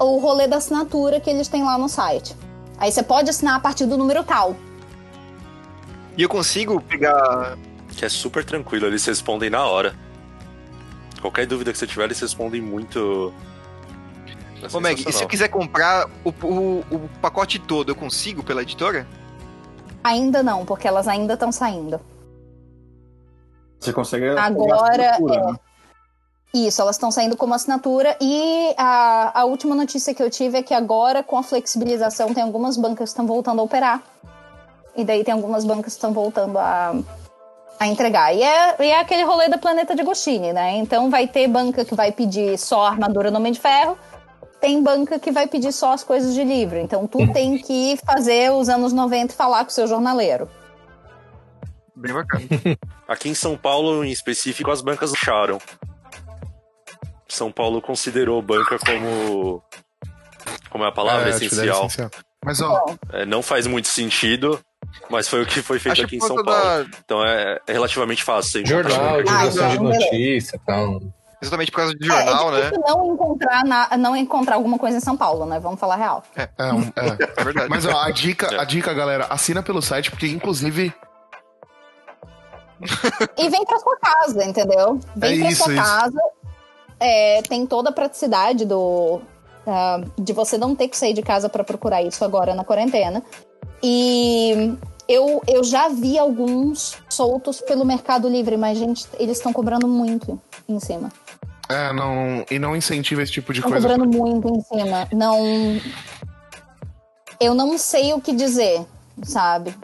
o rolê da assinatura que eles têm lá no site. Aí você pode assinar a partir do número tal. E eu consigo pegar. Que é super tranquilo, eles respondem na hora. Qualquer dúvida que você tiver, eles respondem muito. É Ô, Meg, e se eu quiser comprar o, o, o pacote todo, eu consigo pela editora? Ainda não, porque elas ainda estão saindo. Você consegue. Agora, é. né? Isso, elas estão saindo como assinatura. E a, a última notícia que eu tive é que agora, com a flexibilização, tem algumas bancas que estão voltando a operar. E daí tem algumas bancas que estão voltando a, a entregar. E é, e é aquele rolê da Planeta de Agostini, né? Então vai ter banca que vai pedir só armadura no Homem de Ferro. Tem banca que vai pedir só as coisas de livro. Então tu tem que fazer os anos 90 e falar com o seu jornaleiro. Bem bacana. Aqui em São Paulo, em específico, as bancas acharam. São Paulo considerou banca como. Como é a palavra? É, essencial. essencial. Mas, ó, É, não faz muito sentido, mas foi o que foi feito Acho aqui em São Paulo. da- Então é, é relativamente fácil. Jornal. Ah, divulgação de notícia e tal. Exatamente por causa de jornal, é, é né? difícil não encontrar, na- não encontrar alguma coisa em São Paulo, né? Vamos falar real. é, um- é. É verdade. Mas ó, a dica, É. a dica, galera, assina pelo site, porque inclusive. E vem pra sua casa, entendeu? Vem É pra isso, sua isso. casa. É, tem toda a praticidade do. ah, de você não ter que sair de casa pra procurar isso agora na quarentena. E eu, eu já vi alguns soltos pelo Mercado Livre, mas, gente, eles estão cobrando muito em cima. É, não. E não incentiva esse tipo de Estão coisa. cobrando muito em cima. Não. Eu não sei o que dizer, sabe?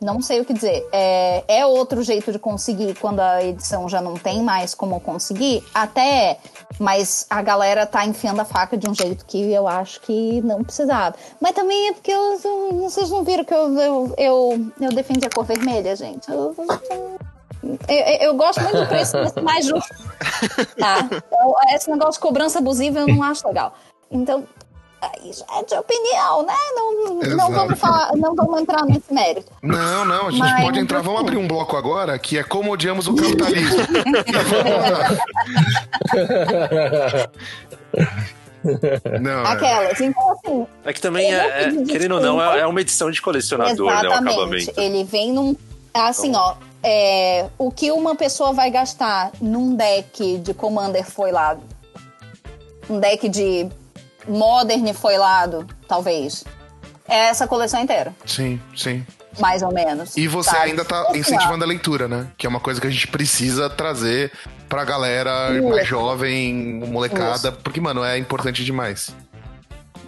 Não sei o que dizer. É, é outro jeito de conseguir quando a edição já não tem mais como conseguir? Até é. Mas a galera tá enfiando a faca de um jeito que eu acho que não precisava. Mas também é porque eu- eu- vocês não viram que eu, eu, eu, eu defendi a cor vermelha, gente. Eu, eu- eu- eu gosto muito do preço mais justo. Tá? Então, esse negócio de cobrança abusiva eu não acho legal. Então, aí já é de opinião, né? Não, não, vamos falar, não vamos entrar nesse mérito. Não, não, a gente Mas- pode entrar. Vamos abrir um bloco agora, que é como odiamos o capitalismo. não, é. Aquelas. Então, assim, É que também, é, é- pedi querendo ou não, é, é uma edição de colecionador, né? O exatamente. acabamento. Ele vem num. Assim, ó. É, o que uma pessoa vai gastar num deck de Commander foilado? Um deck de Modern foilado, talvez. É essa coleção inteira, Sim, sim. mais ou menos. E você sabe? ainda tá incentivando a leitura, né? Que é uma coisa que a gente precisa trazer pra galera mais jovem, molecada, porque, mano, é importante demais.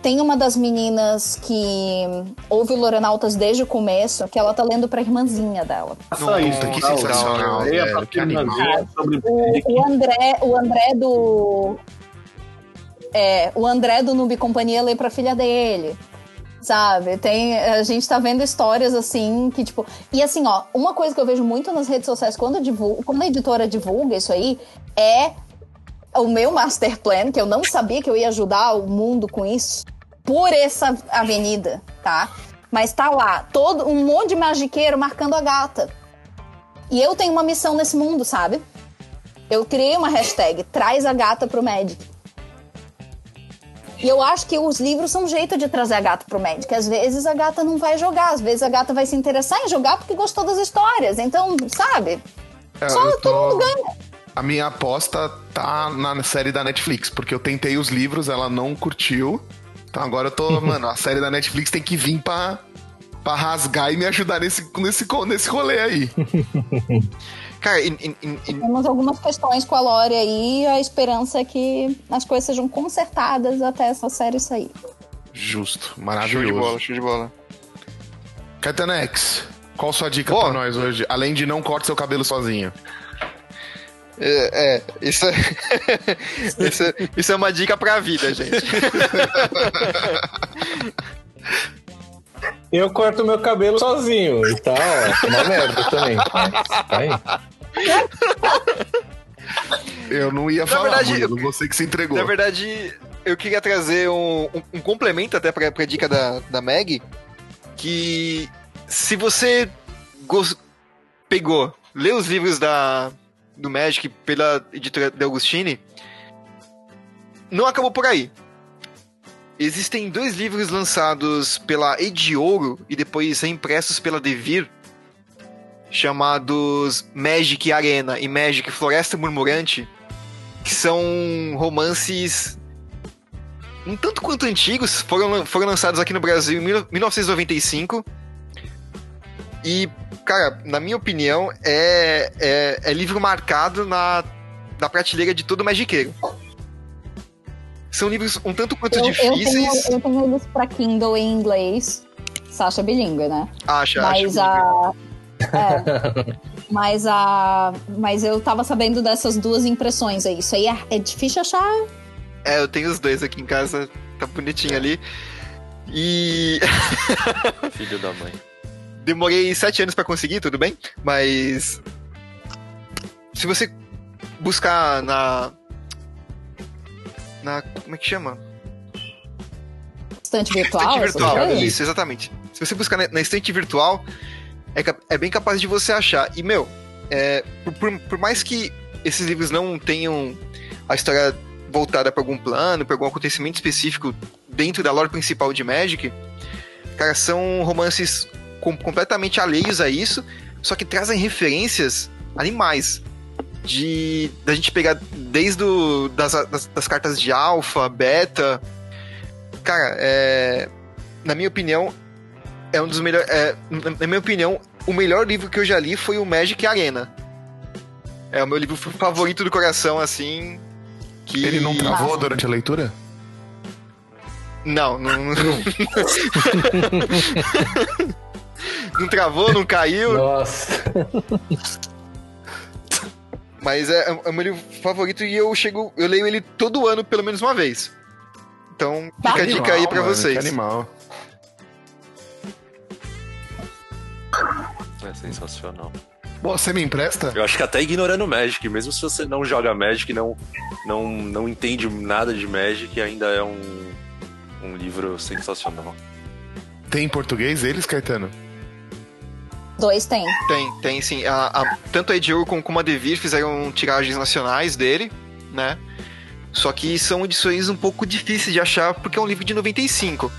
Tem uma das meninas que ouve o Lorenautas desde o começo, que ela tá lendo pra irmãzinha dela. Faça isso, que sensacional, velho, pra que irmãzinha sobre O, o André, o André do. É, o André do Noob Companhia lê pra filha dele. Sabe? Tem, a gente tá vendo histórias assim que, tipo. E assim, ó, uma coisa que eu vejo muito nas redes sociais quando, eu divulgo, quando a editora divulga isso aí é o meu master plan, que eu não sabia que eu ia ajudar o mundo com isso, por essa avenida, tá? Mas tá lá, todo um monte de magiqueiro marcando a gata. E eu tenho uma missão nesse mundo, sabe? Eu criei uma hashtag, traz a gata pro Magic. E eu acho que os livros são um jeito de trazer a gata pro Magic. Às vezes a gata não vai jogar, às vezes a gata vai se interessar em jogar porque gostou das histórias. Então, sabe? É, Só tô- todo mundo ganha. A minha aposta tá na série da Netflix, porque eu tentei os livros, ela não curtiu. Então agora eu tô, mano, a série da Netflix tem que vir pra, pra rasgar e me ajudar nesse, nesse, nesse rolê aí. Cara, in- in- in- in- Temos algumas questões com a Lore aí, a esperança é que as coisas sejam consertadas até essa série sair. Justo, show de maravilhoso. bola, show de bola. Caetanex, qual sua dica Pô. pra nós hoje? Além de não corte seu cabelo sozinho. É, é, isso é, isso é, isso é uma dica pra vida, gente. Eu corto meu cabelo sozinho e tá, ó, uma merda também. Tá aí. Eu não ia Na falar, verdade, Murilo, você que se entregou. Na verdade, eu queria trazer um, um- um complemento até pra, pra dica da, da Meg, que se você pegou, leu os livros da, do Magic pela editora De Agostini, não acabou por aí. Existem dois livros lançados pela Ediouro e depois reimpressos pela Devir, chamados Magic Arena e Magic Floresta Murmurante, que são romances um tanto quanto antigos, foram, foram lançados aqui no Brasil em mil- 1995. E, cara, na minha opinião, é, é, é livro marcado na, na prateleira de todo magiqueiro. São livros um tanto quanto Eu, eu, tenho, difíceis. eu tenho eles pra Kindle em inglês. Sasha bilíngue, né? Acha, Mas acha. a. É. mas a. Mas eu tava sabendo dessas duas impressões aí. Isso aí é, é difícil achar. É, eu tenho os dois aqui em casa, tá bonitinho ali. E Filho da mãe. demorei sete anos pra conseguir, tudo bem? Mas se você buscar na na como é que chama? Estante virtual. estante virtual. Isso, exatamente. Se você buscar na, na estante virtual, é, é bem capaz de você achar. E meu, é, por, por- por mais que esses livros não tenham a história voltada pra algum plano, pra algum acontecimento específico dentro da lore principal de Magic, cara, são romances com- completamente alheios a isso, só que trazem referências animais. De da gente pegar desde o, das, das, das cartas de alfa, beta. Cara, é, na minha opinião, é um dos melhores. É, na minha opinião, o melhor livro que eu já li foi o Magic Arena. É o meu livro favorito do coração, assim. Que... Ele não travou durante a leitura? Não, não. Não, não travou, não caiu. Nossa. Mas é, é o meu livro favorito e eu chego. Eu leio ele todo ano, pelo menos uma vez. Então, Tá. fica a dica aí pra mano, vocês. Que animal. É sensacional. Bom, você me empresta? Eu acho que até ignorando Magic, mesmo se você não joga Magic, não, não, não entende nada de Magic, ainda é um, um livro sensacional. Tem em português eles, Caetano? Dois tem. Tem, tem sim. A, a- tanto a Ediouro como, como a Devir fizeram tiragens nacionais dele, né? Só que são edições um pouco difíceis de achar porque é um livro de 95.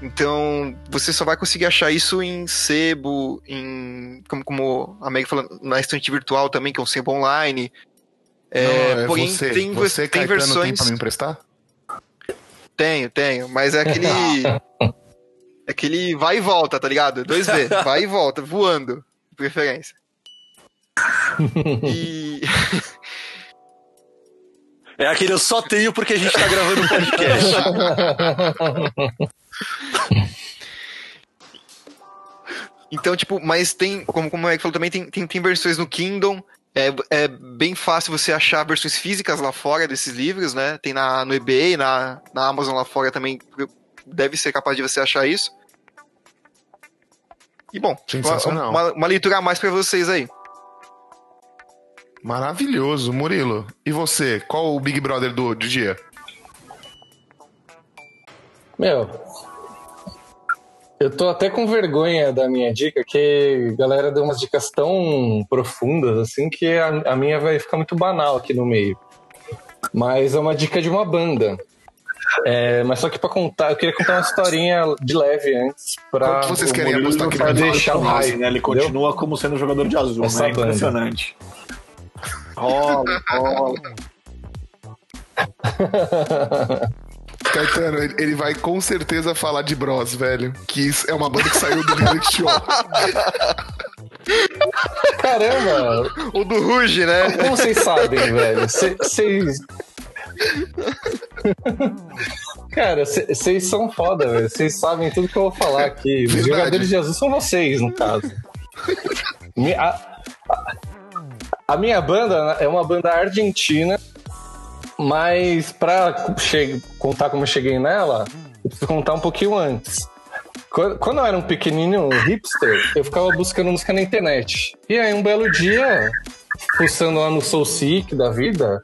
Então, você só vai conseguir achar isso em sebo, em. Como, como a Meg falou, na estante virtual também, que é um sebo online. É, não, é porém, você. tem, você, tem Caetano, tem versões. pra me emprestar? Tenho, tenho, mas é aquele. é aquele vai e volta, tá ligado? 2D, vai e volta, voando, de preferência. E. É aquele eu só tenho porque a gente tá gravando um podcast. Então, tipo, mas tem, como, como o Eric falou também, tem, tem, tem versões no Kindle. É, é bem fácil você achar versões físicas lá fora desses livros, né? Tem na, no eBay, na, na Amazon lá fora também. Deve ser capaz de você achar isso. E bom, Sensacional. uma, uma leitura a mais pra vocês aí. Maravilhoso, Murilo. E você, qual o Big Brother do, do dia? Meu, eu tô até com vergonha da minha dica, que a galera deu umas dicas tão profundas assim que a, a minha vai ficar muito banal aqui no meio. Mas é uma dica de uma banda. É, mas só que pra contar, eu queria contar uma historinha de leve antes. Pra, Quanto vocês querem apostar que vai deixar o hype, né? Ele entendeu? continua como sendo jogador de azul, Essa né? Impressionante. Rola, rola. Caetano, ele, ele vai com certeza falar de Bros, velho. Que isso é uma banda que saiu do reality show. Caramba! O do Ruge, né? Como vocês sabem, velho? Vocês. Cara, vocês são foda, velho. Vocês sabem tudo que eu vou falar aqui. Os Verdade. jogadores de azul são vocês, no caso. A, a- a minha banda é uma banda argentina, mas pra che- contar como eu cheguei nela, eu preciso contar um pouquinho antes. Quando quando eu era um pequenininho hipster, eu ficava buscando música na internet. E aí, um belo dia, fuçando lá no Soul Seek da vida,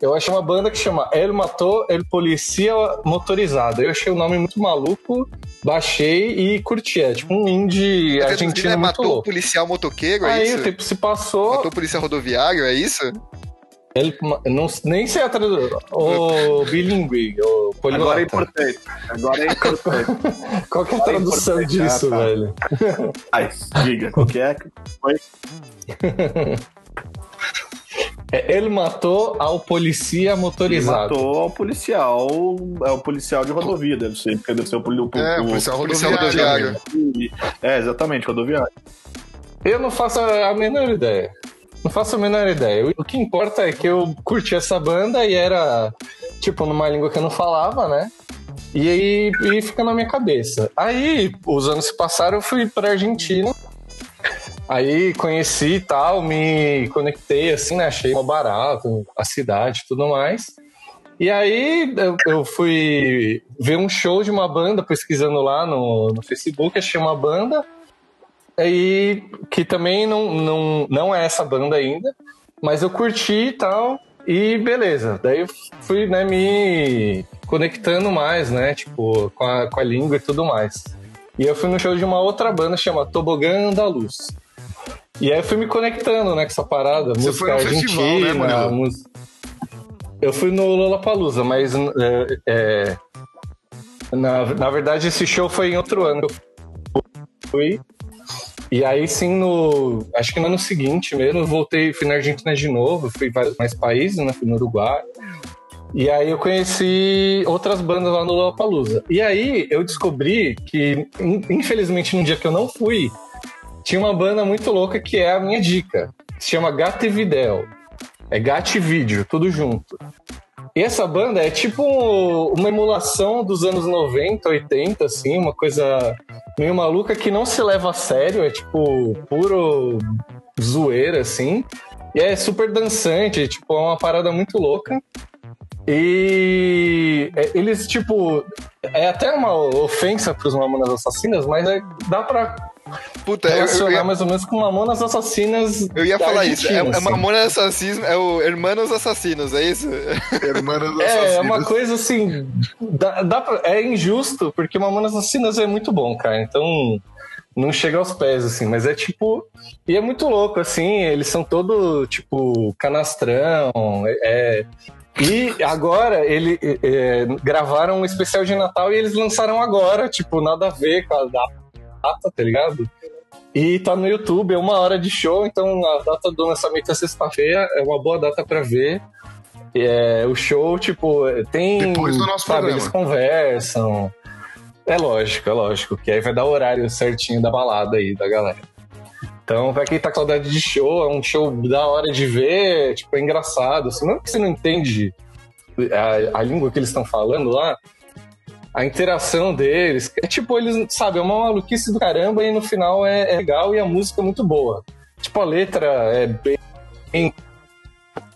eu achei uma banda que chama El Matou El Policia Motorizado. Eu achei o nome muito maluco, baixei e curti. É tipo um indie argentino muito matou o louco. policial motoqueiro, é Aí isso? o tempo se passou, Matou o policial rodoviário, é isso? ele não, nem sei a tradução. O bilíngue, o Agora é importante. Agora é importante. Qual que é a é tradução importante. disso, Ah, tá. velho? Ai, diga, qual que é? Foi? É, ele matou ao policia Ele motorizado. matou o policial, é o policial de rodovia, deve ser, porque deve ser o, poli- o, É, o- policial policial rodoviário. rodoviário. É, exatamente, rodoviário. Eu não faço a menor ideia. Não faço a menor ideia. O que importa é que eu curti essa banda e era, tipo, numa língua que eu não falava, né? E aí e fica na minha cabeça. Aí, os anos se passaram, eu fui pra Argentina. Aí conheci e tal, me conectei assim, né? Achei mó barato, a cidade e tudo mais. E aí eu, fui ver um show de uma banda, pesquisando lá no, no Facebook, achei uma banda. Aí, que também não, não, não é essa banda ainda, mas eu curti e tal, e beleza. Daí eu fui né, me conectando mais, né? Tipo, com a, com a língua e tudo mais. E eu fui no show de uma outra banda chamada Tobogã Andaluz. E aí eu fui me conectando, né, com essa parada, Você música foi no festival, né, argentina, Murilo? mus- Eu fui no Lollapalooza, mas é, é, na, na verdade esse show foi em outro ano eu fui. E aí sim, no. Acho que no ano seguinte mesmo, eu voltei, fui na Argentina de novo, fui em vários mais países, né? Fui no Uruguai. E aí eu conheci outras bandas lá no Lollapalooza. E aí eu descobri que, in- infelizmente, num dia que eu não fui, tinha uma banda muito louca que é a minha dica. Se chama Gatividel. É Gativídeo, tudo junto. E essa banda é tipo uma emulação dos anos 90, 80, assim, uma coisa meio maluca que não se leva a sério, é tipo puro zoeira, assim. E é super dançante, tipo, é uma parada muito louca. E é, eles, tipo, é até uma ofensa pros Mamonas Assassinas, mas é- dá pra Puta, eu, eu, ia, mais ou menos com Mamonas Assassinas. eu ia falar isso. É, Argentina, é assim. Mamonas Assassinos, é o Hermanos Assassinos, é isso? Hermanas É, é Assassinas. uma coisa assim. Dá, dá pra- é injusto, porque Mamonas Assassinas é muito bom, cara. Então. Não chega aos pés, assim, mas é tipo. E é muito louco, assim. Eles são todo, tipo, canastrão. É, e agora ele é, gravaram um especial de Natal e eles lançaram agora, tipo, nada a ver com a data, tá ligado? E tá no YouTube, é uma hora de show, então a data do lançamento é sexta-feira, é uma boa data pra ver. É, o show, tipo, tem. Depois do nosso sabe, programa. Eles conversam. É lógico, é lógico, que aí vai dar o horário certinho da balada aí da galera. Então, pra quem tá com saudade de show, é um show da hora de ver, tipo, é engraçado. Assim, não que você não entende a, a língua que eles estão falando lá, a interação deles, é tipo, eles, sabe, é uma maluquice do caramba e no final é, é legal e a música é muito boa. Tipo, a letra é bem, bem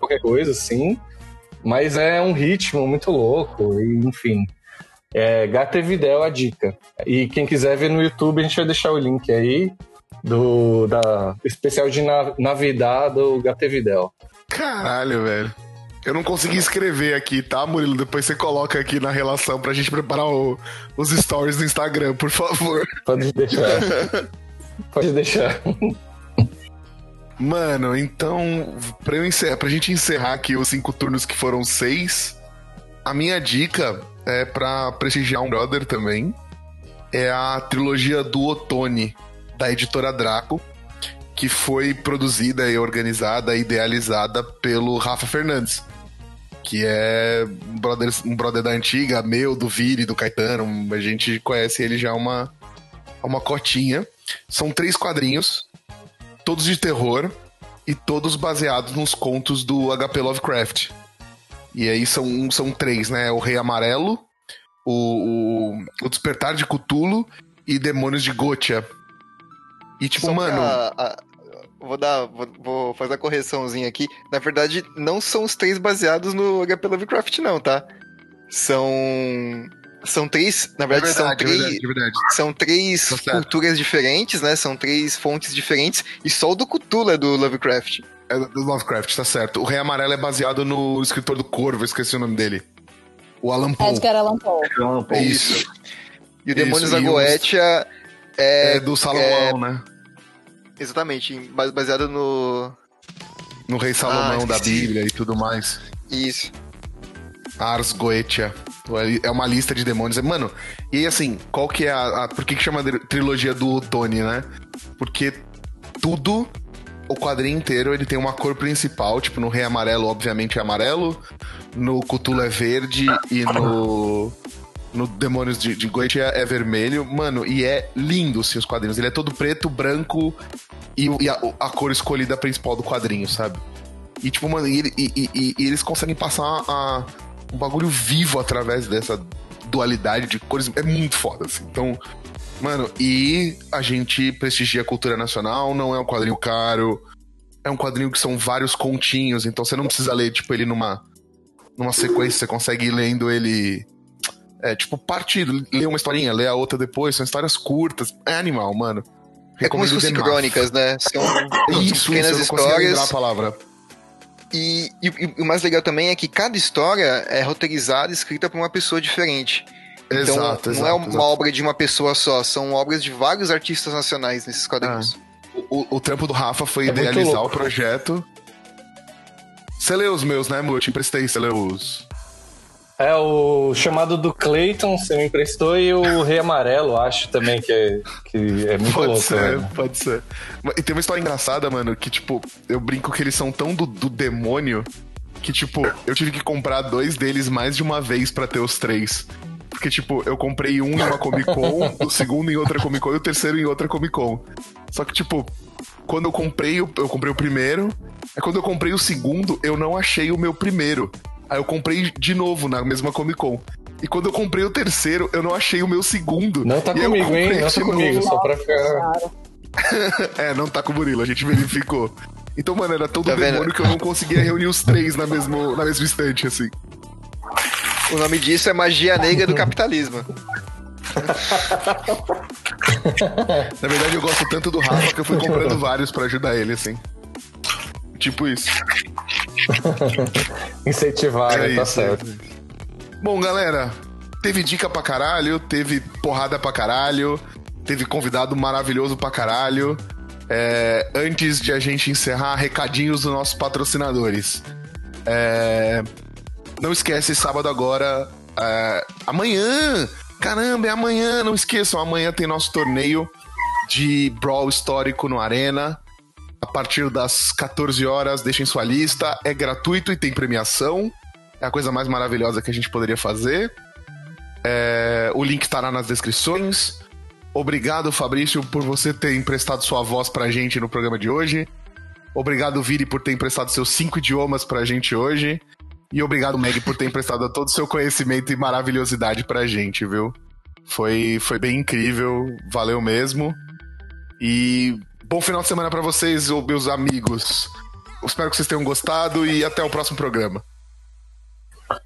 qualquer coisa, assim, mas é um ritmo muito louco, e, enfim. É, Gatevidel a dica. E quem quiser ver no YouTube, a gente vai deixar o link aí do da especial de na, Navidad do Gatevidel. Caralho, velho. Eu não consegui escrever aqui, tá, Murilo? Depois você coloca aqui na relação pra gente preparar o- os stories do Instagram, por favor. Pode deixar. Pode deixar. Mano, então, pra, eu encerrar, pra gente encerrar aqui os cinco turnos que foram seis, a minha dica é pra prestigiar um brother também. É a trilogia do Otone, da editora Draco, que foi produzida e organizada e idealizada pelo Rafa Fernandes. Que é um brother, um brother da antiga, meu, do Vire, do Caetano. A gente conhece ele já uma, uma cotinha. São três quadrinhos, todos de terror e todos baseados nos contos do HP Lovecraft. E aí são, são três, né? O Rei Amarelo, o, o, o Despertar de Cthulhu e Demônios de Gotia. E tipo, Só mano. a- vou dar. Vou, vou fazer a correçãozinha aqui. Na verdade, não são os três baseados no HP Lovecraft, não, tá? São. São três. Na É verdade, são verdade, é três. verdade, é verdade. São três Tá culturas diferentes, né? São três fontes diferentes. E só o do Cthulhu é do Lovecraft. É do Lovecraft, tá certo. O Rei Amarelo é baseado no escritor do Corvo, eu esqueci o nome dele. O Alan Poe. Edgar Allan Poe. É isso. E o Demônios da os- Goetia é. É do Salomão, né? Exatamente, baseado no. No Rei Salomão Ah, da. Bíblia e tudo mais. Isso. Ars Goetia. É uma lista de demônios. Mano, e aí, assim, qual que é a. a- por que, que chama de trilogia do Tony, né? Porque tudo, o quadrinho inteiro, ele tem uma cor principal. Tipo, no Rei Amarelo, obviamente, é amarelo. No Cthulhu é verde. E no. No Demônios de, de Goetia é vermelho. Mano, e é lindo, assim, os quadrinhos. Ele é todo preto, branco. E, e a, a cor escolhida principal do quadrinho, sabe? E, tipo, mano, e- e- e eles conseguem passar a- um bagulho vivo através dessa dualidade de cores. É muito foda, assim. Então, mano, e a gente prestigia a cultura nacional, não é um quadrinho caro. É um quadrinho que são vários continhos, então você não precisa ler, tipo, ele numa, numa sequência, você consegue ir lendo ele. É, tipo, parte, ler uma historinha, ler a outra depois, são histórias curtas. É animal, mano. É como se Recomendo fossem crônicas, né? São, são Isso, pequenas isso, eu não conseguia lembrar a histórias. palavra. E, e- e o mais legal também é que cada história é roteirizada e escrita por uma pessoa diferente. Então, Exato, não exato, é uma exato. obra de uma pessoa só, são obras de vários artistas nacionais nesses quadrinhos. O, o trampo do Rafa foi É idealizar o projeto. Você leu os meus, né, amor? Eu te emprestei, você leu os. É o chamado do Clayton, você me emprestou, e o Rei Amarelo, acho também, que é, que é muito Pode louco. ser, né? pode ser. E tem uma história engraçada, mano, que, tipo, eu brinco que eles são tão do, do demônio que, tipo, eu tive que comprar dois deles mais de uma vez pra ter os três. Porque, tipo, eu comprei um em uma Comic Con, o segundo em outra Comic Con e o terceiro em outra Comic Con. Só que, tipo, quando eu comprei, o- eu comprei o primeiro, aí quando eu comprei o segundo, eu não achei o meu primeiro. Aí eu comprei de novo na mesma Comic Con. E quando eu comprei o terceiro, eu não achei o meu segundo. Não tá E comigo, hein? Não tá comigo, novo. só pra ficar. É, não tá com o Murilo, a gente verificou. Então, mano, era todo Tá vendo? demônio que eu não conseguia reunir os três na, mesmo, na mesma estante, assim. O nome disso é magia negra do capitalismo. Na verdade, eu gosto tanto do Rafa que eu fui comprando vários pra ajudar ele, assim. Tipo isso. Incentivar, É né? Tá isso, certo. Bom, galera, teve dica pra caralho, teve porrada pra caralho, teve convidado maravilhoso pra caralho. É, antes de a gente encerrar, recadinhos dos nossos patrocinadores. É, não esquece, sábado agora. é, amanhã! Caramba, é amanhã! Não esqueçam, amanhã tem nosso torneio de Brawl histórico no Arena. A partir das 14 horas, deixem sua lista. É gratuito e tem premiação. É a coisa mais maravilhosa que a gente poderia fazer. É, o link estará nas descrições. Obrigado, Fabrício, por você ter emprestado sua voz pra gente no programa de hoje. Obrigado, Viri, por ter emprestado seus cinco idiomas pra gente hoje. E obrigado, Meg, por ter emprestado todo o seu conhecimento e maravilhosidade pra gente, viu? Foi, foi bem incrível, valeu mesmo. E bom final de semana pra vocês, ô, meus amigos. Eu espero que vocês tenham gostado e até o próximo programa.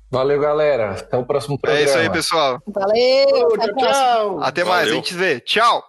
Valeu, galera. Até o próximo programa. É isso aí, pessoal. valeu! Próxima. Tchau! Até mais, a gente se vê. Tchau!